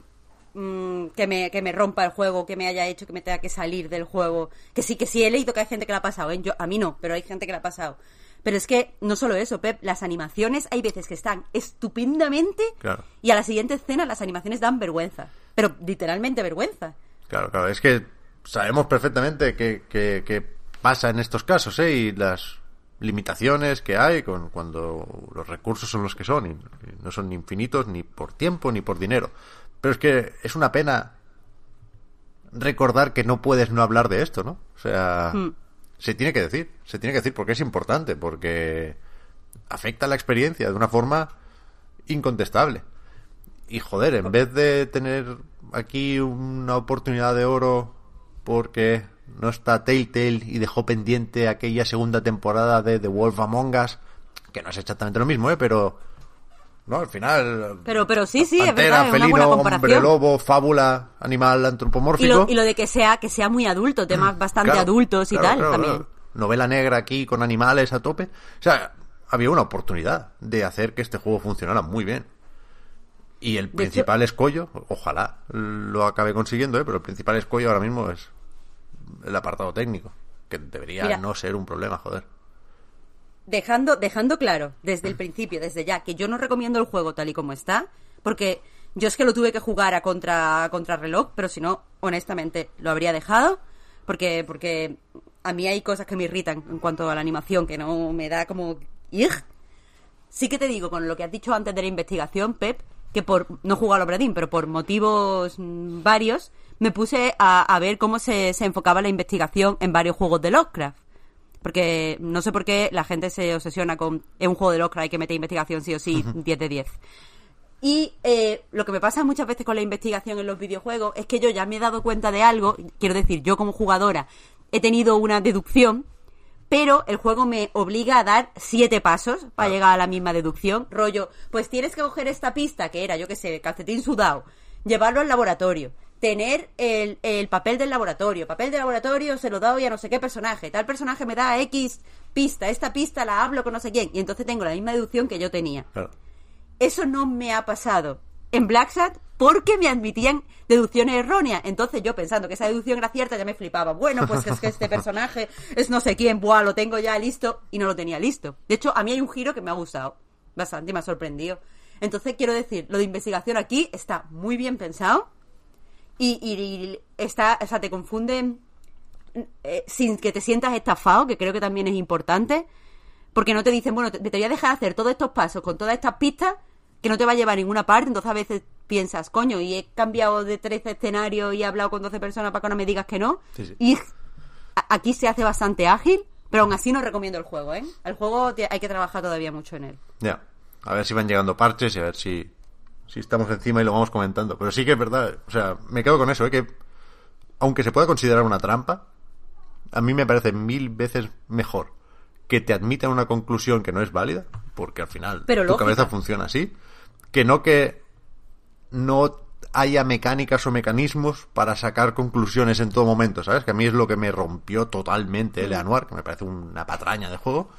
Speaker 3: mm, que, me, que me rompa el juego, que me haya hecho que me tenga que salir del juego. Que sí, que sí he leído que hay gente que la ha pasado, ¿eh? Yo, a mí no, pero hay gente que la ha pasado. Pero es que no solo eso, Pep, las animaciones hay veces que están estupendamente
Speaker 1: Claro.
Speaker 3: y a la siguiente escena las animaciones dan vergüenza. Pero literalmente vergüenza.
Speaker 1: Claro, claro, es que sabemos perfectamente qué que, que pasa en estos casos, ¿eh? Y las limitaciones que hay con cuando los recursos son los que son y, no son infinitos ni por tiempo ni por dinero. Pero es que es una pena recordar que no puedes no hablar de esto, ¿no? O sea, se tiene que decir, se tiene que decir porque es importante, porque afecta la experiencia de una forma incontestable. Y joder, en vez de tener aquí una oportunidad de oro porque no está Telltale y dejó pendiente aquella segunda temporada de The Wolf Among Us, que no es exactamente lo mismo, ¿eh? Pero, no, al final...
Speaker 3: Pero, pero sí, sí, es
Speaker 1: Pantera,
Speaker 3: verdad, es una
Speaker 1: felino,
Speaker 3: buena
Speaker 1: hombre lobo, fábula, animal antropomórfico.
Speaker 3: Y lo, y lo de que sea, que sea muy adulto, temas bastante
Speaker 1: Claro,
Speaker 3: adultos y
Speaker 1: claro,
Speaker 3: tal
Speaker 1: claro,
Speaker 3: también.
Speaker 1: Novela negra aquí con animales a tope. O sea, había una oportunidad de hacer que este juego funcionara muy bien. Y el principal escollo, ojalá lo acabe consiguiendo, ¿eh? pero el principal escollo ahora mismo es el apartado técnico, que debería
Speaker 3: Mira.
Speaker 1: no ser un problema, joder.
Speaker 3: dejando, dejando claro desde el principio, desde ya, que yo no recomiendo el juego tal y como está, porque Yo es que lo tuve que jugar a contra, a contrarreloj, pero si no, honestamente, lo habría dejado. Porque, porque a mí hay cosas que me irritan en cuanto a la animación, que no me da como... ¡Ig! Sí que te digo, con lo que has dicho antes de la investigación, Pep, que por... No he jugado al Obradín, pero por motivos mm, varios, me puse a, a ver cómo se, se enfocaba la investigación en varios juegos de Lovecraft. Porque no sé por qué la gente se obsesiona con... Es un juego de Lovecraft, hay que meter investigación sí o sí, 10 de 10. Y eh, lo que me pasa muchas veces con la investigación en los videojuegos es que yo ya me he dado cuenta de algo, quiero decir, yo como jugadora he tenido una deducción, pero el juego me obliga a dar siete pasos para llegar a la misma deducción. Rollo, pues tienes que coger esta pista, que era, yo qué sé, calcetín sudado, llevarlo al laboratorio, tener el, el papel del laboratorio, papel del laboratorio se lo doy a no sé qué personaje, tal personaje me da X pista, esta pista la hablo con no sé quién, y entonces tengo la misma deducción que yo tenía. Eso no me ha pasado en Black Sat porque me admitían deducciones erróneas. Entonces yo pensando que esa deducción era cierta ya me flipaba. Bueno, pues es que este personaje es no sé quién, buah, lo tengo ya listo y no lo tenía listo. De hecho, a mí hay un giro que me ha gustado bastante, me ha sorprendido. Entonces quiero decir, lo de investigación aquí está muy bien pensado y, y- y está, o sea, te confunden eh, sin que te sientas estafado, que creo que también es importante, porque no te dicen, bueno, te, te voy a dejar hacer todos estos pasos con todas estas pistas que no te va a llevar a ninguna parte, entonces a veces piensas, coño, y he cambiado de 13 escenarios y he hablado con 12 personas para que no me digas que no,
Speaker 1: Sí, sí.
Speaker 3: y aquí se hace bastante ágil, pero aún así no recomiendo el juego, ¿eh? El juego hay que trabajar todavía mucho en él.
Speaker 1: Ya. A ver si van llegando parches y a ver si, si estamos encima y lo vamos comentando. Pero sí que es verdad. O sea, me quedo con eso, ¿eh? que aunque se pueda considerar una trampa, a mí me parece mil veces mejor que te admitan una conclusión que no es válida, porque al final
Speaker 3: Pero
Speaker 1: tu cabeza funciona así, que no que no haya mecánicas o mecanismos para sacar conclusiones en todo momento, ¿sabes? Que a mí es lo que me rompió totalmente el Anuar, que me parece una patraña de juego,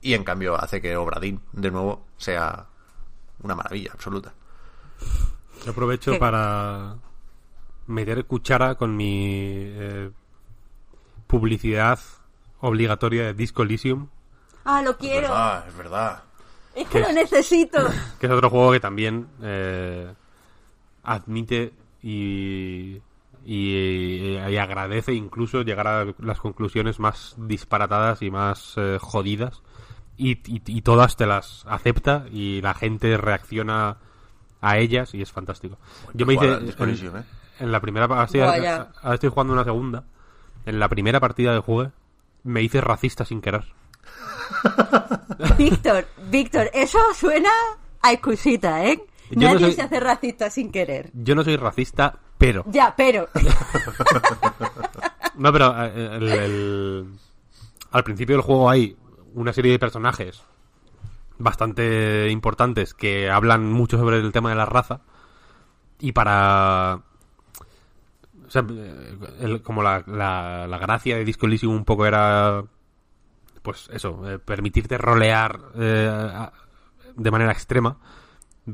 Speaker 1: y en cambio hace que Obradín, de nuevo, sea una maravilla absoluta.
Speaker 2: Yo aprovecho
Speaker 3: ¿Qué?
Speaker 2: para meter cuchara con mi eh, publicidad obligatoria de Disco Elysium,
Speaker 3: Ah, lo
Speaker 1: Es
Speaker 3: quiero.
Speaker 1: verdad, es verdad.
Speaker 3: Es
Speaker 2: ¿Qué
Speaker 3: que lo
Speaker 2: es?
Speaker 3: necesito.
Speaker 2: que es otro juego que también eh, admite y, y, y agradece incluso llegar a las conclusiones más disparatadas y más eh, jodidas y, y- y todas te las acepta y la gente reacciona a ellas y es fantástico. Yo me hice en,
Speaker 1: ¿eh?
Speaker 2: en la primera pa- sí,
Speaker 3: Buah, ya.
Speaker 2: ahora- ahora estoy jugando una segunda. En la primera partida de juego me hice racista sin querer.
Speaker 3: Víctor, Víctor, eso suena a excusita, ¿eh?
Speaker 2: Yo no
Speaker 3: Nadie
Speaker 2: soy-
Speaker 3: se hace racista sin querer.
Speaker 2: Yo no soy racista, pero
Speaker 3: Ya, pero.
Speaker 2: No, pero eh, el- el- al principio del juego hay una serie de personajes bastante importantes que hablan mucho sobre el tema de la raza y para o sea, eh, el- como la, la, la gracia de Disco Elysium un poco era pues eso, eh, permitirte rolear eh, de manera extrema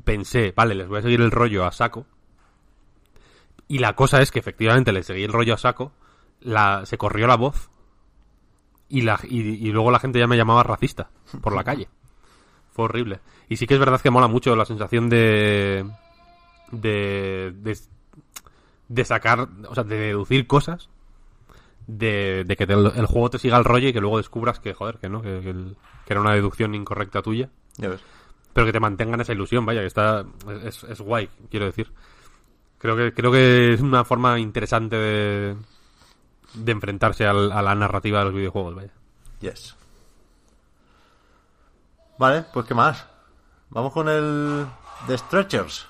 Speaker 2: pensé, vale, les voy a seguir el rollo a saco y la cosa es que efectivamente le seguí el rollo a saco, la, se corrió la voz y, la, y luego la gente ya me llamaba racista por la calle. Fue horrible. Y sí que es verdad que mola mucho la sensación de. de. de, de sacar. o sea, de deducir cosas. De, de que te- el juego te siga el rollo y que luego descubras que, joder, que no, que, que el- que era una deducción incorrecta tuya.
Speaker 1: Ya ves.
Speaker 2: Pero que te mantengan esa ilusión, vaya, que está. es, es guay, quiero decir. Creo que, creo que es una forma interesante de. de enfrentarse al- a la narrativa de los videojuegos, vaya.
Speaker 1: Yes. Vale, pues ¿qué más? Vamos con el The Stretchers.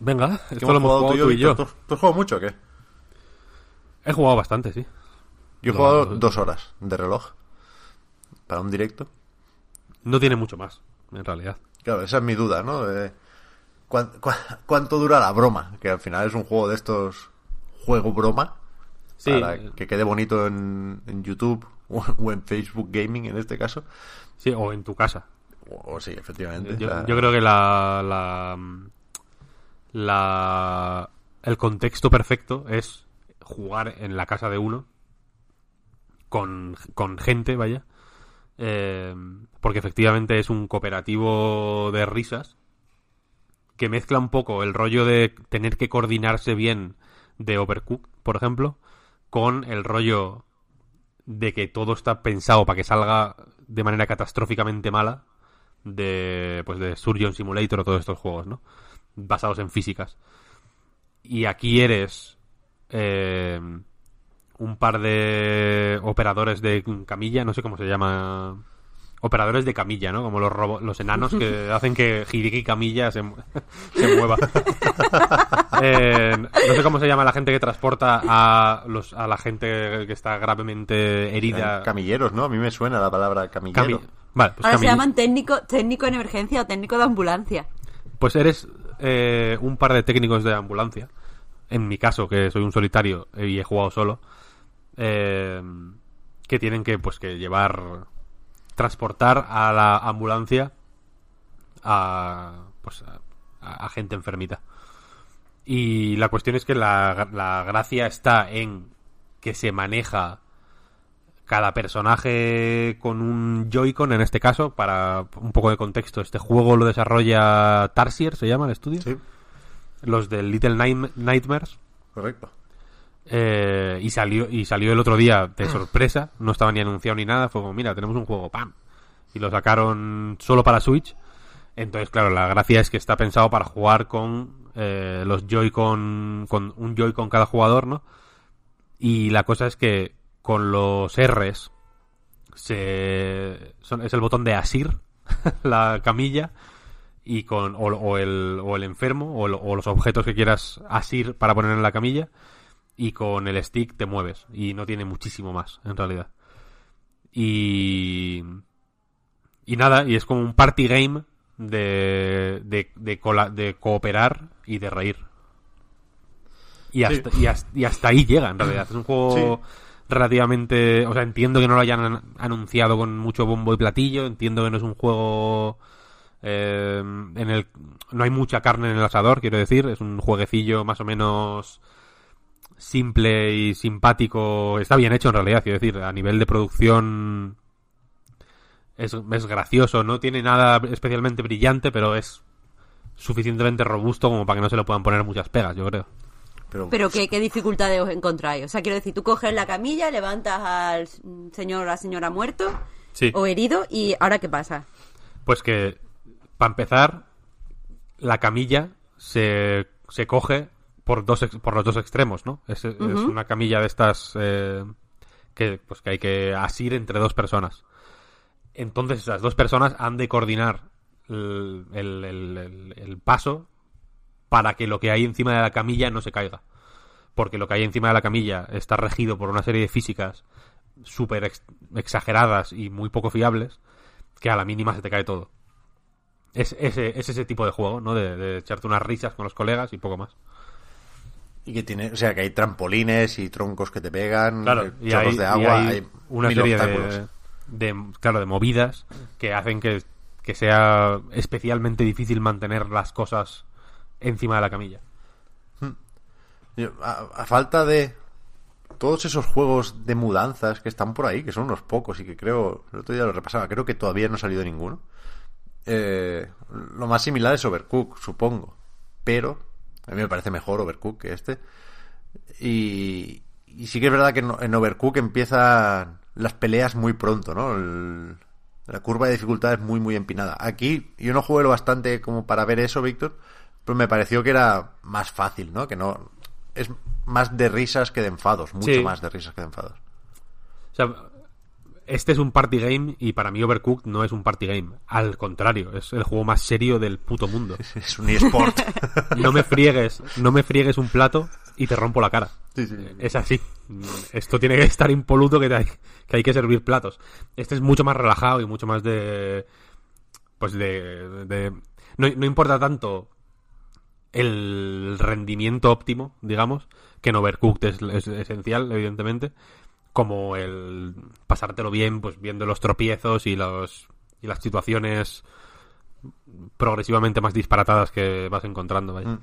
Speaker 2: Venga, esto lo hemos jugado tú y yo.
Speaker 1: Víctor. ¿Tú, tú has jugado mucho o qué?
Speaker 2: He jugado bastante, sí.
Speaker 1: Yo he
Speaker 2: No,
Speaker 1: jugado
Speaker 2: no.
Speaker 1: dos horas de reloj. Para un directo.
Speaker 2: No tiene mucho más, en realidad.
Speaker 1: Claro, esa es mi duda, ¿no? De ¿cuán- cuán- ¿Cuánto dura la broma? Que al final es un juego de estos juego broma.
Speaker 2: Sí,
Speaker 1: Para que quede bonito en, en YouTube o, o en Facebook Gaming en este caso.
Speaker 2: sí, o en tu casa.
Speaker 1: O, o sí, efectivamente.
Speaker 2: Yo,
Speaker 1: La-
Speaker 2: yo creo que la, la, la- el contexto perfecto es jugar en la casa de uno con, con gente, vaya. Eh, porque efectivamente es un cooperativo de risas que mezcla un poco el rollo de tener que coordinarse bien de Overcook, por ejemplo, con el rollo de que todo está pensado para que salga de manera catastróficamente mala de pues de Surgeon Simulator o todos estos juegos, ¿no? Basados en físicas. Y aquí eres eh, un par de operadores de camilla, no sé cómo se llama operadores de camilla, ¿no? Como los robo- los enanos que hacen que Hideki Camilla se, se mueva. Eh, no sé cómo se llama la gente que transporta a los a la gente que está gravemente herida.
Speaker 1: Camilleros, ¿no? A mí me suena la palabra camillero.
Speaker 2: Cami- Vale, pues
Speaker 3: Ahora se llaman técnico, técnico en emergencia o técnico de ambulancia.
Speaker 2: Pues eres eh, un par de técnicos de ambulancia. En mi caso, que soy un solitario y he jugado solo. eh, que tienen que, pues, que llevar. Transportar a la ambulancia a. Pues a, gente enfermita. Y la cuestión es que la, la gracia está en que se maneja cada personaje con un Joy-Con en este caso, para un poco de contexto. Este juego lo desarrolla Tarsier, se llama el estudio.
Speaker 1: Sí,
Speaker 2: Los del Little Night- Nightmares.
Speaker 1: correcto.
Speaker 2: Eh, y salió y salió el otro día de sorpresa, no estaba ni anunciado ni nada, fue como, mira, tenemos un juego, ¡pam! Y lo sacaron solo para Switch. Entonces, claro, la gracia es que está pensado para jugar con eh, los Joy-Con, con un Joy-Con cada jugador, ¿no? Y la cosa es que con los R's se, son- es el botón de asir, la camilla, y con o, o el, o el enfermo, o, el- o los objetos que quieras asir para poner en la camilla, y con el stick te mueves. Y no tiene muchísimo más, en realidad. Y. Y nada, y es como un party game de, de, de, cola- de cooperar y de reír. Y hasta, y, hasta, y hasta ahí llega, en realidad. Es un juego relativamente... O sea, entiendo que no lo hayan an- anunciado con mucho bombo y platillo. Entiendo que no es un juego... eh, en el no hay mucha carne en el asador, quiero decir. Es un jueguecillo más o menos simple y simpático. Está bien hecho en realidad, quiero decir. A nivel de producción es, es gracioso. No tiene nada especialmente brillante, pero es suficientemente robusto como para que no se le puedan poner muchas pegas, yo creo.
Speaker 1: Pero,
Speaker 3: Pero ¿qué, qué dificultades os encontráis? O sea, quiero decir, tú coges la camilla, levantas al señor o la señora muerto
Speaker 2: Sí.
Speaker 3: o herido y ¿ahora qué pasa?
Speaker 2: Pues que, para empezar, la camilla se, se coge por, dos, ex- por los dos extremos, ¿no? Es, es una camilla de estas eh, que, pues, que hay que asir entre dos personas. Entonces esas dos personas han de coordinar el, el- el- el- el paso para que lo que hay encima de la camilla no se caiga. Porque lo que hay encima de la camilla está regido por una serie de físicas súper ex- exageradas y muy poco fiables que a la mínima se te cae todo. Es ese, es ese tipo de juego, ¿no? De, de echarte unas risas con los colegas y poco más.
Speaker 1: y que tiene, o sea, que hay trampolines y troncos que te pegan, eh,
Speaker 2: y hay,
Speaker 1: de
Speaker 2: y
Speaker 1: agua,
Speaker 2: hay
Speaker 1: hay
Speaker 2: una serie de, de, claro, de movidas que hacen que, que sea especialmente difícil mantener las cosas encima de la camilla.
Speaker 1: Yo, A, a falta de todos esos juegos de mudanzas que están por ahí, que son unos pocos y que creo, el otro día lo repasaba, creo que todavía no ha salido ninguno. Eh, lo más similar es Overcook, supongo. Pero a mí me parece mejor Overcook que este. Y, y sí que es verdad que en, en Overcook empiezan las peleas muy pronto, ¿no? El- la curva de dificultad es muy, muy empinada. Aquí yo no jugué lo bastante como para ver eso, Víctor, pero me pareció que era más fácil, ¿no? Que no... Es más de risas que de enfados, mucho
Speaker 2: Sí.
Speaker 1: más de risas que de enfados.
Speaker 2: O sea, este es un party game y para mí Overcooked no es un party game. Al contrario, es el juego más serio del puto mundo.
Speaker 1: Es un eSport.
Speaker 2: No me friegues, no me friegues un plato y te rompo la cara.
Speaker 1: Sí, sí, sí.
Speaker 2: Es así. Esto tiene que estar impoluto que, te hay, que hay que servir platos. Este es mucho más relajado y mucho más de... Pues de... de- no, no importa tanto el rendimiento óptimo, digamos, que en Overcooked es, es esencial, evidentemente, como el pasártelo bien, pues viendo los tropiezos y los y las situaciones progresivamente más disparatadas que vas encontrando.
Speaker 1: Mm.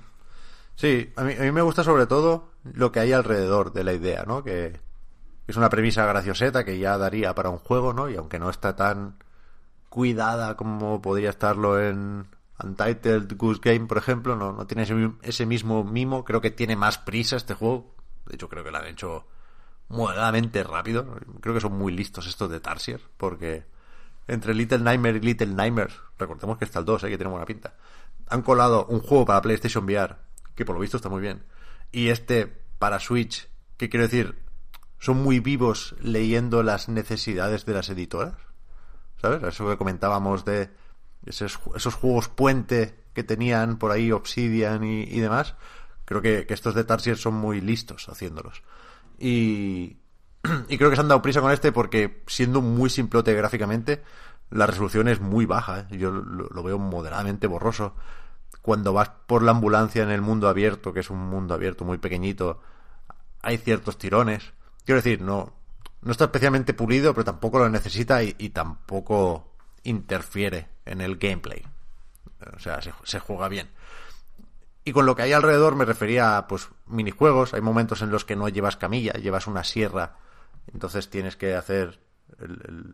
Speaker 1: Sí, a mí, a mí me gusta sobre todo lo que hay alrededor de la idea, ¿no? Que es una premisa gracioseta que ya daría para un juego, ¿no? Y aunque no está tan cuidada como podría estarlo en Untitled Goose Game, por ejemplo, no, no tiene ese, ese mismo mimo. Creo que tiene más prisa este juego. De hecho, creo que lo han hecho moderadamente rápido. Creo que son muy listos estos de Tarsier, porque entre Little Nightmare y Little Nightmares, recordemos que está el 2, eh, que tiene buena pinta, han colado un juego para PlayStation VR, que por lo visto está muy bien, y este para Switch, que quiero decir, son muy vivos leyendo las necesidades de las editoras. ¿Sabes? Eso que comentábamos de esos, esos juegos puente que tenían por ahí Obsidian y, demás. Creo que estos de Tarsier son muy listos haciéndolos. Y, creo que se han dado prisa con este porque siendo muy simplote gráficamente, la resolución es muy baja. ¿eh? Yo lo, veo moderadamente borroso. Cuando vas por la ambulancia en el mundo abierto, que es un mundo abierto muy pequeñito, hay ciertos tirones. Quiero decir, no, no está especialmente pulido, pero tampoco lo necesita y, y tampoco interfiere en el gameplay. O sea, se, se juega bien. Y con lo que hay alrededor me refería a pues minijuegos. Hay momentos en los que no llevas camilla, llevas una sierra. Entonces tienes que hacer el,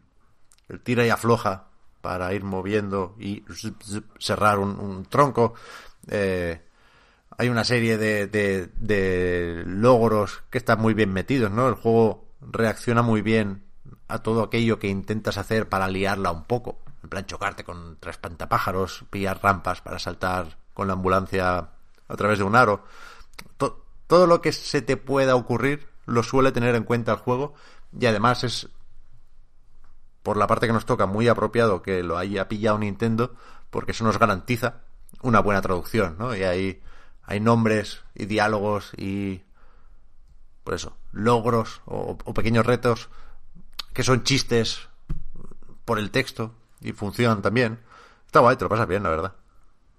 Speaker 1: tira y afloja para ir moviendo y cerrar un, un tronco. Eh, hay una serie de, de, de logros que están muy bien metidos, ¿no? El juego reacciona muy bien a todo aquello que intentas hacer para liarla un poco. En plan, chocarte con tres pantapájaros, pillar rampas para saltar con la ambulancia a través de un aro. To- todo lo que se te pueda ocurrir lo suele tener en cuenta el juego y además es por la parte que nos toca muy apropiado que lo haya pillado Nintendo porque eso nos garantiza una buena traducción, ¿no? Y hay, hay nombres y diálogos y pues eso, logros o, o pequeños retos que son chistes por el texto y funcionan también. Está guay, te lo pasas bien, la verdad.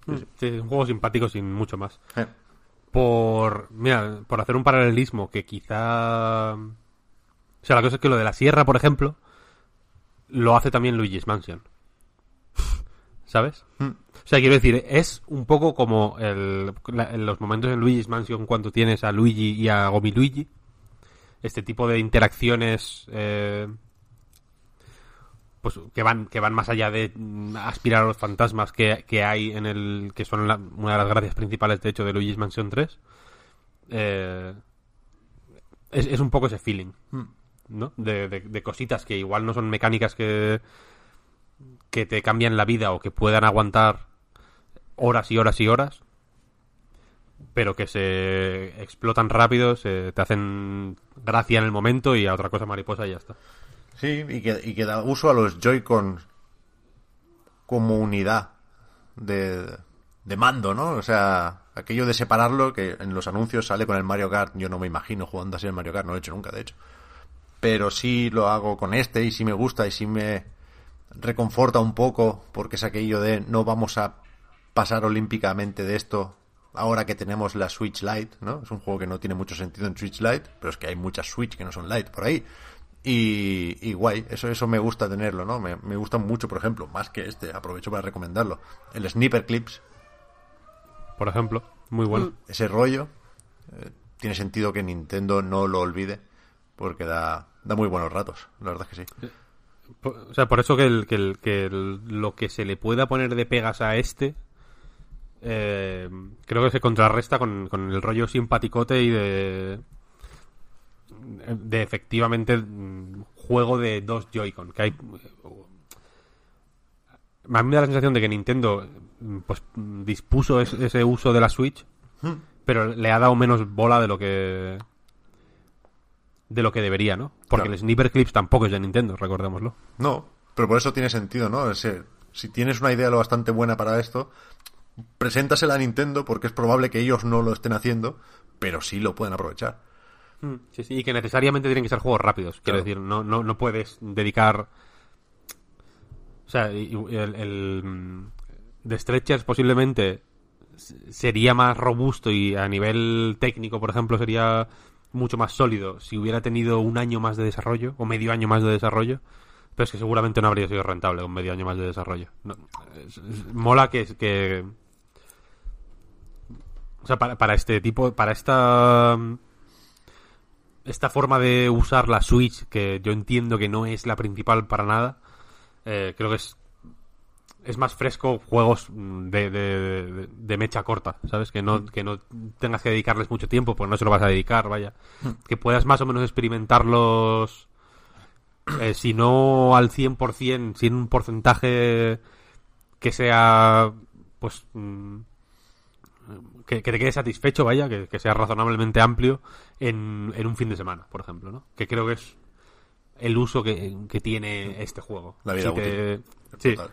Speaker 2: Es un juego simpático sin mucho más.
Speaker 1: Eh,
Speaker 2: Por, mira, por hacer un paralelismo que quizá... O sea, la cosa es que lo de la sierra, por ejemplo, lo hace también Luigi's Mansion. ¿Sabes?
Speaker 1: Mm.
Speaker 2: O sea, quiero decir, es un poco como el, la- en los momentos en Luigi's Mansion cuando tienes a Luigi y a Gomi Luigi. Este tipo de interacciones eh, pues que van que van más allá de mm, aspirar a los fantasmas que, que hay en el que son la- una de las gracias principales de hecho de Luigi's Mansion 3 eh, es, es un poco ese feeling ¿no? De, de- de cositas que igual no son mecánicas que que te cambian la vida o que puedan aguantar horas y horas y horas pero que se explotan rápido se te hacen gracia en el momento y a otra cosa mariposa y ya está
Speaker 1: Sí, y que, y que da uso a los Joy-Con como unidad de, de mando, ¿no? O sea, aquello de separarlo, que en los anuncios sale con el Mario Kart, yo no me imagino jugando así el Mario Kart, no lo he hecho nunca, de hecho. Pero sí lo hago con este y sí me gusta y sí me reconforta un poco, porque es aquello de no vamos a pasar olímpicamente de esto ahora que tenemos la Switch Lite, ¿no? Es un juego que no tiene mucho sentido en Switch Lite, pero es que hay muchas Switch que no son Lite por ahí. Y, y guay, eso, eso me gusta tenerlo, ¿no? Me, me gusta mucho, por ejemplo, más que este, aprovecho para recomendarlo. El Sniper Clips,
Speaker 2: por ejemplo muy bueno
Speaker 1: ese rollo, eh, tiene sentido que Nintendo no lo olvide, porque da, da muy buenos ratos, la verdad es que sí.
Speaker 2: Por- O sea, por eso que, el, que, el- que el- lo que se le pueda poner de pegas a este, eh, creo que se contrarresta con, con el rollo simpaticote y de, de efectivamente mm, juego de dos Joy-Con. Que hay, a mí me da la sensación de que Nintendo mm, pues mm, dispuso es- ese uso de la Switch, pero le ha dado menos bola de lo que de lo que debería, ¿no? Porque
Speaker 1: Claro.
Speaker 2: el Sniper Clips tampoco es de Nintendo, recordémoslo.
Speaker 1: No, pero por eso tiene sentido, ¿no? Si tienes una idea lo bastante buena para esto, preséntasela a Nintendo porque es probable que ellos no lo estén haciendo, pero sí lo pueden aprovechar.
Speaker 2: Sí, sí, y que necesariamente tienen que ser juegos rápidos. Quiero
Speaker 1: Claro.
Speaker 2: decir, no, no, no puedes dedicar. O sea, el, el mm, de Stretchers posiblemente sería más robusto y a nivel técnico, por ejemplo, sería mucho más sólido si hubiera tenido un año más de desarrollo o medio año más de desarrollo. Pero es que seguramente no habría sido rentable un medio año más de desarrollo. No, es- es- mola que, que. O sea, para, para este tipo. Para esta esta forma de usar la Switch, que yo entiendo que no es la principal para nada, eh, creo que es es más fresco juegos mm, de, de- mecha corta, ¿sabes? Que no, que no tengas que dedicarles mucho tiempo, pues no se lo vas a dedicar, vaya. Que puedas más o menos experimentarlos, eh, si no al 100%, sin un porcentaje que sea, pues, mm, que, que te quede satisfecho, vaya, que, que sea razonablemente amplio en, en un fin de semana, por ejemplo, ¿no? Que creo que es el uso que, que tiene este juego.
Speaker 1: La vida
Speaker 2: te-. Sí,
Speaker 1: Total.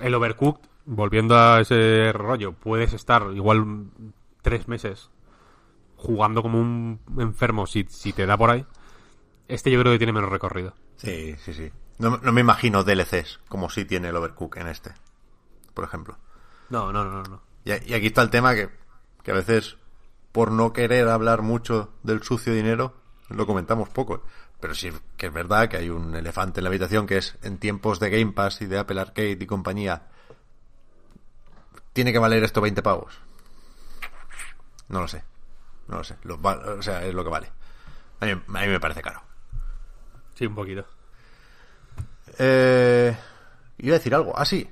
Speaker 2: el Overcooked, volviendo a ese rollo, puedes estar igual tres meses jugando como un enfermo si, si te da por ahí. Este yo creo que tiene menos recorrido.
Speaker 1: Sí, sí, sí. No, no me imagino DLCs como si tiene el Overcook en este, por ejemplo.
Speaker 2: No, no, no, no.
Speaker 1: Y, y aquí está el tema que, que a veces, por no querer hablar mucho del sucio dinero, lo comentamos poco. Pero sí que es verdad que hay un elefante en la habitación que es en tiempos de Game Pass y de Apple Arcade y compañía. ¿Tiene que valer esto 20 pavos? No lo sé. No lo sé. Lo o sea, es lo que vale. A mí, a mí me parece caro.
Speaker 2: Sí, un poquito.
Speaker 1: Eh, iba a decir algo. Ah, sí.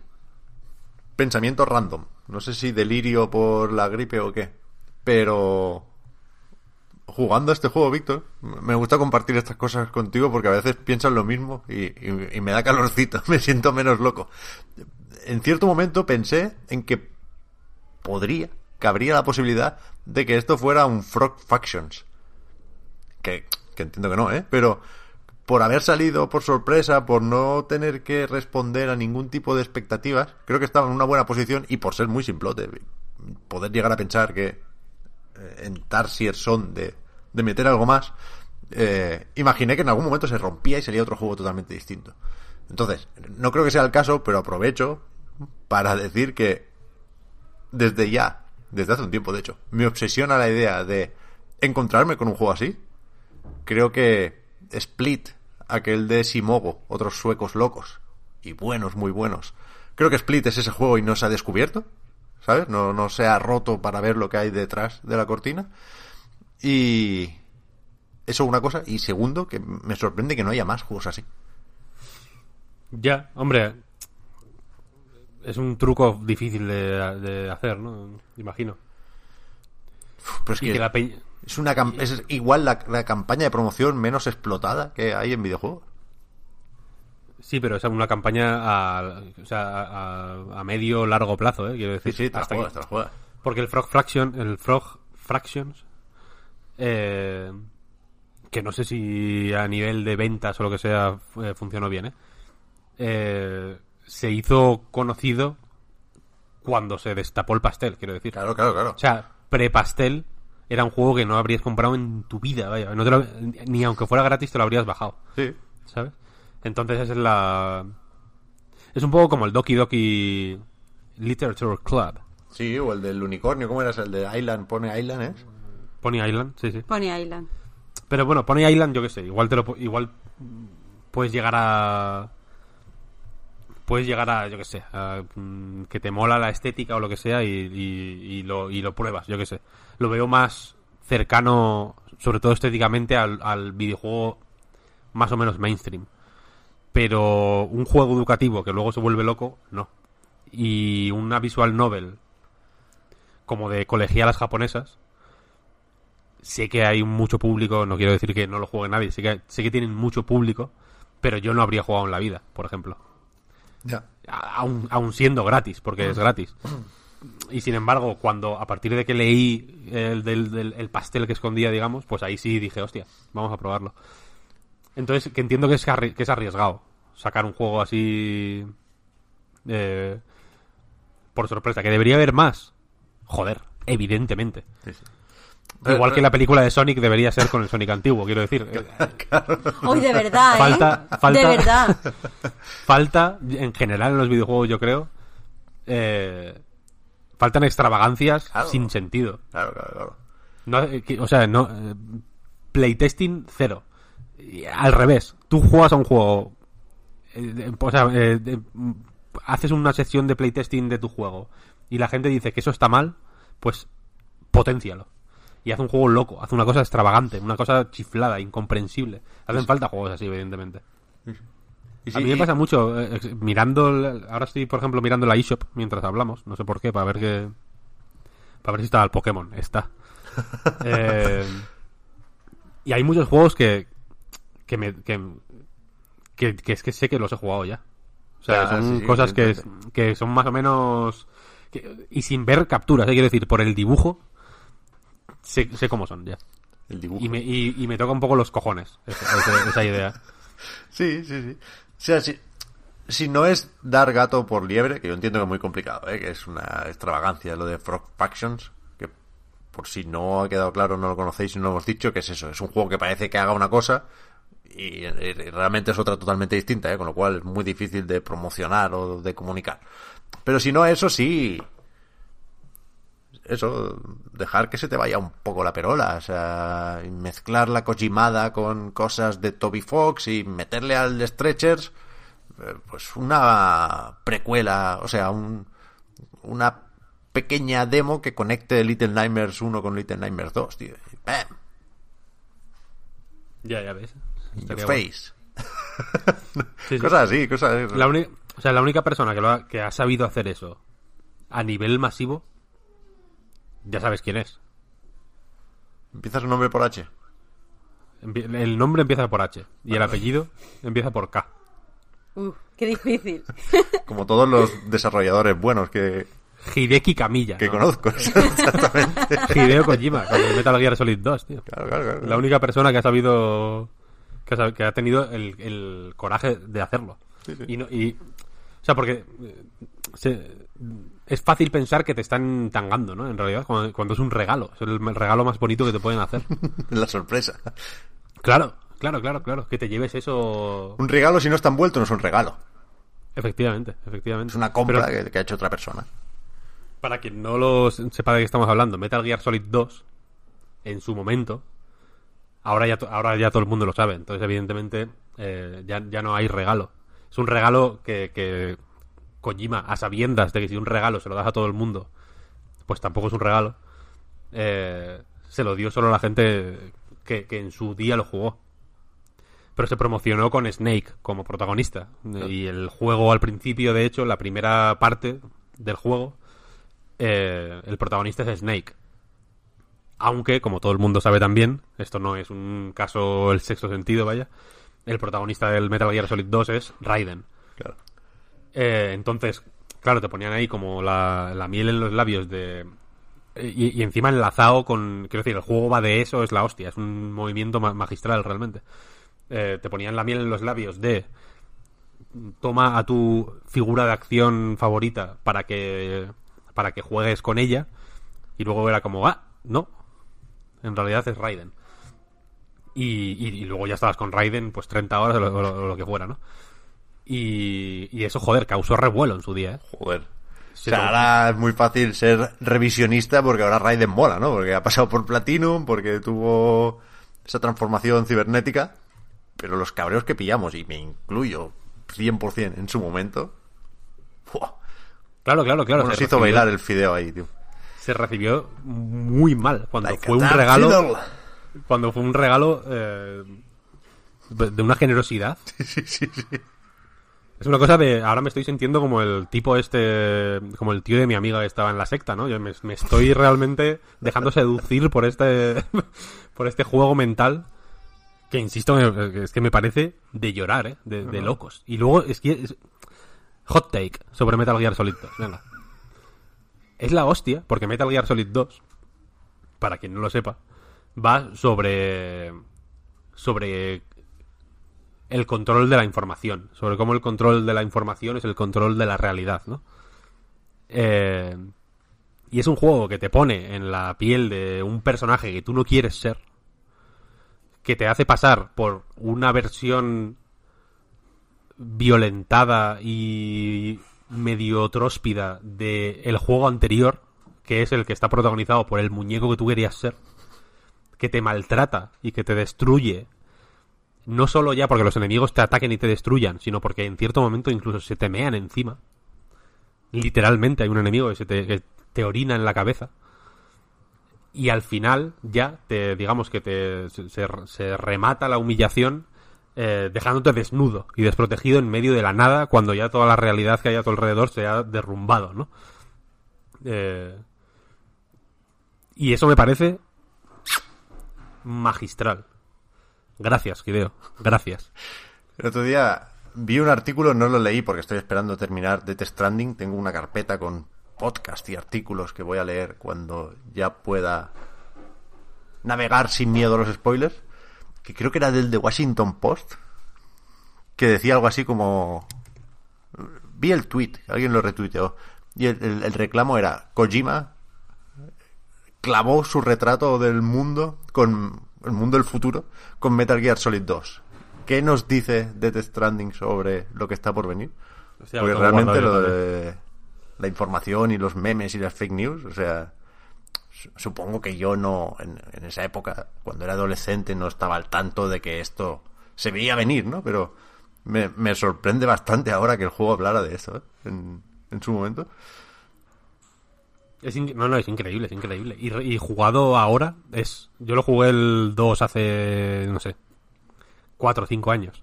Speaker 1: Pensamiento random. No sé si delirio por la gripe o qué. Pero jugando a este juego, Víctor, me gusta compartir estas cosas contigo porque a veces piensas lo mismo y, me da calorcito, me siento menos loco. En cierto momento pensé en que podría, cabría la posibilidad de que esto fuera un Frog Factions. Que, que entiendo que no, ¿eh? Pero por haber salido por sorpresa, por no tener que responder a ningún tipo de expectativas, creo que estaba en una buena posición y por ser muy simplote, poder llegar a pensar que eh, en Tarsier son de, de meter algo más, eh, imaginé que en algún momento se rompía y salía otro juego totalmente distinto. Entonces, no creo que sea el caso, pero aprovecho para decir que desde ya, desde hace un tiempo de hecho, me obsesiona la idea de encontrarme con un juego así. Creo que Split, aquel de Simogo, otros suecos locos y buenos, muy buenos. Creo que Split es ese juego y no se ha descubierto, ¿sabes? No, no se ha roto para ver lo que hay detrás de la cortina. Y eso una cosa. Y segundo, que me sorprende que no haya más juegos así.
Speaker 2: Ya, hombre. Es un truco difícil de, de hacer, ¿no? Imagino.
Speaker 1: Pero es
Speaker 2: Y
Speaker 1: que,
Speaker 2: que la peña...
Speaker 1: es, una, es igual la, la campaña de promoción menos explotada que hay en videojuegos.
Speaker 2: Sí, pero es una campaña a, o sea, a, a medio largo plazo, ¿eh? Quiero
Speaker 1: Sí,
Speaker 2: decir.
Speaker 1: sí, te la
Speaker 2: hasta
Speaker 1: juegas,
Speaker 2: que-
Speaker 1: te la juegas.
Speaker 2: Porque el Frog Fraction, el Frog Fractions, eh, que no sé si a nivel de ventas o lo que sea eh, funcionó bien, ¿eh? Eh, se hizo conocido cuando se destapó el pastel, quiero decir.
Speaker 1: Claro, claro, claro.
Speaker 2: O sea, pre-pastel era un juego que no habrías comprado en tu vida, vaya. No te lo- ni aunque fuera gratis te lo habrías bajado.
Speaker 1: Sí.
Speaker 2: ¿sabes? Entonces esa es la... Es un poco como el Doki Doki Literature Club.
Speaker 1: Sí, o el del unicornio, ¿cómo era? El de Island, pone Island, ¿es?
Speaker 2: Pony Island, sí, sí.
Speaker 3: Pony Island.
Speaker 2: Pero bueno, Pony Island, yo qué sé, igual te lo... po- Igual puedes llegar a... Puedes llegar a, yo qué sé, a, mm, que te mola la estética o lo que sea y, lo, y lo pruebas, yo qué sé. Lo veo más cercano, sobre todo estéticamente, al, al videojuego más o menos mainstream. Pero un juego educativo que luego se vuelve loco, no. Y una visual novel como de colegialas japonesas, sé que hay mucho público, no quiero decir que no lo juegue nadie, sé que, sé que tienen mucho público, pero yo no habría jugado en la vida, por ejemplo.
Speaker 1: Ya.
Speaker 2: Aún, aún siendo gratis, porque es gratis. Y sin embargo, cuando a partir de que leí el, del, del- el pastel que escondía, digamos, pues ahí sí dije, hostia, vamos a probarlo. Entonces, que entiendo que es, que es arriesgado sacar un juego así eh, por sorpresa, que debería haber más. Joder, evidentemente.
Speaker 1: Sí, sí.
Speaker 2: Igual que la película de Sonic debería ser con el Sonic antiguo, quiero decir.
Speaker 3: Hoy de verdad, ¿eh?
Speaker 2: Falta- falta-
Speaker 3: De verdad.
Speaker 2: falta, en general en los videojuegos, yo creo, eh, faltan extravagancias
Speaker 1: Claro.
Speaker 2: sin sentido.
Speaker 1: Claro, claro, claro.
Speaker 2: No, eh, o sea, no, eh, playtesting cero. Y al revés, tú juegas a un juego, eh, o sea, haces una sección de playtesting de tu juego y la gente dice que eso está mal, pues potencialo. Y haz un juego loco, haz una cosa extravagante, una cosa chiflada, incomprensible. Hacen falta juegos así, evidentemente.
Speaker 1: Y
Speaker 2: a mí me pasa mucho, eh, mirando, el- ahora estoy, por ejemplo, mirando la eShop mientras hablamos, no sé por qué, para ver que, para ver si está el Pokémon, está. Eh, y hay muchos juegos que, que me, que, que, que es que sé que los he jugado ya. O sea, son
Speaker 1: sí, sí,
Speaker 2: cosas que, que son más o menos, que- y sin ver capturas, ¿eh? quiero decir, por el dibujo, sé, sé cómo son ya.
Speaker 1: El dibujo.
Speaker 2: Y me, y, y me toca un poco los cojones esa, esa- esa idea.
Speaker 1: Sí, sí, sí. O sea, si, si no es dar gato por liebre, que yo entiendo que es muy complicado, ¿eh? que es una extravagancia lo de Frog Factions, que por si no ha quedado claro, no lo conocéis y no lo hemos dicho, que es eso, es un juego que parece que haga una cosa y, y realmente es otra totalmente distinta, ¿eh? con lo cual es muy difícil de promocionar o de comunicar. Pero si no, eso sí, eso, dejar que se te vaya un poco la perola, o sea, mezclar la Kojimada con cosas de Toby Fox y meterle al Stretchers, eh, pues una precuela, o sea, un, una pequeña demo que conecte Little Nightmares 1 con Little Nightmares 2, tío. ¡Bam!
Speaker 2: Ya, ya ves.
Speaker 1: In your face.
Speaker 2: Sí, sí.
Speaker 1: Cosas así, cosas así.
Speaker 2: La o sea, la única persona que, lo ha, que ha sabido hacer eso a nivel masivo, ya sabes quién es.
Speaker 1: Empieza su nombre por H.
Speaker 2: El nombre empieza por H y el apellido empieza por K.
Speaker 3: Uf, qué difícil.
Speaker 1: Como todos los desarrolladores buenos que,
Speaker 2: Hideki Kamiya.
Speaker 1: que
Speaker 2: ¿no?
Speaker 1: conozco. Exactamente.
Speaker 2: Hideo Kojima, con el Metal Gear Solid 2, tío.
Speaker 1: Claro, claro, claro.
Speaker 2: La única persona que ha sabido. que ha, sab- que ha tenido el, el coraje de hacerlo. Y, no, y. O sea, porque. eh, se- es fácil pensar que te están tangando, ¿no? En realidad, cuando, cuando es un regalo. Es el regalo más bonito que te pueden hacer.
Speaker 1: La sorpresa.
Speaker 2: Claro, claro, claro, claro. Que te lleves eso.
Speaker 1: Un regalo, si no está envuelto, no es un regalo.
Speaker 2: Efectivamente, efectivamente.
Speaker 1: Es una compra
Speaker 2: Pero-
Speaker 1: que, que ha hecho otra persona.
Speaker 2: Para quien no lo sepa de qué estamos hablando, Metal Gear Solid 2, en su momento, ahora ya, ahora ya todo el mundo lo sabe, entonces evidentemente eh, ya, ya no hay regalo. Es un regalo que, que Kojima, a sabiendas de que si un regalo se lo das a todo el mundo, pues tampoco es un regalo, eh, se lo dio solo a la gente que, que en su día lo jugó. Pero se promocionó con Snake como protagonista. Y el juego al principio, de hecho, la primera parte del juego, eh, el protagonista es Snake. Aunque, como todo el mundo sabe también, esto no es un caso el sexto sentido, vaya, el protagonista del Metal Gear Solid 2 es Raiden.
Speaker 1: Claro.
Speaker 2: Eh, entonces, claro, te ponían ahí como la, la miel en los labios de... Y, encima enlazado con... Quiero decir, el juego va de eso, es la hostia, es un movimiento ma- magistral realmente. Eh, te ponían la miel en los labios de... Toma a tu figura de acción favorita para que para que juegues con ella y luego era como, ah, no, en realidad es Raiden. Y, y- luego ya estabas con Raiden pues 30 horas o lo, lo que fuera, ¿no? Y, y eso, joder, causó revuelo en su día, ¿eh?
Speaker 1: Joder.
Speaker 2: Sí,
Speaker 1: o sea, ahora es muy fácil ser revisionista porque ahora Raiden mola, ¿no? Porque ha pasado por Platinum, porque tuvo esa transformación cibernética. Pero los cabreos que pillamos, y me incluyo 100% en su momento.
Speaker 2: Claro, claro, claro.
Speaker 1: nos hizo
Speaker 2: recibió-
Speaker 1: bailar el fideo ahí, tío.
Speaker 2: Se recibió muy mal cuando
Speaker 1: Like
Speaker 2: fue un regalo.
Speaker 1: fiddle.
Speaker 2: Cuando fue un regalo eh, de de una generosidad.
Speaker 1: Sí, sí, sí.
Speaker 2: Es una cosa de. Ahora me estoy sintiendo como el tipo este. Como el tío de mi amiga que estaba en la secta, ¿no? Yo me, me estoy realmente dejando seducir por este. por este juego mental. Que insisto, es que me parece de llorar, ¿eh? De, de locos. Y luego es que. es- hot take sobre Metal Gear Solid 2. Venga. Es la hostia, porque Metal Gear Solid 2, para quien no lo sepa, va sobre. sobre el control de la información, sobre cómo el control de la información es el control de la realidad, ¿no? Eh, y es un juego que te pone en la piel de un personaje que tú no quieres ser, que te hace pasar por una versión violentada y medio tróspida de el juego anterior, que es el que está protagonizado por el muñeco que tú querías ser, que te maltrata y que te destruye no solo ya porque los enemigos te ataquen y te destruyan, sino porque en cierto momento incluso se te mean encima. Literalmente hay un enemigo que, se te, orina en la cabeza. Y al final ya te digamos que te se, se remata la humillación eh, dejándote desnudo y desprotegido en medio de la nada cuando ya toda la realidad que hay a tu alrededor se ha derrumbado, ¿no? Eh, y eso me parece magistral. Gracias, Hideo. Gracias.
Speaker 1: El otro día vi un artículo, no lo leí porque estoy esperando terminar de Test Stranding. Tengo una carpeta con podcast y artículos que voy a leer cuando ya pueda navegar sin miedo a los spoilers. Que creo que era del The Washington Post. Que decía algo así como. Vi el tweet, alguien lo retuiteó. Y el- el reclamo era: Kojima clavó su retrato del mundo con el mundo del futuro con Metal Gear Solid 2. ¿Qué nos dice Death Stranding sobre lo que está por venir? Porque realmente lo de la información y los memes y las fake news, o sea, su- supongo que yo no, en, en esa época, cuando era adolescente, no estaba al tanto de que esto se veía venir, ¿no? Pero me, me sorprende bastante ahora que el juego hablara de eso, ¿eh? En, en su momento.
Speaker 2: Es no, no, es increíble, es increíble. Y, y jugado ahora, es yo lo jugué el 2 hace, no sé, 4 o 5 años.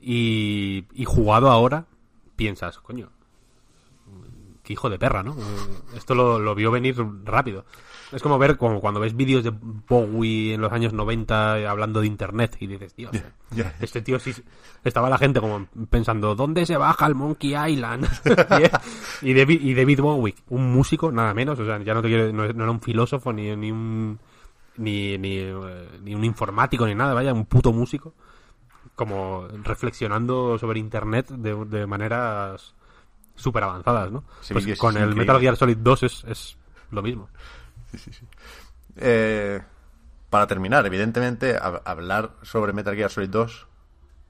Speaker 2: Y, jugado ahora, piensas, coño, qué hijo de perra, ¿no? Esto lo vio venir rápido. Es como ver como cuando ves vídeos de Bowie en los años 90 hablando de internet y dices,
Speaker 1: ya.
Speaker 2: este tío sí... Estaba la gente como pensando, ¿dónde se baja el Monkey Island? y, y David, y David Bowie, un músico, nada menos, o sea, ya no te quiero, no, no era un filósofo ni, ni un... Ni, ni, eh, ni un informático ni nada, vaya, un puto músico como reflexionando sobre internet de, de maneras súper avanzadas, ¿no?
Speaker 1: Sí,
Speaker 2: pues con el
Speaker 1: increíble.
Speaker 2: Metal Gear Solid 2 es, es lo mismo.
Speaker 1: Eh, para terminar, evidentemente, hab- hablar sobre Metal Gear Solid 2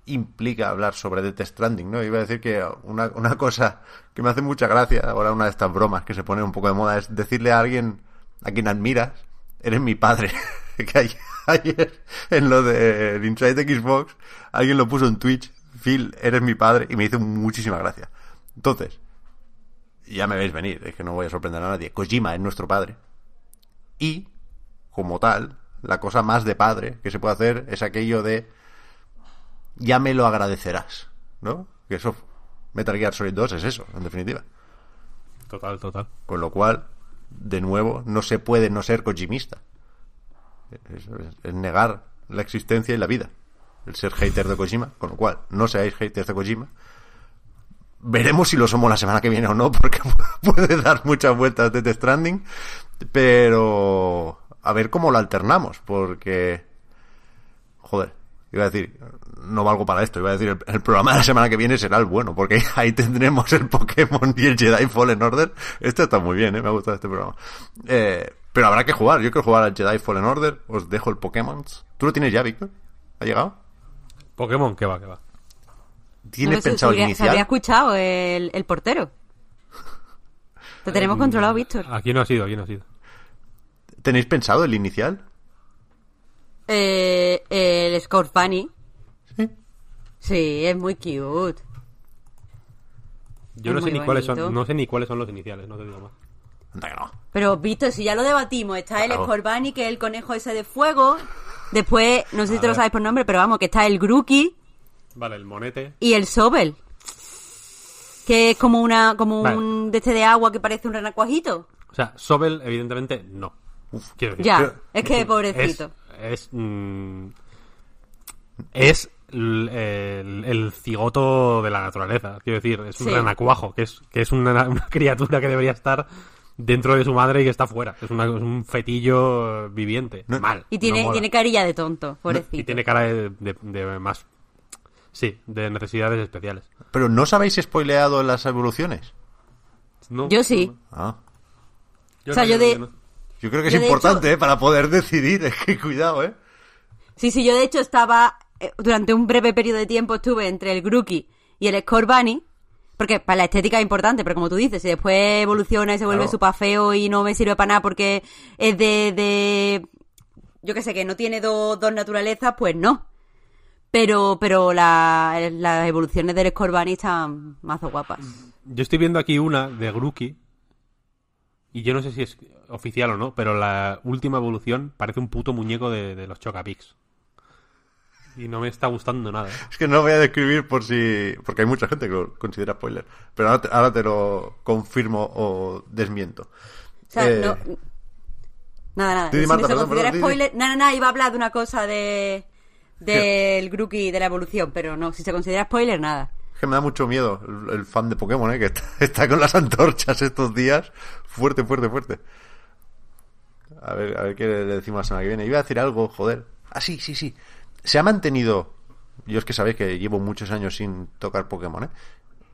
Speaker 1: implica hablar sobre Death Stranding, ¿no? Iba a decir que una, una cosa que me hace mucha gracia, ahora una de estas bromas que se pone un poco de moda, es decirle a alguien a quien admiras, eres mi padre. que ayer, en lo del Inside de Xbox, alguien lo puso en Twitch, Phil, eres mi padre, y me hizo muchísima gracia. Entonces, ya me veis venir, es que no voy a sorprender a nadie. Kojima es nuestro padre. Y, como tal, la cosa más de padre que se puede hacer es aquello de ya me lo agradecerás, ¿no? Que eso, Metal Gear Solid 2 es eso, en definitiva.
Speaker 2: Total, total.
Speaker 1: Con lo cual, de nuevo, no se puede no ser kojimista. Es, es- es negar la existencia y la vida. El ser hater de Kojima. Con lo cual, no seáis haters de Kojima. Veremos si lo somos la semana que viene o no, porque puede dar muchas vueltas de Death Stranding. Pero a ver cómo lo alternamos, porque... Joder, iba a decir, no valgo para esto, iba a decir, el, el programa de la semana que viene será el bueno, porque ahí tendremos el Pokémon y el Jedi Fallen Order. Esto está muy bien, ¿eh? me ha gustado este programa. Eh, pero habrá que jugar, yo quiero jugar al Jedi Fallen Order, os dejo el Pokémon. ¿Tú lo tienes ya, Víctor? ¿Ha llegado?
Speaker 2: Pokémon, que va, que va.
Speaker 1: ¿Tienes
Speaker 3: No,
Speaker 1: pensado
Speaker 3: habría- se
Speaker 1: inicial?
Speaker 3: escuchado el, el portero. Te
Speaker 1: Eh,
Speaker 3: tenemos controlado, Víctor.
Speaker 2: Aquí no ha sido, aquí no ha sido.
Speaker 1: ¿Tenéis pensado el inicial?
Speaker 3: Eh, el Scorpani.
Speaker 1: Sí.
Speaker 3: Sí, es muy cute.
Speaker 2: Yo
Speaker 3: Es
Speaker 2: no sé ni cuáles son, no sé ni cuáles son los iniciales, no te digo más.
Speaker 1: No.
Speaker 3: Pero, Víctor, si ya lo debatimos, está el. Scorbani, que es el conejo ese de fuego. Después, no sé si te lo sabes por nombre, pero vamos, que está el Grookey
Speaker 2: Vale, el monete.
Speaker 3: y el Sobel. Que es como una, como
Speaker 2: Vale.
Speaker 3: un de este de agua que parece un renacuajito.
Speaker 2: O sea, Sobel, evidentemente, no. Quiero decir,
Speaker 3: Ya, es que
Speaker 2: es,
Speaker 3: pobrecito.
Speaker 2: es, mm, es el, el- el cigoto de la naturaleza. Quiero decir, es un
Speaker 3: Sí.
Speaker 2: renacuajo, que es, que es una, una criatura que debería estar dentro de su madre y que está fuera. Es, una- es un fetillo viviente.
Speaker 1: No-
Speaker 2: Mal.
Speaker 3: Y tiene,
Speaker 2: no
Speaker 3: tiene carilla de tonto, pobrecito.
Speaker 2: Y tiene cara de, de- de más... Sí, de necesidades especiales.
Speaker 1: ¿Pero no os habéis spoileado las evoluciones?
Speaker 2: No,
Speaker 3: Yo sí.
Speaker 1: Ah.
Speaker 2: Yo
Speaker 3: O sea,
Speaker 2: no,
Speaker 3: yo de-
Speaker 2: no.
Speaker 1: Yo creo que es
Speaker 3: Yo,
Speaker 1: importante,
Speaker 3: hecho-
Speaker 1: ¿eh? Para poder decidir. Es que cuidado, ¿eh?
Speaker 3: Sí, sí, yo de hecho estaba, eh, durante un breve periodo de tiempo estuve entre el Grookey y el Scorbunny, porque para la estética es importante, pero como tú dices, si después evoluciona y se vuelve
Speaker 1: Claro.
Speaker 3: súper feo y no me sirve para nada porque es de, de yo que sé, que no tiene dos, dos naturalezas, pues no. Pero, pero la- las evoluciones del Scorbunny están mazo guapas.
Speaker 2: Yo estoy viendo aquí una de Grookey. Y yo no sé si es oficial o no, pero la última evolución parece un puto muñeco de, de los Chocapics. Y no me está gustando nada.
Speaker 1: Es que no lo voy a describir por si. Porque hay mucha gente que lo considera spoiler. Pero ahora te, ahora te lo confirmo o desmiento.
Speaker 3: O sea,
Speaker 1: Eh,
Speaker 3: no... Nada, nada.
Speaker 1: Di, di,
Speaker 3: si no se
Speaker 1: perdón,
Speaker 3: considera
Speaker 1: perdón,
Speaker 3: spoiler... Nada, nada, iba a hablar de una cosa de... Del Grookey de la evolución, pero no, si se considera spoiler, nada.
Speaker 1: Es que me da mucho miedo el, el fan de Pokémon, ¿eh? que está, está con las antorchas estos días. Fuerte, fuerte, fuerte. A ver, a ver qué le decimos la semana que viene. Iba a decir algo, joder. Ah, sí, sí, sí. Se ha mantenido. Yo es que sabéis que llevo muchos años sin tocar Pokémon, ¿eh?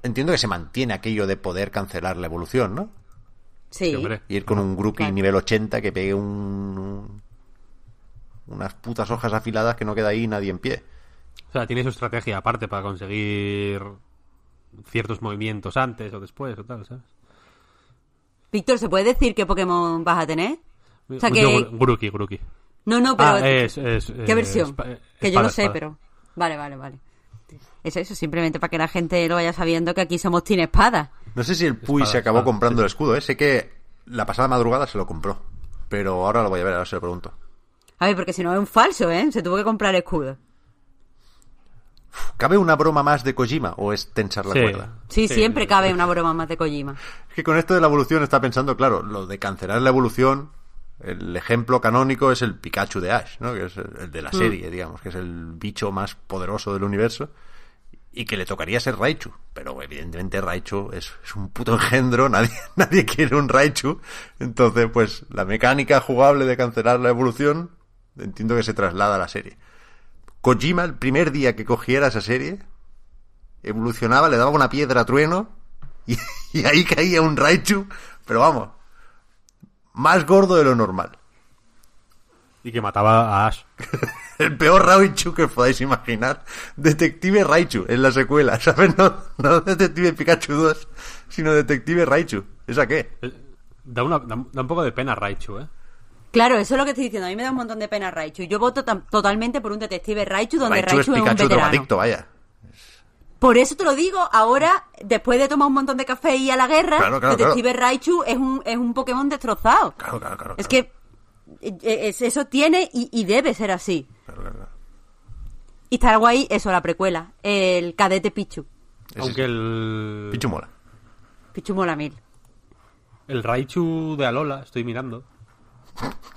Speaker 1: Entiendo que se mantiene aquello de poder cancelar la evolución, ¿no?
Speaker 3: Sí.
Speaker 2: Sí, hombre.
Speaker 1: Ir con un Grookey
Speaker 3: Claro.
Speaker 1: nivel 80 que pegue un, un- unas putas hojas afiladas que no queda ahí nadie en pie.
Speaker 2: O sea, tiene su estrategia aparte para conseguir ciertos movimientos antes o después o tal, ¿sabes?
Speaker 3: Víctor, ¿se puede decir qué Pokémon vas a tener? O sea, que...
Speaker 2: Gru- Grookey, Grookey.
Speaker 3: No, no, pero...
Speaker 2: Ah, es, es,
Speaker 3: ¿Qué
Speaker 2: eh,
Speaker 3: versión? que yo
Speaker 2: espada,
Speaker 3: lo sé,
Speaker 2: espada.
Speaker 3: pero... Vale, vale, vale. Eso, eso, simplemente para que la gente lo vaya sabiendo que aquí somos Team Espada.
Speaker 1: No sé si el Puy
Speaker 2: Espada,
Speaker 1: se acabó
Speaker 2: espada,
Speaker 1: comprando
Speaker 2: sí.
Speaker 1: el escudo, ¿eh? Sé que la pasada madrugada se lo compró. Pero ahora lo voy a ver, ahora se lo pregunto.
Speaker 3: A ver, porque si no es un falso, ¿eh? Se tuvo que comprar el escudo.
Speaker 1: ¿Cabe una broma más de Kojima o es tensar la
Speaker 2: Sí.
Speaker 1: cuerda?
Speaker 3: Sí, siempre cabe una broma más de Kojima.
Speaker 1: Es que con esto de la evolución está pensando, claro, lo de cancelar la evolución, el ejemplo canónico es el Pikachu de Ash, ¿no? Que es el de la serie, digamos, que es el bicho más poderoso del universo y que le tocaría ser Raichu. Pero evidentemente Raichu es, es un puto engendro, nadie, nadie quiere un Raichu. Entonces, pues la mecánica jugable de cancelar la evolución, entiendo que se traslada a la serie. Kojima, el primer día que cogiera esa serie, evolucionaba, le daba una piedra a trueno y, y ahí caía un Raichu, pero vamos, más gordo de lo normal.
Speaker 2: Y que mataba a Ash.
Speaker 1: El peor Raichu que os podáis imaginar. Detective Raichu en la secuela, ¿sabes? No, no Detective Pikachu 2, sino Detective Raichu. ¿Esa qué?
Speaker 2: Eh, Da, una, da, da un poco de pena Raichu, ¿eh?
Speaker 3: Claro, eso es lo que estoy diciendo. A mí me da un montón de pena Raichu. Yo voto totalmente por un detective Raichu donde
Speaker 1: Raichu,
Speaker 3: Raichu,
Speaker 1: es
Speaker 3: es, un
Speaker 1: Pikachu
Speaker 3: veterano.
Speaker 1: drogadicto, vaya.
Speaker 3: Por eso te lo digo, ahora, después de tomar un montón de café y ir a la guerra,
Speaker 1: Claro, claro,
Speaker 3: Detective Raichu es un, es un Pokémon destrozado.
Speaker 1: Claro, claro, claro.
Speaker 3: Es que eh, eh, es- eso tiene y, y debe ser así.
Speaker 1: Claro, claro, claro.
Speaker 3: Y está guay eso, la precuela. El cadete Pichu.
Speaker 2: Aunque el,
Speaker 1: Pichu mola.
Speaker 3: Pichu mola mil.
Speaker 2: el Raichu de Alola, estoy mirando,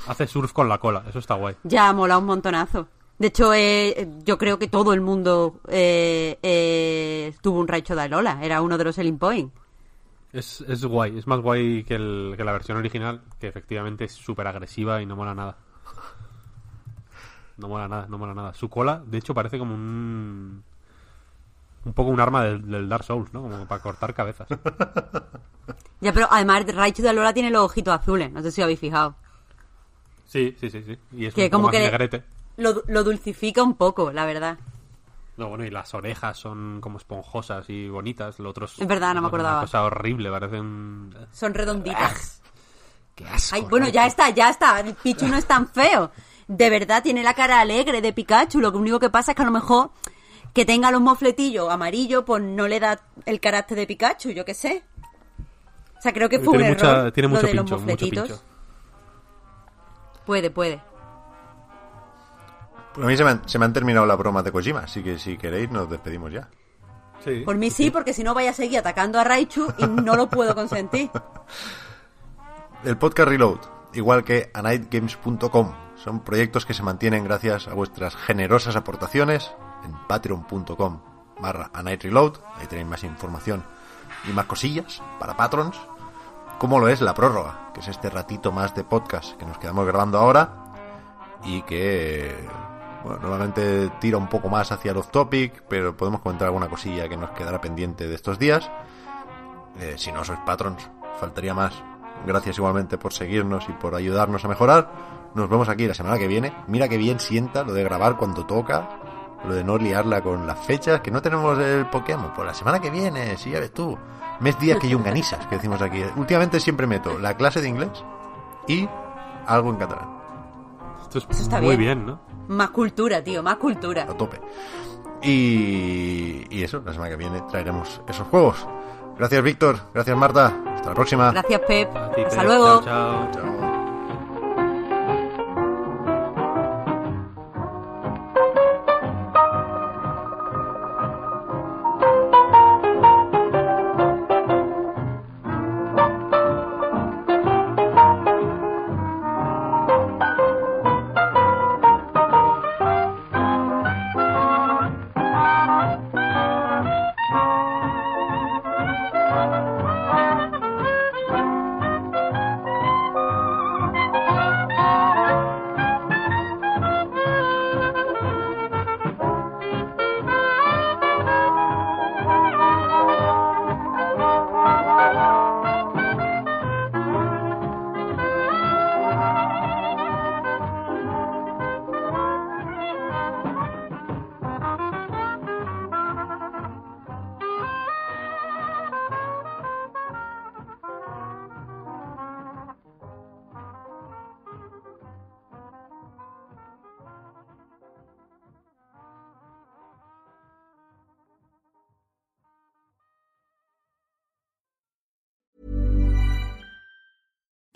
Speaker 2: hace surf con la cola. Eso está guay.
Speaker 3: Ya mola un montonazo. De hecho, eh, yo creo que todo el mundo eh, eh, tuvo un Raichu de Alola. Era uno de los selling point.
Speaker 2: Es, es guay, es más guay que, el, que la versión original, que efectivamente es súper agresiva y no mola nada. No mola nada, no mola nada. Su cola, de hecho, parece como un... Un poco un arma del, del Dark Souls, ¿no? Como para cortar cabezas.
Speaker 3: Ya, pero además Raichu de Alola tiene los ojitos azules. No sé si os habéis fijado.
Speaker 2: Sí, sí, sí, sí. Y es
Speaker 3: Que
Speaker 2: un poco
Speaker 3: como
Speaker 2: más
Speaker 3: que-
Speaker 2: negrete.
Speaker 3: Lo, lo dulcifica un poco, la verdad.
Speaker 2: No, bueno, y las orejas son como esponjosas y bonitas. Lo otro es,
Speaker 3: Es verdad, no me
Speaker 2: Una
Speaker 3: acordaba.
Speaker 2: cosa horrible, parece un...
Speaker 3: Son redonditas.
Speaker 2: Qué asco.
Speaker 3: Ay, bueno, ya está, ya está. El Pichu no es tan feo. De verdad, tiene la cara alegre de Pikachu. Lo único que pasa es que a lo mejor que tenga los mofletillos amarillos, pues no le da el carácter de Pikachu, yo qué sé. O sea, creo que fue
Speaker 2: tiene
Speaker 3: un
Speaker 2: mucha-
Speaker 3: error
Speaker 2: tiene
Speaker 3: lo
Speaker 2: mucho
Speaker 3: de los
Speaker 2: mucho
Speaker 3: mofletitos.
Speaker 2: pincho.
Speaker 3: Puede, puede.
Speaker 1: Pues a mí se me, han, se me han terminado las bromas de Kojima, así que si queréis nos despedimos ya.
Speaker 2: Sí.
Speaker 3: Por mí sí, porque si no vaya a seguir atacando a Raichu y no lo puedo consentir.
Speaker 1: El podcast Reload, igual que anightgames.com, son proyectos que se mantienen gracias a vuestras generosas aportaciones en patreon.com barra anightreload. Ahí tenéis más información y más cosillas para patrons, como lo es la prórroga, que es este ratito más de podcast que nos quedamos grabando ahora y que bueno, normalmente tira un poco más hacia el off topic, pero podemos comentar alguna cosilla que nos quedará pendiente de estos días. Eh, si no sois patrons, faltaría más. Gracias igualmente por seguirnos y por ayudarnos a mejorar. Nos vemos aquí la semana que viene. Mira que bien sienta lo de grabar cuando toca, lo de no liarla con las fechas, que no tenemos el Pokémon. Pues la semana que viene, sí, ya ves tú. Mes días que yunganisas, que decimos aquí. Últimamente siempre meto la clase de inglés y algo en catalán,
Speaker 2: Esto es
Speaker 3: Eso está
Speaker 2: muy
Speaker 3: bien.
Speaker 2: bien, ¿no?
Speaker 3: Más cultura, tío, más cultura.
Speaker 1: a tope. Y, y eso, la semana que viene traeremos esos juegos. Gracias Víctor, gracias Marta, hasta la próxima.
Speaker 3: Gracias, Pep.
Speaker 2: A ti,
Speaker 3: Hasta
Speaker 2: Pep.
Speaker 3: luego.
Speaker 2: Chao, chao.
Speaker 1: Chao.